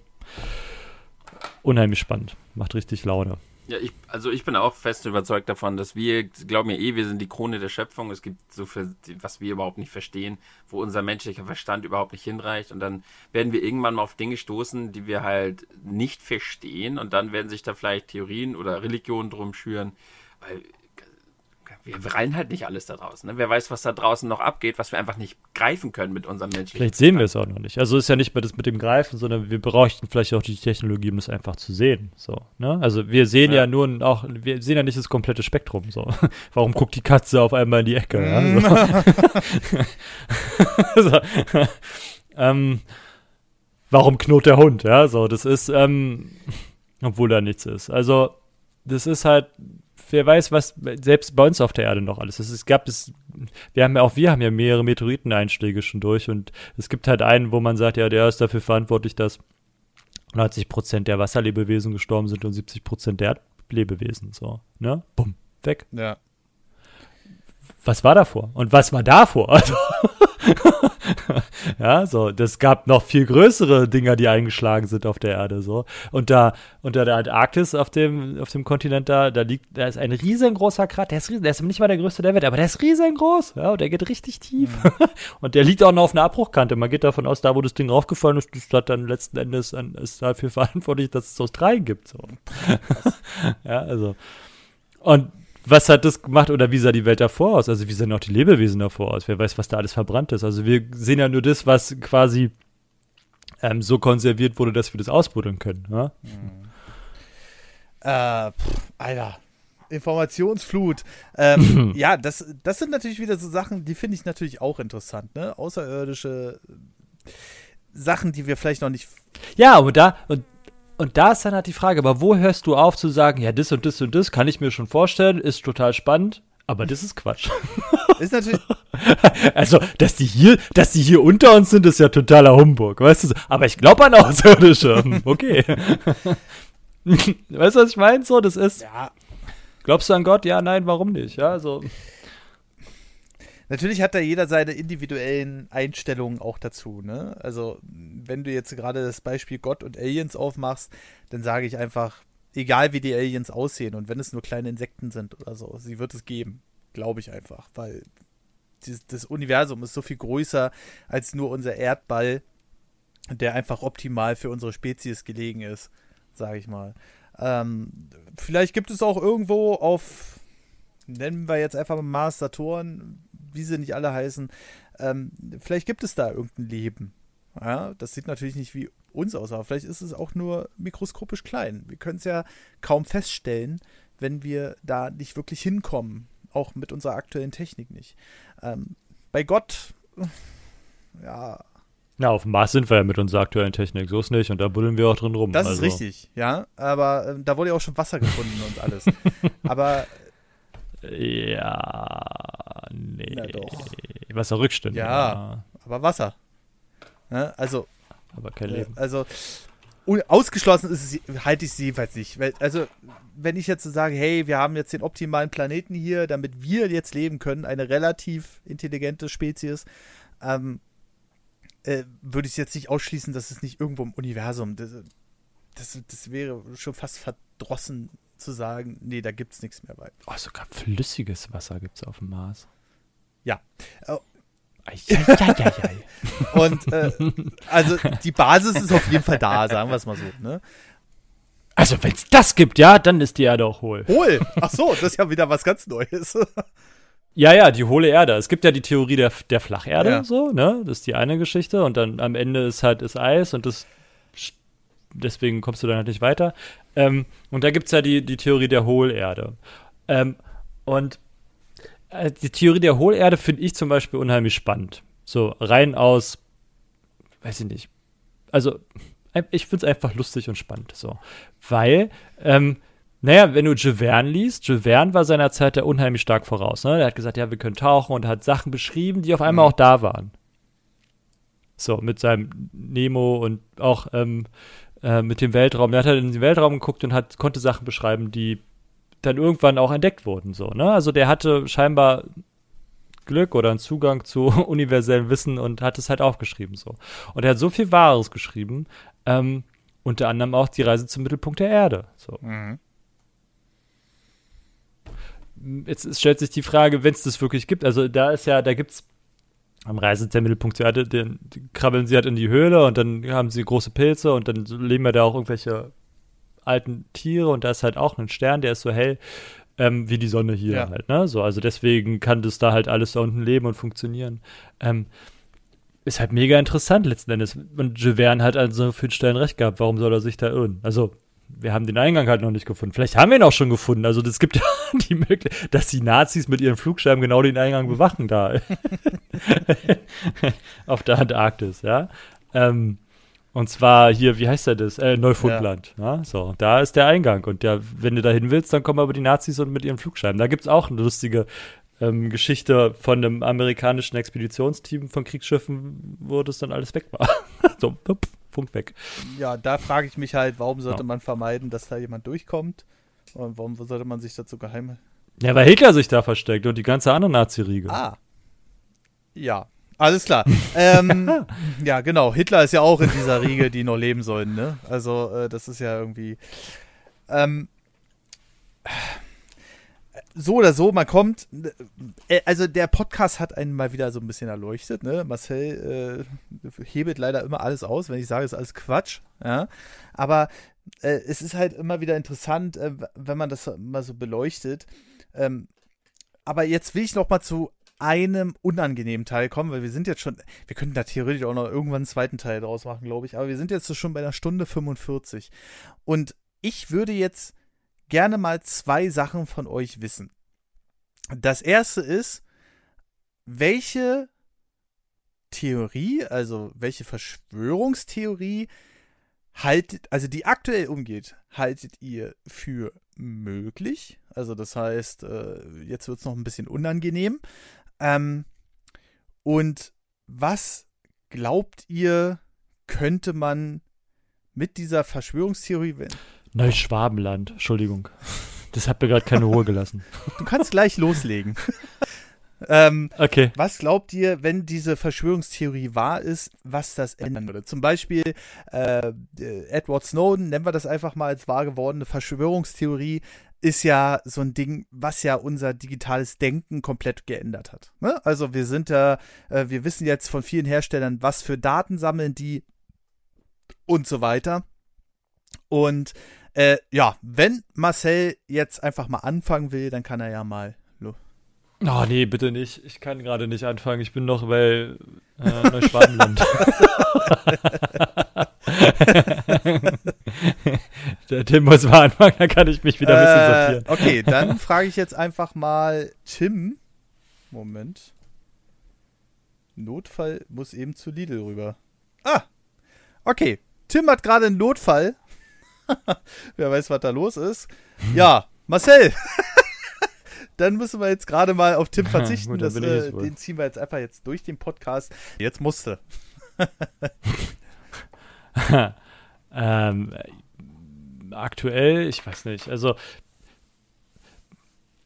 unheimlich spannend. Macht richtig Laune. Ja, ich, also ich bin auch fest überzeugt davon, dass wir, glauben mir eh, wir sind die Krone der Schöpfung. Es gibt so viel, was wir überhaupt nicht verstehen, wo unser menschlicher Verstand überhaupt nicht hinreicht. Und dann werden wir irgendwann mal auf Dinge stoßen, die wir halt nicht verstehen. Und dann werden sich da vielleicht Theorien oder Religionen drum schüren. Weil wir, reilen halt nicht alles da draußen. Ne? Wer weiß, was da draußen noch abgeht, was wir einfach nicht greifen können mit unserem Menschen. Vielleicht sehen wir es auch noch nicht. Also ist ja nicht mehr das mit dem Greifen, sondern wir bräuchten vielleicht auch die Technologie, um das einfach zu sehen. So, ne? Also wir sehen ja. ja nur auch, wir sehen ja nicht das komplette Spektrum. So. <laughs> Warum guckt die Katze auf einmal in die Ecke? Ja? So. <laughs> <laughs> so. ähm, warum knurrt der Hund? Ja, so, das ist, ähm, obwohl da nichts ist. Also, das ist halt wer weiß, was selbst bei uns auf der Erde noch alles ist. Es gab es, wir haben ja auch wir haben ja mehrere Meteoriteneinschläge schon durch und es gibt halt einen, wo man sagt, ja, der ist dafür verantwortlich, dass 90 Prozent der Wasserlebewesen gestorben sind und 70 Prozent der Erdlebewesen. So, ne? Bumm, weg. Ja. Was war davor? Und was war davor? Also, <laughs> <laughs> ja, so, das gab noch viel größere Dinger, die eingeschlagen sind auf der Erde, so. Und da, unter der Antarktis auf dem, auf dem Kontinent da, da liegt, da ist ein riesengroßer Krater, der ist, der ist nicht mal der größte der Welt, aber der ist riesengroß, ja, und der geht richtig tief. Mhm. <laughs> und der liegt auch noch auf einer Abbruchkante. Man geht davon aus, da, wo das Ding raufgefallen ist, das hat dann letzten Endes, an, ist dafür <laughs> verantwortlich, dass es Australien gibt, so. ja, also. Und was hat das gemacht oder wie sah die Welt davor aus? Also wie sahen auch die Lebewesen davor aus? Wer weiß, was da alles verbrannt ist. Also wir sehen ja nur das, was quasi ähm, so konserviert wurde, dass wir das ausbuddeln können. Ja? Mhm. Äh, pff, Alter. Informationsflut. Ähm, <laughs> ja, das, das sind natürlich wieder so Sachen, die finde ich natürlich auch interessant, ne? Außerirdische Sachen, die wir vielleicht noch nicht. Ja, und da, und und da ist dann halt die Frage, aber wo hörst du auf zu sagen, ja, das und das und das kann ich mir schon vorstellen, ist total spannend, aber das ist Quatsch. <laughs> Ist natürlich. <laughs> also, dass die hier, dass die hier unter uns sind, ist ja totaler Humbug, weißt du? Aber ich glaube an Außerirdische. <laughs> Okay. weißt du, was ich meine? So, das ist. Ja. Glaubst du an Gott? Ja, nein, warum nicht? Ja, so. Natürlich hat da jeder seine individuellen Einstellungen auch dazu. Ne? Also, wenn du jetzt gerade das Beispiel Gott und Aliens aufmachst, dann sage ich einfach, egal wie die Aliens aussehen und wenn es nur kleine Insekten sind oder so, sie wird es geben. Glaube ich einfach, weil das Universum ist so viel größer als nur unser Erdball, der einfach optimal für unsere Spezies gelegen ist, sage ich mal. Ähm, vielleicht gibt es auch irgendwo auf, nennen wir jetzt einfach mal Mars, Saturn, wie sie nicht alle heißen, ähm, vielleicht gibt es da irgendein Leben. Ja, das sieht natürlich nicht wie uns aus, aber vielleicht ist es auch nur mikroskopisch klein. Wir können es ja kaum feststellen, wenn wir da nicht wirklich hinkommen. Auch mit unserer aktuellen Technik nicht. Ähm, bei Gott, ja. Na, auf dem Mars sind wir ja mit unserer aktuellen Technik, so ist nicht. Und da buddeln wir auch drin rum. Das also. ist richtig, ja. Aber äh, da wurde ja auch schon Wasser gefunden und alles. <laughs> aber ja, nee. Na doch. Wasserrückstände. Ja, ja, aber Wasser. Ne? Also. Aber kein Leben. Also, ausgeschlossen ist es, halte ich es jedenfalls nicht. Also, wenn ich jetzt so sage, hey, wir haben jetzt den optimalen Planeten hier, damit wir jetzt leben können, eine relativ intelligente Spezies, ähm, äh, würde ich jetzt nicht ausschließen, dass es nicht irgendwo im Universum, das, das, das wäre schon fast verdrossen zu sagen, nee, da gibt es nichts mehr bei. Oh, sogar flüssiges Wasser gibt es auf dem Mars. Ja. Oh. <laughs> Und äh, also die Basis ist auf jeden Fall da, sagen wir es mal so. Ne? Also wenn es das gibt, ja, dann ist die Erde auch hohl. Hohl? Ach so, das ist ja wieder was ganz Neues. <laughs> Ja, ja, die hohle Erde. Es gibt ja die Theorie der, der Flacherde, Ja. so, ne? Das ist die eine Geschichte. Und dann am Ende ist halt das Eis und das deswegen kommst du dann halt nicht weiter. Ähm, und da gibt es ja die, die Theorie der Hohlerde. Ähm, und äh, die Theorie der Hohlerde finde ich zum Beispiel unheimlich spannend. So rein aus, weiß ich nicht. Also, ich finde es einfach lustig und spannend. So. Weil, ähm, naja, wenn du Jules Verne liest, Jules Verne war seiner Zeit ja unheimlich stark voraus. Ne? Der hat gesagt, ja, wir können tauchen und hat Sachen beschrieben, die auf einmal auch da waren. So, mit seinem Nemo und auch ähm, äh, mit dem Weltraum. Der hat halt in den Weltraum geguckt und hat, konnte Sachen beschreiben, die dann irgendwann auch entdeckt wurden. So, ne? Also der hatte scheinbar Glück oder einen Zugang zu <laughs> universellem Wissen und hat es halt aufgeschrieben. So. Und er hat so viel Wahres geschrieben, ähm, unter anderem auch die Reise zum Mittelpunkt der Erde. So. Mhm. Jetzt es stellt sich die Frage, wenn es das wirklich gibt. Also da ist ja, da gibt's am Reise zum Mittelpunkt der Erde, den, die krabbeln sie halt in die Höhle und dann haben sie große Pilze und dann leben ja da auch irgendwelche alten Tiere und da ist halt auch ein Stern, der ist so hell ähm, wie die Sonne hier Ja. halt, ne? So, also deswegen kann das da halt alles da unten leben und funktionieren. Ähm, ist halt mega interessant letzten Endes. Und Jules Verne hat an so vielen Stellen recht gehabt. Warum soll er sich da irren? Also, wir haben den Eingang halt noch nicht gefunden. Vielleicht haben wir ihn auch schon gefunden. Also, es gibt <laughs> ja die Möglichkeit, dass die Nazis mit ihren Flugscheiben genau den Eingang bewachen da. <laughs> Auf der Antarktis, ja. Ähm, und zwar hier, wie heißt der das? Äh, Neufundland. Ja. so, da ist der Eingang. Und der, wenn du da hin willst, dann kommen aber die Nazis und mit ihren Flugscheiben. Da gibt es auch eine lustige ähm, Geschichte von einem amerikanischen Expeditionsteam von Kriegsschiffen, wo das dann alles weg war. <laughs> so, pup, Funk weg. Ja, da frage ich mich halt, warum sollte Ja. man vermeiden, dass da jemand durchkommt? Und warum sollte man sich dazu geheim. Ja, weil Hitler sich da versteckt und die ganze andere Nazi-Riege. Ah. Ja, alles klar. <laughs> ähm, ja, genau. Hitler ist ja auch in dieser Riege, die noch leben sollen, ne? Also, äh, das ist ja irgendwie. Ähm, so oder so, man kommt. Äh, also, der Podcast hat einen mal wieder so ein bisschen erleuchtet, ne? Marcel äh, hebelt leider immer alles aus, wenn ich sage, es ist alles Quatsch, ja. Aber äh, es ist halt immer wieder interessant, äh, wenn man das mal so beleuchtet. Ähm, aber jetzt will ich noch mal zu einem unangenehmen Teil kommen, weil wir sind jetzt schon, wir könnten da theoretisch auch noch irgendwann einen zweiten Teil draus machen, glaube ich, aber wir sind jetzt schon bei einer Stunde 45. Und ich würde jetzt gerne mal zwei Sachen von euch wissen. Das erste ist, welche Theorie, also welche Verschwörungstheorie haltet, also die aktuell umgeht, haltet ihr für möglich? Also das heißt, äh, jetzt wird es noch ein bisschen unangenehm. Ähm, und was glaubt ihr, könnte man mit dieser Verschwörungstheorie, wenn, Neuschwabenland, Entschuldigung. Das hat mir gerade keine Ruhe gelassen. du kannst gleich loslegen. ähm, Okay. Was glaubt ihr, wenn diese Verschwörungstheorie wahr ist, was das ändern würde? Zum Beispiel äh, Edward Snowden, nennen wir das einfach mal als wahr gewordene Verschwörungstheorie, ist ja so ein Ding, was ja unser digitales Denken komplett geändert hat. Ne? Also wir sind da, äh, wir wissen jetzt von vielen Herstellern, was für Daten sammeln die und so weiter. Und äh, ja, wenn Marcel jetzt einfach mal anfangen will, dann kann er ja mal Oh nee, bitte nicht. Ich kann gerade nicht anfangen. Ich bin noch bei äh, Neuschwabenland. <laughs> <laughs> Der Tim muss mal anfangen, dann kann ich mich wieder ein bisschen Äh, sortieren. okay, dann <laughs> frage ich jetzt einfach mal Tim. Moment. Notfall muss eben zu Lidl rüber. Ah, okay. Tim hat gerade einen Notfall. <laughs> Wer weiß, was da los ist. Ja, Marcel. <laughs> dann müssen wir jetzt gerade mal auf Tim <laughs> verzichten. Gut, das, äh, den ziehen wir jetzt einfach jetzt durch den Podcast. Jetzt musste. ähm, aktuell, ich weiß nicht, also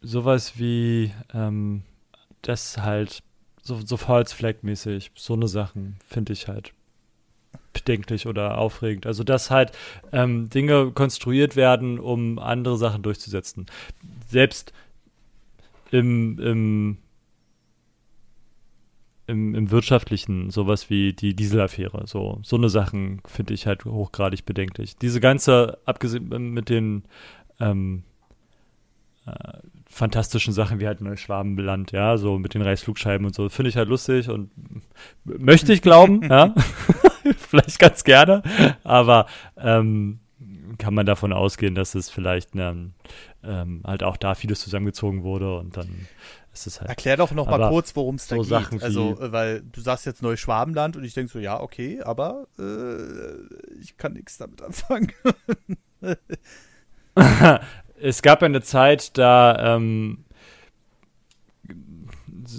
sowas wie ähm, das halt so, so False Flag mäßig, so eine Sachen finde ich halt bedenklich oder aufregend. Also dass halt ähm, Dinge konstruiert werden, um andere Sachen durchzusetzen. Selbst im, im im, im wirtschaftlichen, sowas wie die Dieselaffäre, so, so eine Sachen finde ich halt hochgradig bedenklich. Diese ganze, abgesehen mit den ähm, äh, fantastischen Sachen wie halt Neuschwabenland, ja, so mit den Reichsflugscheiben und so. Finde ich halt lustig und möchte ich glauben, <laughs> ja. <laughs> vielleicht ganz gerne, aber ähm, kann man davon ausgehen, dass es vielleicht ne, ähm, halt auch da vieles zusammengezogen wurde und dann ist es halt. Erklär doch noch mal kurz, worum es da so geht. Sachen also, äh, weil du sagst jetzt Neuschwabenland und ich denke so, ja, okay, aber äh, ich kann nichts damit anfangen. <laughs> es gab ja eine Zeit, da, ähm,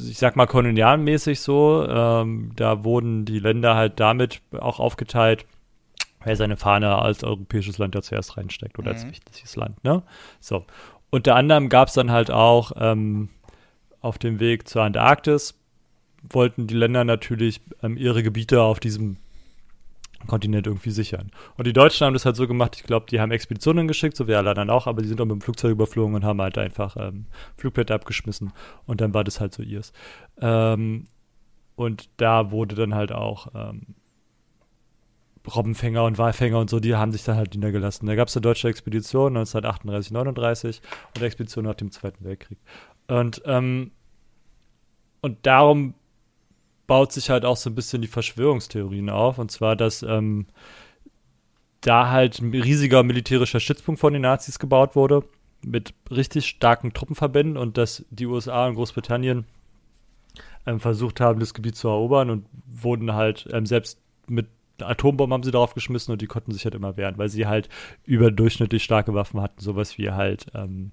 ich sag mal kolonialmäßig so, ähm, da wurden die Länder halt damit auch aufgeteilt, wer seine Fahne als europäisches Land da zuerst reinsteckt oder als Mhm. wichtiges Land, ne? So. Unter anderem gab es dann halt auch ähm, auf dem Weg zur Antarktis, wollten die Länder natürlich ähm, ihre Gebiete auf diesem Kontinent irgendwie sichern. Und die Deutschen haben das halt so gemacht, ich glaube, die haben Expeditionen geschickt, so wie alle anderen auch, aber die sind auch mit dem Flugzeug überflogen und haben halt einfach ähm, Flugblätter abgeschmissen und dann war das halt so ihrs. Ähm, und da wurde dann halt auch ähm, Robbenfänger und Walfänger und so, die haben sich dann halt niedergelassen. Da gab es eine deutsche Expedition 1938, 39 und Expedition nach dem Zweiten Weltkrieg. Und, ähm, und darum baut sich halt auch so ein bisschen die Verschwörungstheorien auf. Und zwar, dass ähm, da halt ein riesiger militärischer Stützpunkt von den Nazis gebaut wurde, mit richtig starken Truppenverbänden und dass die USA und Großbritannien ähm, versucht haben, das Gebiet zu erobern und wurden halt ähm, selbst mit Atombomben haben sie darauf geschmissen und die konnten sich halt immer wehren, weil sie halt überdurchschnittlich starke Waffen hatten, sowas wie halt ähm,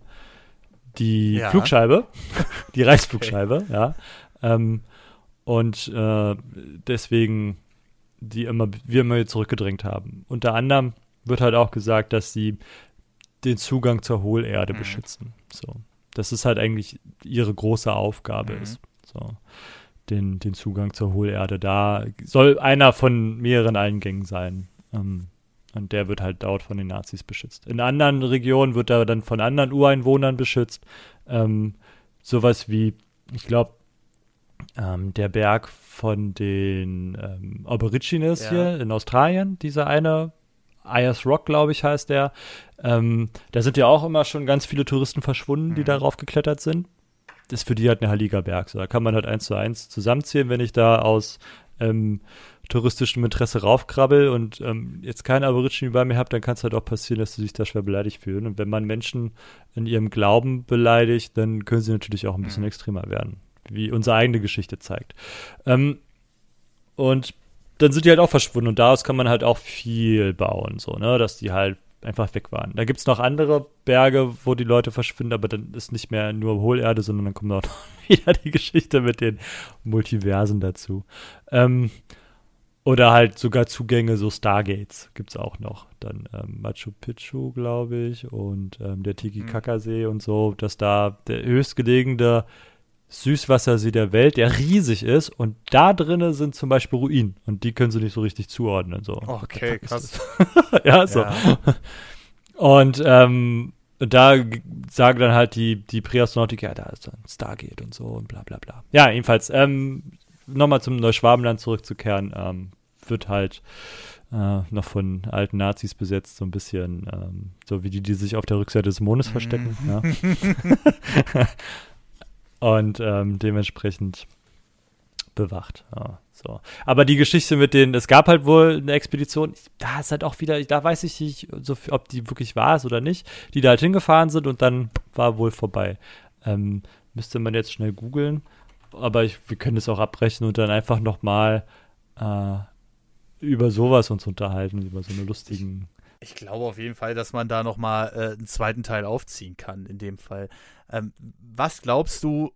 die Ja. Flugscheibe, <laughs> die Reichsflugscheibe, ja. Ähm, und äh, deswegen die immer, wir immer zurückgedrängt haben. Unter anderem wird halt auch gesagt, dass sie den Zugang zur Hohlerde Mhm. beschützen. So. Das ist halt eigentlich ihre große Aufgabe Mhm. ist. So. Den, den Zugang zur Hohlerde. Da soll einer von mehreren Eingängen sein. Ähm, und der wird halt dort von den Nazis beschützt. In anderen Regionen wird er dann von anderen Ureinwohnern beschützt. Ähm, sowas wie, ich glaube, ähm, der Berg von den ähm, Aborigines Ja. hier in Australien, dieser eine, Ayers Rock, glaube ich, heißt der. Ähm, da sind ja auch immer schon ganz viele Touristen verschwunden, die Mhm. darauf geklettert sind. Das ist für die halt ein heiliger Berg. So, da kann man halt eins zu eins zusammenzählen, wenn ich da aus ähm, touristischem Interesse raufkrabbel und ähm, jetzt kein Aborigine bei mir habe, dann kann es halt auch passieren, dass sie sich da schwer beleidigt fühlen. Und wenn man Menschen in ihrem Glauben beleidigt, dann können sie natürlich auch ein bisschen Mhm. extremer werden, wie unsere eigene Geschichte zeigt. Ähm, und dann sind die halt auch verschwunden und daraus kann man halt auch viel bauen, so, ne, dass die halt einfach weg waren. Da gibt es noch andere Berge, wo die Leute verschwinden, aber dann ist nicht mehr nur Hohlerde, sondern dann kommt auch <laughs> wieder die Geschichte mit den Multiversen dazu. Ähm, oder halt sogar Zugänge, so Stargates gibt es auch noch. Dann ähm, Machu Picchu, glaube ich, und ähm, der Titicaca-See und so, dass da der höchstgelegene Süßwassersee der Welt, der riesig ist und da drinnen sind zum Beispiel Ruinen und die können sie nicht so richtig zuordnen. So. Okay, krass. <laughs> ja, so. Ja. Und ähm, da sagen dann halt die, die Präastronautiker, ja, da ist dann Stargate und so und bla bla bla. Ja, jedenfalls, ähm, nochmal zum Neuschwabenland zurückzukehren, ähm, wird halt äh, noch von alten Nazis besetzt, so ein bisschen, ähm, so wie die, die sich auf der Rückseite des Mondes verstecken. Ja. <laughs> <laughs> und ähm, dementsprechend bewacht. Ja, so. Aber die Geschichte mit den, es gab halt wohl eine Expedition, da ist halt auch wieder, da weiß ich nicht, so, ob die wirklich war ist oder nicht, die da halt hingefahren sind und dann war wohl vorbei. Ähm, müsste man jetzt schnell googeln, aber ich, wir können es auch abbrechen und dann einfach nochmal äh, über sowas uns unterhalten, über so eine lustigen. Ich glaube auf jeden Fall, dass man da noch mal äh, einen zweiten Teil aufziehen kann, in dem Fall. Ähm, was glaubst du,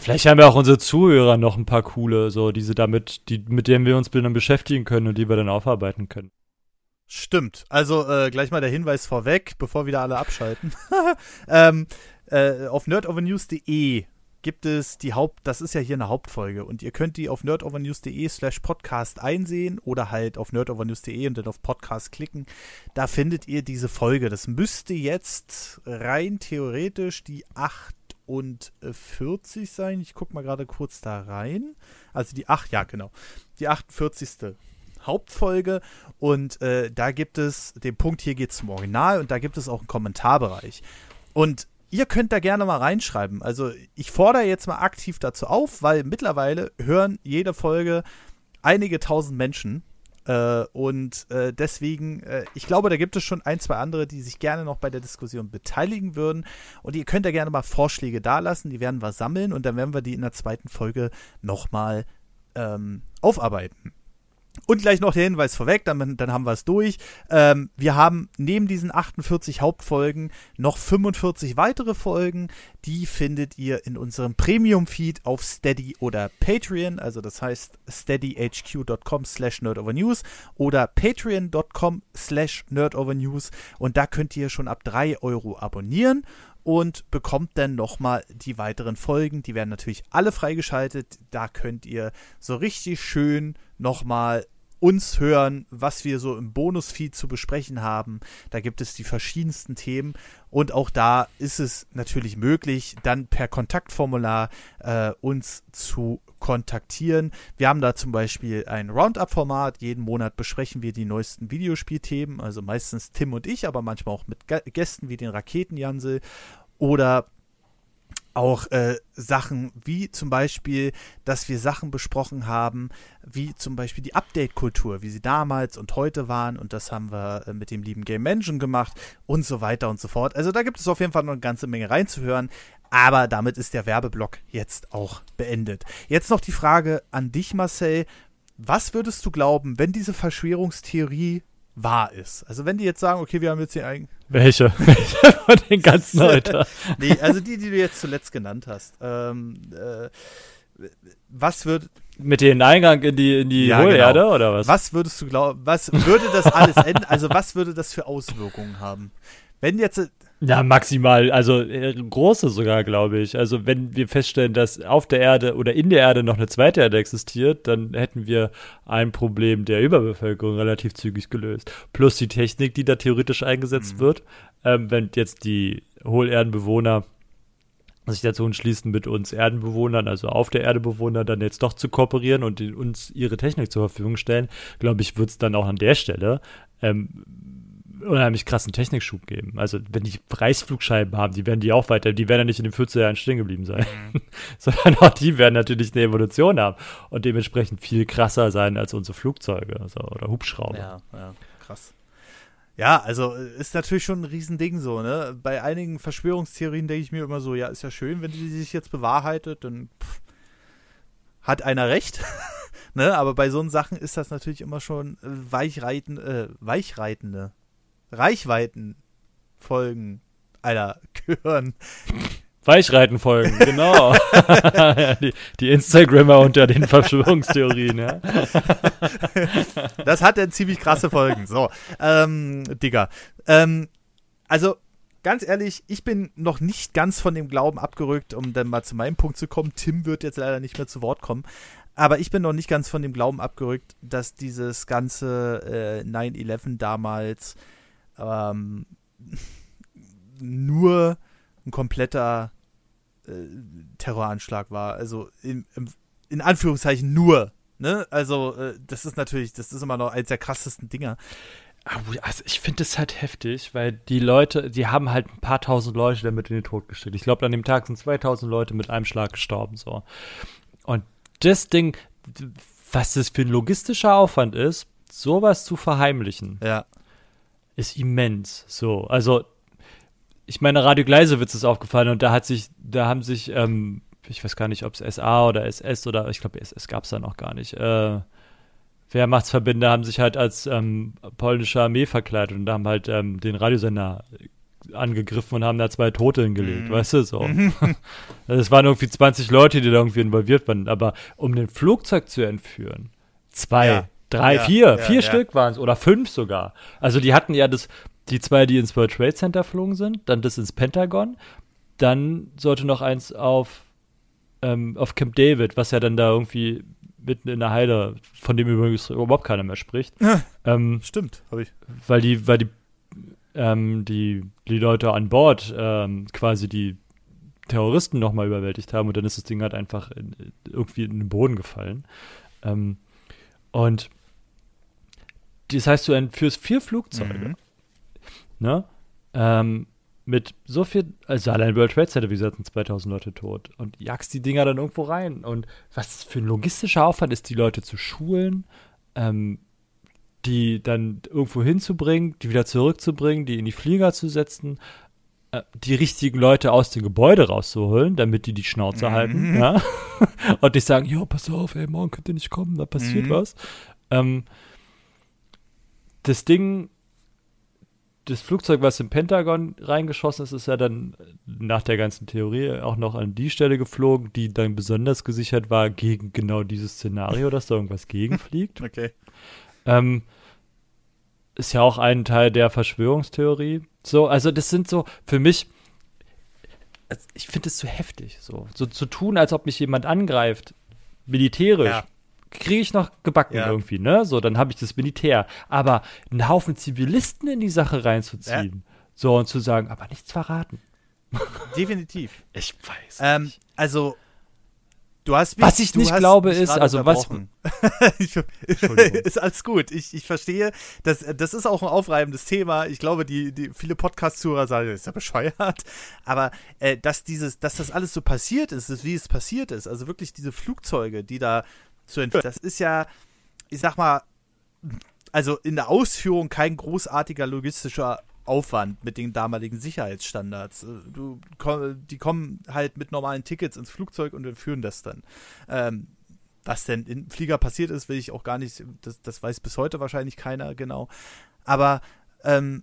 Vielleicht haben wir auch unsere Zuhörer noch ein paar coole, so diese damit, die, mit denen wir uns dann beschäftigen können und die wir dann aufarbeiten können. Stimmt. Also äh, gleich mal der Hinweis vorweg, bevor wieder alle abschalten. <laughs> ähm, äh, auf nerdovernews.de gibt es die Haupt, das ist ja hier eine Hauptfolge und ihr könnt die auf nerdovernews.de slash podcast einsehen oder halt auf nerdovernews.de und dann auf Podcast klicken. Da findet ihr diese Folge. Das müsste jetzt rein theoretisch die 48 sein. Ich gucke mal gerade kurz da rein. Also die 8, ja genau. Die 48. Hauptfolge und äh, da gibt es den Punkt, hier geht es zum Original und da gibt es auch einen Kommentarbereich. Und ihr könnt da gerne mal reinschreiben. Also ich fordere jetzt mal aktiv dazu auf, weil mittlerweile hören jede Folge einige tausend Menschen. Äh, und äh, deswegen, äh, ich glaube, da gibt es schon ein, zwei andere, die sich gerne noch bei der Diskussion beteiligen würden. Und ihr könnt da gerne mal Vorschläge dalassen, die werden wir sammeln und dann werden wir die in der zweiten Folge nochmal ähm, aufarbeiten. Und gleich noch der Hinweis vorweg, dann, dann haben wir es durch. Ähm, wir haben neben diesen 48 Hauptfolgen noch 45 weitere Folgen. Die findet ihr in unserem Premium-Feed auf Steady oder Patreon. Also das heißt steadyhq.com slash nerdovernews oder patreon.com slash nerdovernews. Und da könnt ihr schon ab 3 Euro abonnieren und bekommt dann nochmal die weiteren Folgen. Die werden natürlich alle freigeschaltet. Da könnt ihr so richtig schön nochmal uns hören, was wir so im Bonusfeed zu besprechen haben. Da gibt es die verschiedensten Themen und auch da ist es natürlich möglich, dann per Kontaktformular äh, uns zu kontaktieren. Wir haben da zum Beispiel ein Roundup-Format. Jeden Monat besprechen wir die neuesten Videospielthemen, also meistens Tim und ich, aber manchmal auch mit Gästen wie den Raketenjansel oder auch äh, Sachen wie zum Beispiel, dass wir Sachen besprochen haben, wie zum Beispiel die Update-Kultur, wie sie damals und heute waren und das haben wir äh, mit dem lieben Game Engine gemacht und so weiter und so fort. Also da gibt es auf jeden Fall noch eine ganze Menge reinzuhören, aber damit ist der Werbeblock jetzt auch beendet. Jetzt noch die Frage an dich, Marcel. Was würdest du glauben, wenn diese Verschwörungstheorie wahr ist. Also wenn die jetzt sagen, okay, wir haben jetzt hier einen. Welche? <laughs> Welche von den ganzen <laughs> heute? nee, also die, die du jetzt zuletzt genannt hast. Ähm, äh, was wird. Mit dem Eingang in die, in die ja, Hohlerde genau. oder was? Was würdest du glauben, was würde das alles enden? Also was würde das für Auswirkungen haben? Wenn jetzt ja, maximal, also äh, große sogar, glaube ich. Also wenn wir feststellen, dass auf der Erde oder in der Erde noch eine zweite Erde existiert, dann hätten wir ein Problem der Überbevölkerung relativ zügig gelöst. Plus die Technik, die da theoretisch eingesetzt mhm. wird. Ähm, wenn jetzt die Hohlerdenbewohner sich dazu entschließen, mit uns Erdenbewohnern, also auf der Erde Bewohner, dann jetzt doch zu kooperieren und uns ihre Technik zur Verfügung stellen, glaube ich, wird es dann auch an der Stelle ähm, unheimlich krassen Technikschub geben. Also wenn die Reißflugscheiben haben, die werden die auch weiter, die werden ja nicht in den 40er Jahren stehen geblieben sein, mhm. <laughs> sondern auch die werden natürlich eine Evolution haben und dementsprechend viel krasser sein als unsere Flugzeuge also, oder Hubschrauber. Ja, ja, krass. Ja, also ist natürlich schon ein Riesending so, ne? Bei einigen Verschwörungstheorien denke ich mir immer so, ja, ist ja schön, wenn die sich jetzt bewahrheitet, dann pff, hat einer recht. <laughs> ne? Aber bei so Sachen ist das natürlich immer schon weichreiten, äh, weichreitende Reichweitenfolgen, Alter, <laughs> gehören. Weichreitenfolgen, genau. <laughs> die, die, Instagrammer unter den Verschwörungstheorien, ja. das hat ja ziemlich krasse Folgen. So, ähm, Digga. Ähm, also, ganz ehrlich, ich bin noch nicht ganz von dem Glauben abgerückt, um dann mal zu meinem Punkt zu kommen. Tim wird jetzt leider nicht mehr zu Wort kommen. Aber ich bin noch nicht ganz von dem Glauben abgerückt, dass dieses ganze äh, 9-11 damals ähm, nur ein kompletter äh, Terroranschlag war. Also in, in, Anführungszeichen nur. Ne? Also, äh, das ist natürlich, das ist immer noch eines der krassesten Dinger. Also ich finde es halt heftig, weil die Leute, die haben halt ein paar tausend Leute damit in den Tod gesteckt. Ich glaube, an dem Tag sind 2000 Leute mit einem Schlag gestorben, so. Und das Ding, was das für ein logistischer Aufwand ist, sowas zu verheimlichen. Ja ist immens. So, also ich meine, Radio Gleisewitz ist aufgefallen und da hat sich, da haben sich, ähm, ich weiß gar nicht, ob es SA oder SS oder ich glaube, SS gab es da noch gar nicht. Äh, Wehrmachtsverbände haben sich halt als ähm, polnische Armee verkleidet und haben halt ähm, den Radiosender angegriffen und haben da zwei Tote hingelegt, mhm. weißt du, so. <laughs> also es waren irgendwie 20 Leute, die da irgendwie involviert waren, aber um den Flugzeug zu entführen, zwei, ja. Drei, ja, vier, ja, vier ja. Stück waren es oder fünf sogar. Also die hatten ja das, die zwei, die ins World Trade Center flogen sind, dann das ins Pentagon, dann sollte noch eins auf, ähm, auf Camp David, was ja dann da irgendwie mitten in der Heide, von dem übrigens überhaupt keiner mehr spricht. <laughs> ähm, Stimmt, habe ich. Weil die, weil die, ähm, die, die Leute an Bord ähm, quasi die Terroristen nochmal überwältigt haben und dann ist das Ding halt einfach in, irgendwie in den Boden gefallen. Ähm, und das heißt, du entführst vier Flugzeuge. Mhm. Ne? Ähm, mit so viel, also allein World Trade Center, wie gesagt, sind 2000 Leute tot und jagst die Dinger dann irgendwo rein. Und was für ein logistischer Aufwand ist, die Leute zu schulen, ähm, die dann irgendwo hinzubringen, die wieder zurückzubringen, die in die Flieger zu setzen, äh, die richtigen Leute aus dem Gebäude rauszuholen, damit die die Schnauze Mhm. halten, ja. <laughs> Und nicht sagen, jo, pass auf, ey, morgen könnt ihr nicht kommen, da passiert Mhm. was. Ähm, das Ding, das Flugzeug, was im Pentagon reingeschossen ist, ist ja dann nach der ganzen Theorie auch noch an die Stelle geflogen, die dann besonders gesichert war gegen genau dieses Szenario, dass da irgendwas gegenfliegt. <laughs> Okay. Ähm, ist ja auch ein Teil der Verschwörungstheorie. So, also das sind so für mich, also ich finde es zu heftig, so, so zu tun, als ob mich jemand angreift, militärisch. Ja. Kriege ich noch gebacken Ja. irgendwie, ne? So, dann habe ich das Militär. Aber einen Haufen Zivilisten in die Sache reinzuziehen, so und zu sagen, aber nichts verraten. Definitiv. <laughs> Ich weiß. Ähm, also, du hast mich, Was ich nicht glaube, ist, also was- <laughs> ist alles gut. Ich, ich verstehe. Das, das ist auch ein aufreibendes Thema. Ich glaube, die, die viele Podcast-Zuhörer sagen, das ist ja bescheuert. Aber äh, dass dieses, dass das alles so passiert ist, ist, wie es passiert ist, also wirklich diese Flugzeuge, die da zu entführen, das ist ja, ich sag mal, also in der Ausführung kein großartiger logistischer Aufwand mit den damaligen Sicherheitsstandards. Äh, Du, die kommen halt mit normalen Tickets ins Flugzeug und entführen das dann. Ähm, was denn im Flieger passiert ist, will ich auch gar nicht, das, das weiß bis heute wahrscheinlich keiner genau. Aber ähm,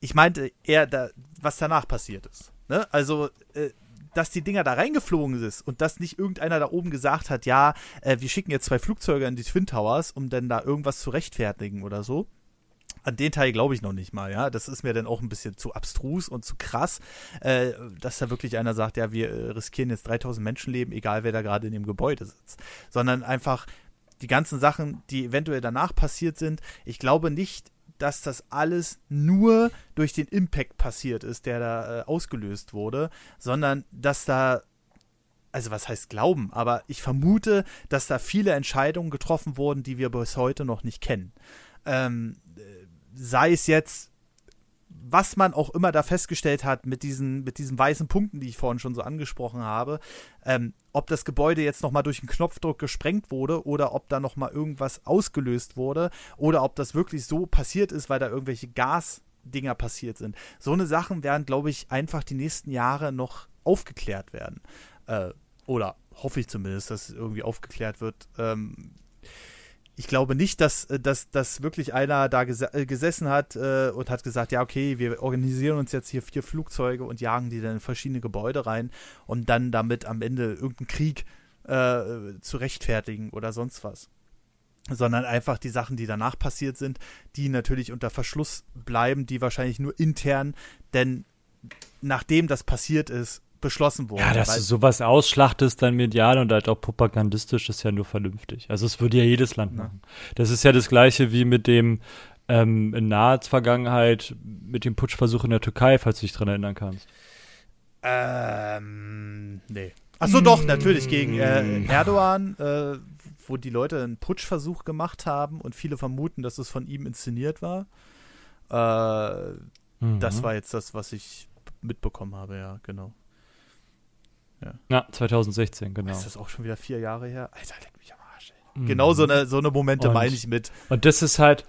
ich meinte eher, da, was danach passiert ist. Ne? Also, äh, dass die Dinger da reingeflogen ist und dass nicht irgendeiner da oben gesagt hat, ja, äh, wir schicken jetzt zwei Flugzeuge in die Twin Towers, um dann da irgendwas zu rechtfertigen oder so. An den Teil glaube ich noch nicht mal, ja. Das ist mir dann auch ein bisschen zu abstrus und zu krass, äh, dass da wirklich einer sagt, ja, wir äh, riskieren jetzt 3000 Menschenleben, egal wer da gerade in dem Gebäude sitzt. Sondern einfach die ganzen Sachen, die eventuell danach passiert sind. Ich glaube nicht, dass das alles nur durch den Impact passiert ist, der da äh, ausgelöst wurde, sondern dass da also was heißt glauben, aber ich vermute, dass da viele Entscheidungen getroffen wurden, die wir bis heute noch nicht kennen. Ähm, äh, sei es jetzt, was man auch immer da festgestellt hat mit diesen, mit diesen weißen Punkten, die ich vorhin schon so angesprochen habe, ähm, ob das Gebäude jetzt nochmal durch einen Knopfdruck gesprengt wurde oder ob da nochmal irgendwas ausgelöst wurde oder ob das wirklich so passiert ist, weil da irgendwelche Gasdinger passiert sind. So eine Sachen werden, glaube ich, einfach die nächsten Jahre noch aufgeklärt werden. Äh, oder hoffe ich zumindest, dass es irgendwie aufgeklärt wird. Ähm, ich glaube nicht, dass, äh, dass, dass wirklich einer da gese äh, gesessen hat äh, und hat gesagt, ja, okay, wir organisieren uns jetzt hier vier Flugzeuge und jagen die dann in verschiedene Gebäude rein, um dann damit am Ende irgendeinen Krieg äh, zu rechtfertigen oder sonst was. Sondern einfach die Sachen, die danach passiert sind, die natürlich unter Verschluss bleiben, die wahrscheinlich nur intern, denn nachdem das passiert ist, beschlossen wurden. Ja, dass du sowas ausschlachtest dann medial und halt auch propagandistisch ist ja nur vernünftig. Also es würde ja jedes Land Ja. machen. Das ist ja das gleiche wie mit dem ähm, in naher Vergangenheit mit dem Putschversuch in der Türkei, falls du dich dran erinnern kannst. Ähm, nee. Achso, doch, natürlich gegen äh, Erdogan, äh, wo die Leute einen Putschversuch gemacht haben und viele vermuten, dass es von ihm inszeniert war. Äh, Das Mhm. war jetzt das, was ich mitbekommen habe, ja, genau. Ja, 2016, genau. Ist das auch schon wieder vier Jahre her? Alter, leck mich am Arsch. Ey. Mhm. Genau so eine, so eine Momente Und- meine ich mit. Und das ist halt,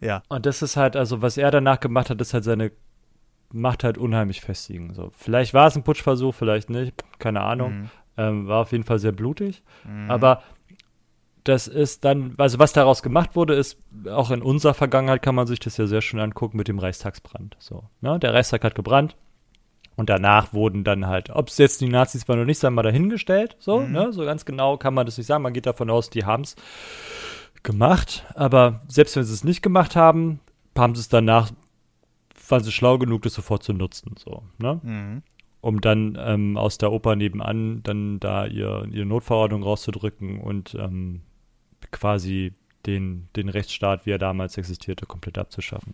Ja. und das ist halt, also was er danach gemacht hat, ist halt seine Macht halt unheimlich festigen. So, vielleicht war es ein Putschversuch, vielleicht nicht, keine Ahnung. Mhm. Ähm, war auf jeden Fall sehr blutig. Mhm. Aber das ist dann, also was daraus gemacht wurde, ist, auch in unserer Vergangenheit kann man sich das ja sehr schön angucken mit dem Reichstagsbrand. So, ne? Der Reichstag hat gebrannt und danach wurden dann halt, ob es jetzt die Nazis waren oder nicht, sagen wir mal dahingestellt. So, Mhm. ne? So ganz genau kann man das nicht sagen. Man geht davon aus, die haben es gemacht. Aber selbst wenn sie es nicht gemacht haben, haben sie es danach, waren sie schlau genug, das sofort zu nutzen. So, ne? Mhm. um dann ähm, aus der Oper nebenan dann da ihr, ihre Notverordnung rauszudrücken und ähm, quasi den, den Rechtsstaat, wie er damals existierte, komplett abzuschaffen.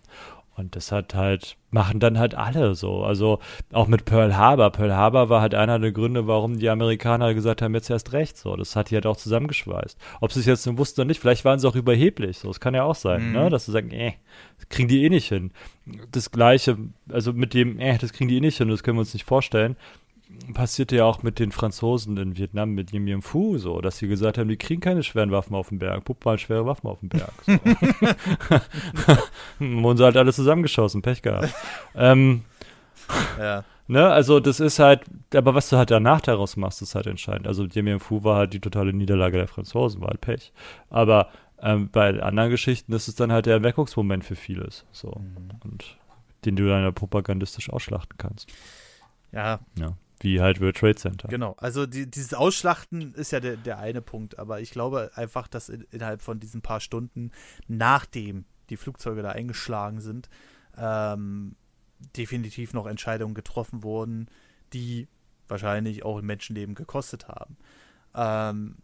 Und das hat halt, machen dann halt alle so. Also auch mit Pearl Harbor. Pearl Harbor war halt einer der Gründe, warum die Amerikaner gesagt haben, jetzt erst recht. So, das hat die halt auch zusammengeschweißt. Ob sie es jetzt wussten oder nicht, vielleicht waren sie auch überheblich. So, das kann ja auch sein, Mhm. ne? Dass sie sagen, äh, das kriegen die eh nicht hin. Das gleiche, also mit dem, äh, das kriegen die eh nicht hin, das können wir uns nicht vorstellen. Passierte ja auch mit den Franzosen in Vietnam, mit Dien Bien Phu, so, dass sie gesagt haben, die kriegen keine schweren Waffen auf dem Berg. Pupp mal schwere Waffen auf dem Berg. So. <laughs> Wurden sie halt alle zusammengeschossen, Pech gehabt. ähm, Ja. ne, also das ist halt, aber was du halt danach daraus machst, ist halt entscheidend. Also Dien Bien Phu war halt die totale Niederlage der Franzosen, war halt Pech. Aber ähm, bei anderen Geschichten ist es dann halt der Erweckungsmoment für vieles. So. Und den du dann propagandistisch ausschlachten kannst. Ja, Ja. Wie halt World Trade Center. genau. Also die, dieses Ausschlachten ist ja der, der eine Punkt, aber ich glaube einfach, dass in, innerhalb von diesen paar Stunden, nachdem die Flugzeuge da eingeschlagen sind, ähm, definitiv noch Entscheidungen getroffen wurden, die wahrscheinlich auch ein Menschenleben gekostet haben. Ähm,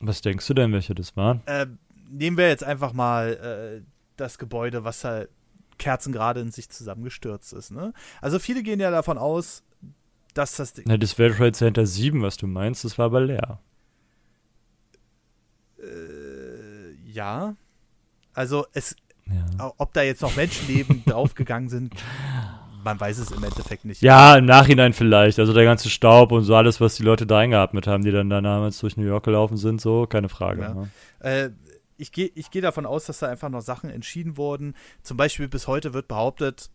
Was denkst du denn, welche das waren? äh, nehmen wir jetzt einfach mal äh, das Gebäude, was halt kerzengerade in sich zusammengestürzt ist. Ne? Also viele gehen ja davon aus, dass das Na, das World Trade Center 7, was du meinst, das war aber leer. äh, ja, also es, Ja. ob da jetzt noch Menschenleben <laughs> draufgegangen sind, man weiß es im Endeffekt nicht. Ja, im Nachhinein vielleicht. Also der ganze Staub und so alles, was die Leute da eingeatmet haben, die dann damals durch New York gelaufen sind, so, keine Frage. Ja. ne? Äh, ich gehe ich geh davon aus, dass da einfach noch Sachen entschieden wurden. Zum Beispiel bis heute wird behauptet,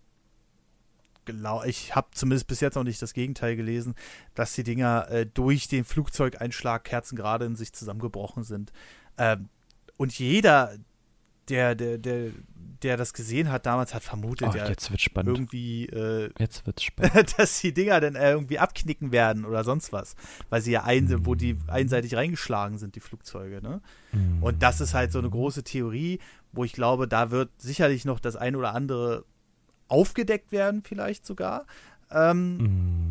genau, ich habe zumindest bis jetzt noch nicht das Gegenteil gelesen, dass die Dinger äh, durch den Flugzeugeinschlag kerzengerade in sich zusammengebrochen sind. Ähm, und jeder, der, der, der, der das gesehen hat damals, hat vermutet, Oh, ja, jetzt wird spannend. irgendwie, äh, Jetzt wird's spannend. <laughs> dass die Dinger dann äh, irgendwie abknicken werden oder sonst was. Weil sie ja ein, wo die einseitig reingeschlagen sind, die Flugzeuge, ne? Und das ist halt so eine große Theorie, wo ich glaube, da wird sicherlich noch das ein oder andere aufgedeckt werden, vielleicht sogar. Ähm, Mm.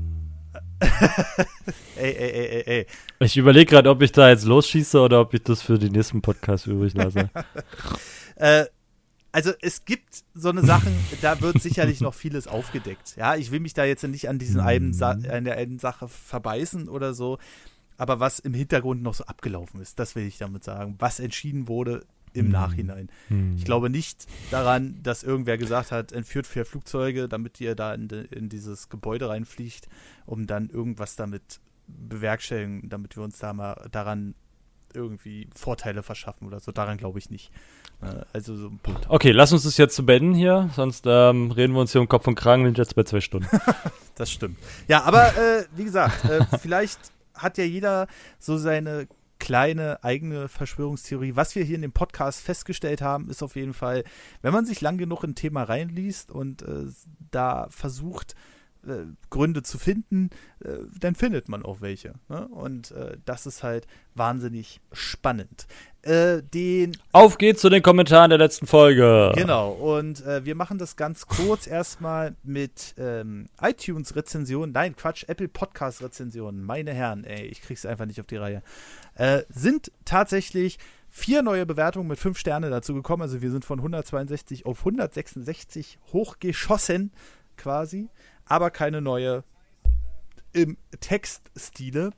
<laughs> ey, ey, ey, ey, ey. Ich überlege gerade, ob ich da jetzt losschieße oder ob ich das für den nächsten Podcast übrig lasse. <laughs> Äh, also es gibt so eine Sachen, da wird sicherlich noch vieles aufgedeckt. Ja, ich will mich da jetzt nicht an diesen einen Sa an der einen Sache verbeißen oder so, aber was im Hintergrund noch so abgelaufen ist, das will ich damit sagen. Was entschieden wurde im Mhm. Nachhinein. Hm. Ich glaube nicht daran, dass irgendwer gesagt hat, entführt vier Flugzeuge, damit ihr da in, de, in dieses Gebäude reinfliegt, um dann irgendwas damit bewerkstelligen, damit wir uns da mal daran irgendwie Vorteile verschaffen oder so. Daran glaube ich nicht. Äh, Also so ein Punkt. Okay, lass uns das jetzt zu beenden hier, sonst ähm, reden wir uns hier um Kopf und Kragen, sind jetzt bei zwei Stunden. <laughs> Das stimmt. Ja, aber äh, wie gesagt, äh, vielleicht hat ja jeder so seine kleine eigene Verschwörungstheorie. Was wir hier in dem Podcast festgestellt haben, ist auf jeden Fall, wenn man sich lang genug in ein Thema reinliest und äh, da versucht, äh, Gründe zu finden, äh, dann findet man auch welche. Ne? Und äh, das ist halt wahnsinnig spannend. Äh, den Auf geht's zu den Kommentaren der letzten Folge. Genau, und äh, wir machen das ganz kurz erstmal mit ähm, iTunes-Rezensionen, nein, Quatsch, Apple Podcast-Rezensionen, meine Herren, ey, ich krieg's einfach nicht auf die Reihe. Sind tatsächlich vier neue Bewertungen mit fünf Sterne dazu gekommen, also wir sind von 162 auf 166 hochgeschossen, quasi, aber keine neue im Textstile.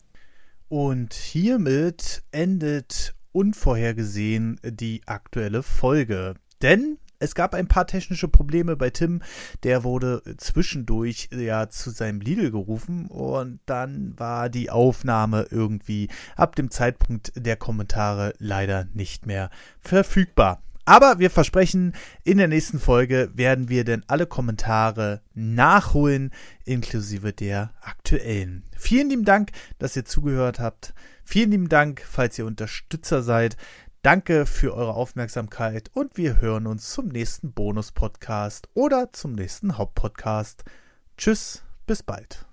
Und hiermit endet unvorhergesehen die aktuelle Folge. Denn es gab ein paar technische Probleme bei Tim. Der wurde zwischendurch ja zu seinem Lidl gerufen und dann war die Aufnahme irgendwie ab dem Zeitpunkt der Kommentare leider nicht mehr verfügbar. Aber wir versprechen, in der nächsten Folge werden wir denn alle Kommentare nachholen, inklusive der aktuellen. Vielen lieben Dank, dass ihr zugehört habt. Vielen lieben Dank, falls ihr Unterstützer seid. Danke für eure Aufmerksamkeit und wir hören uns zum nächsten Bonus-Podcast oder zum nächsten Hauptpodcast. Tschüss, bis bald.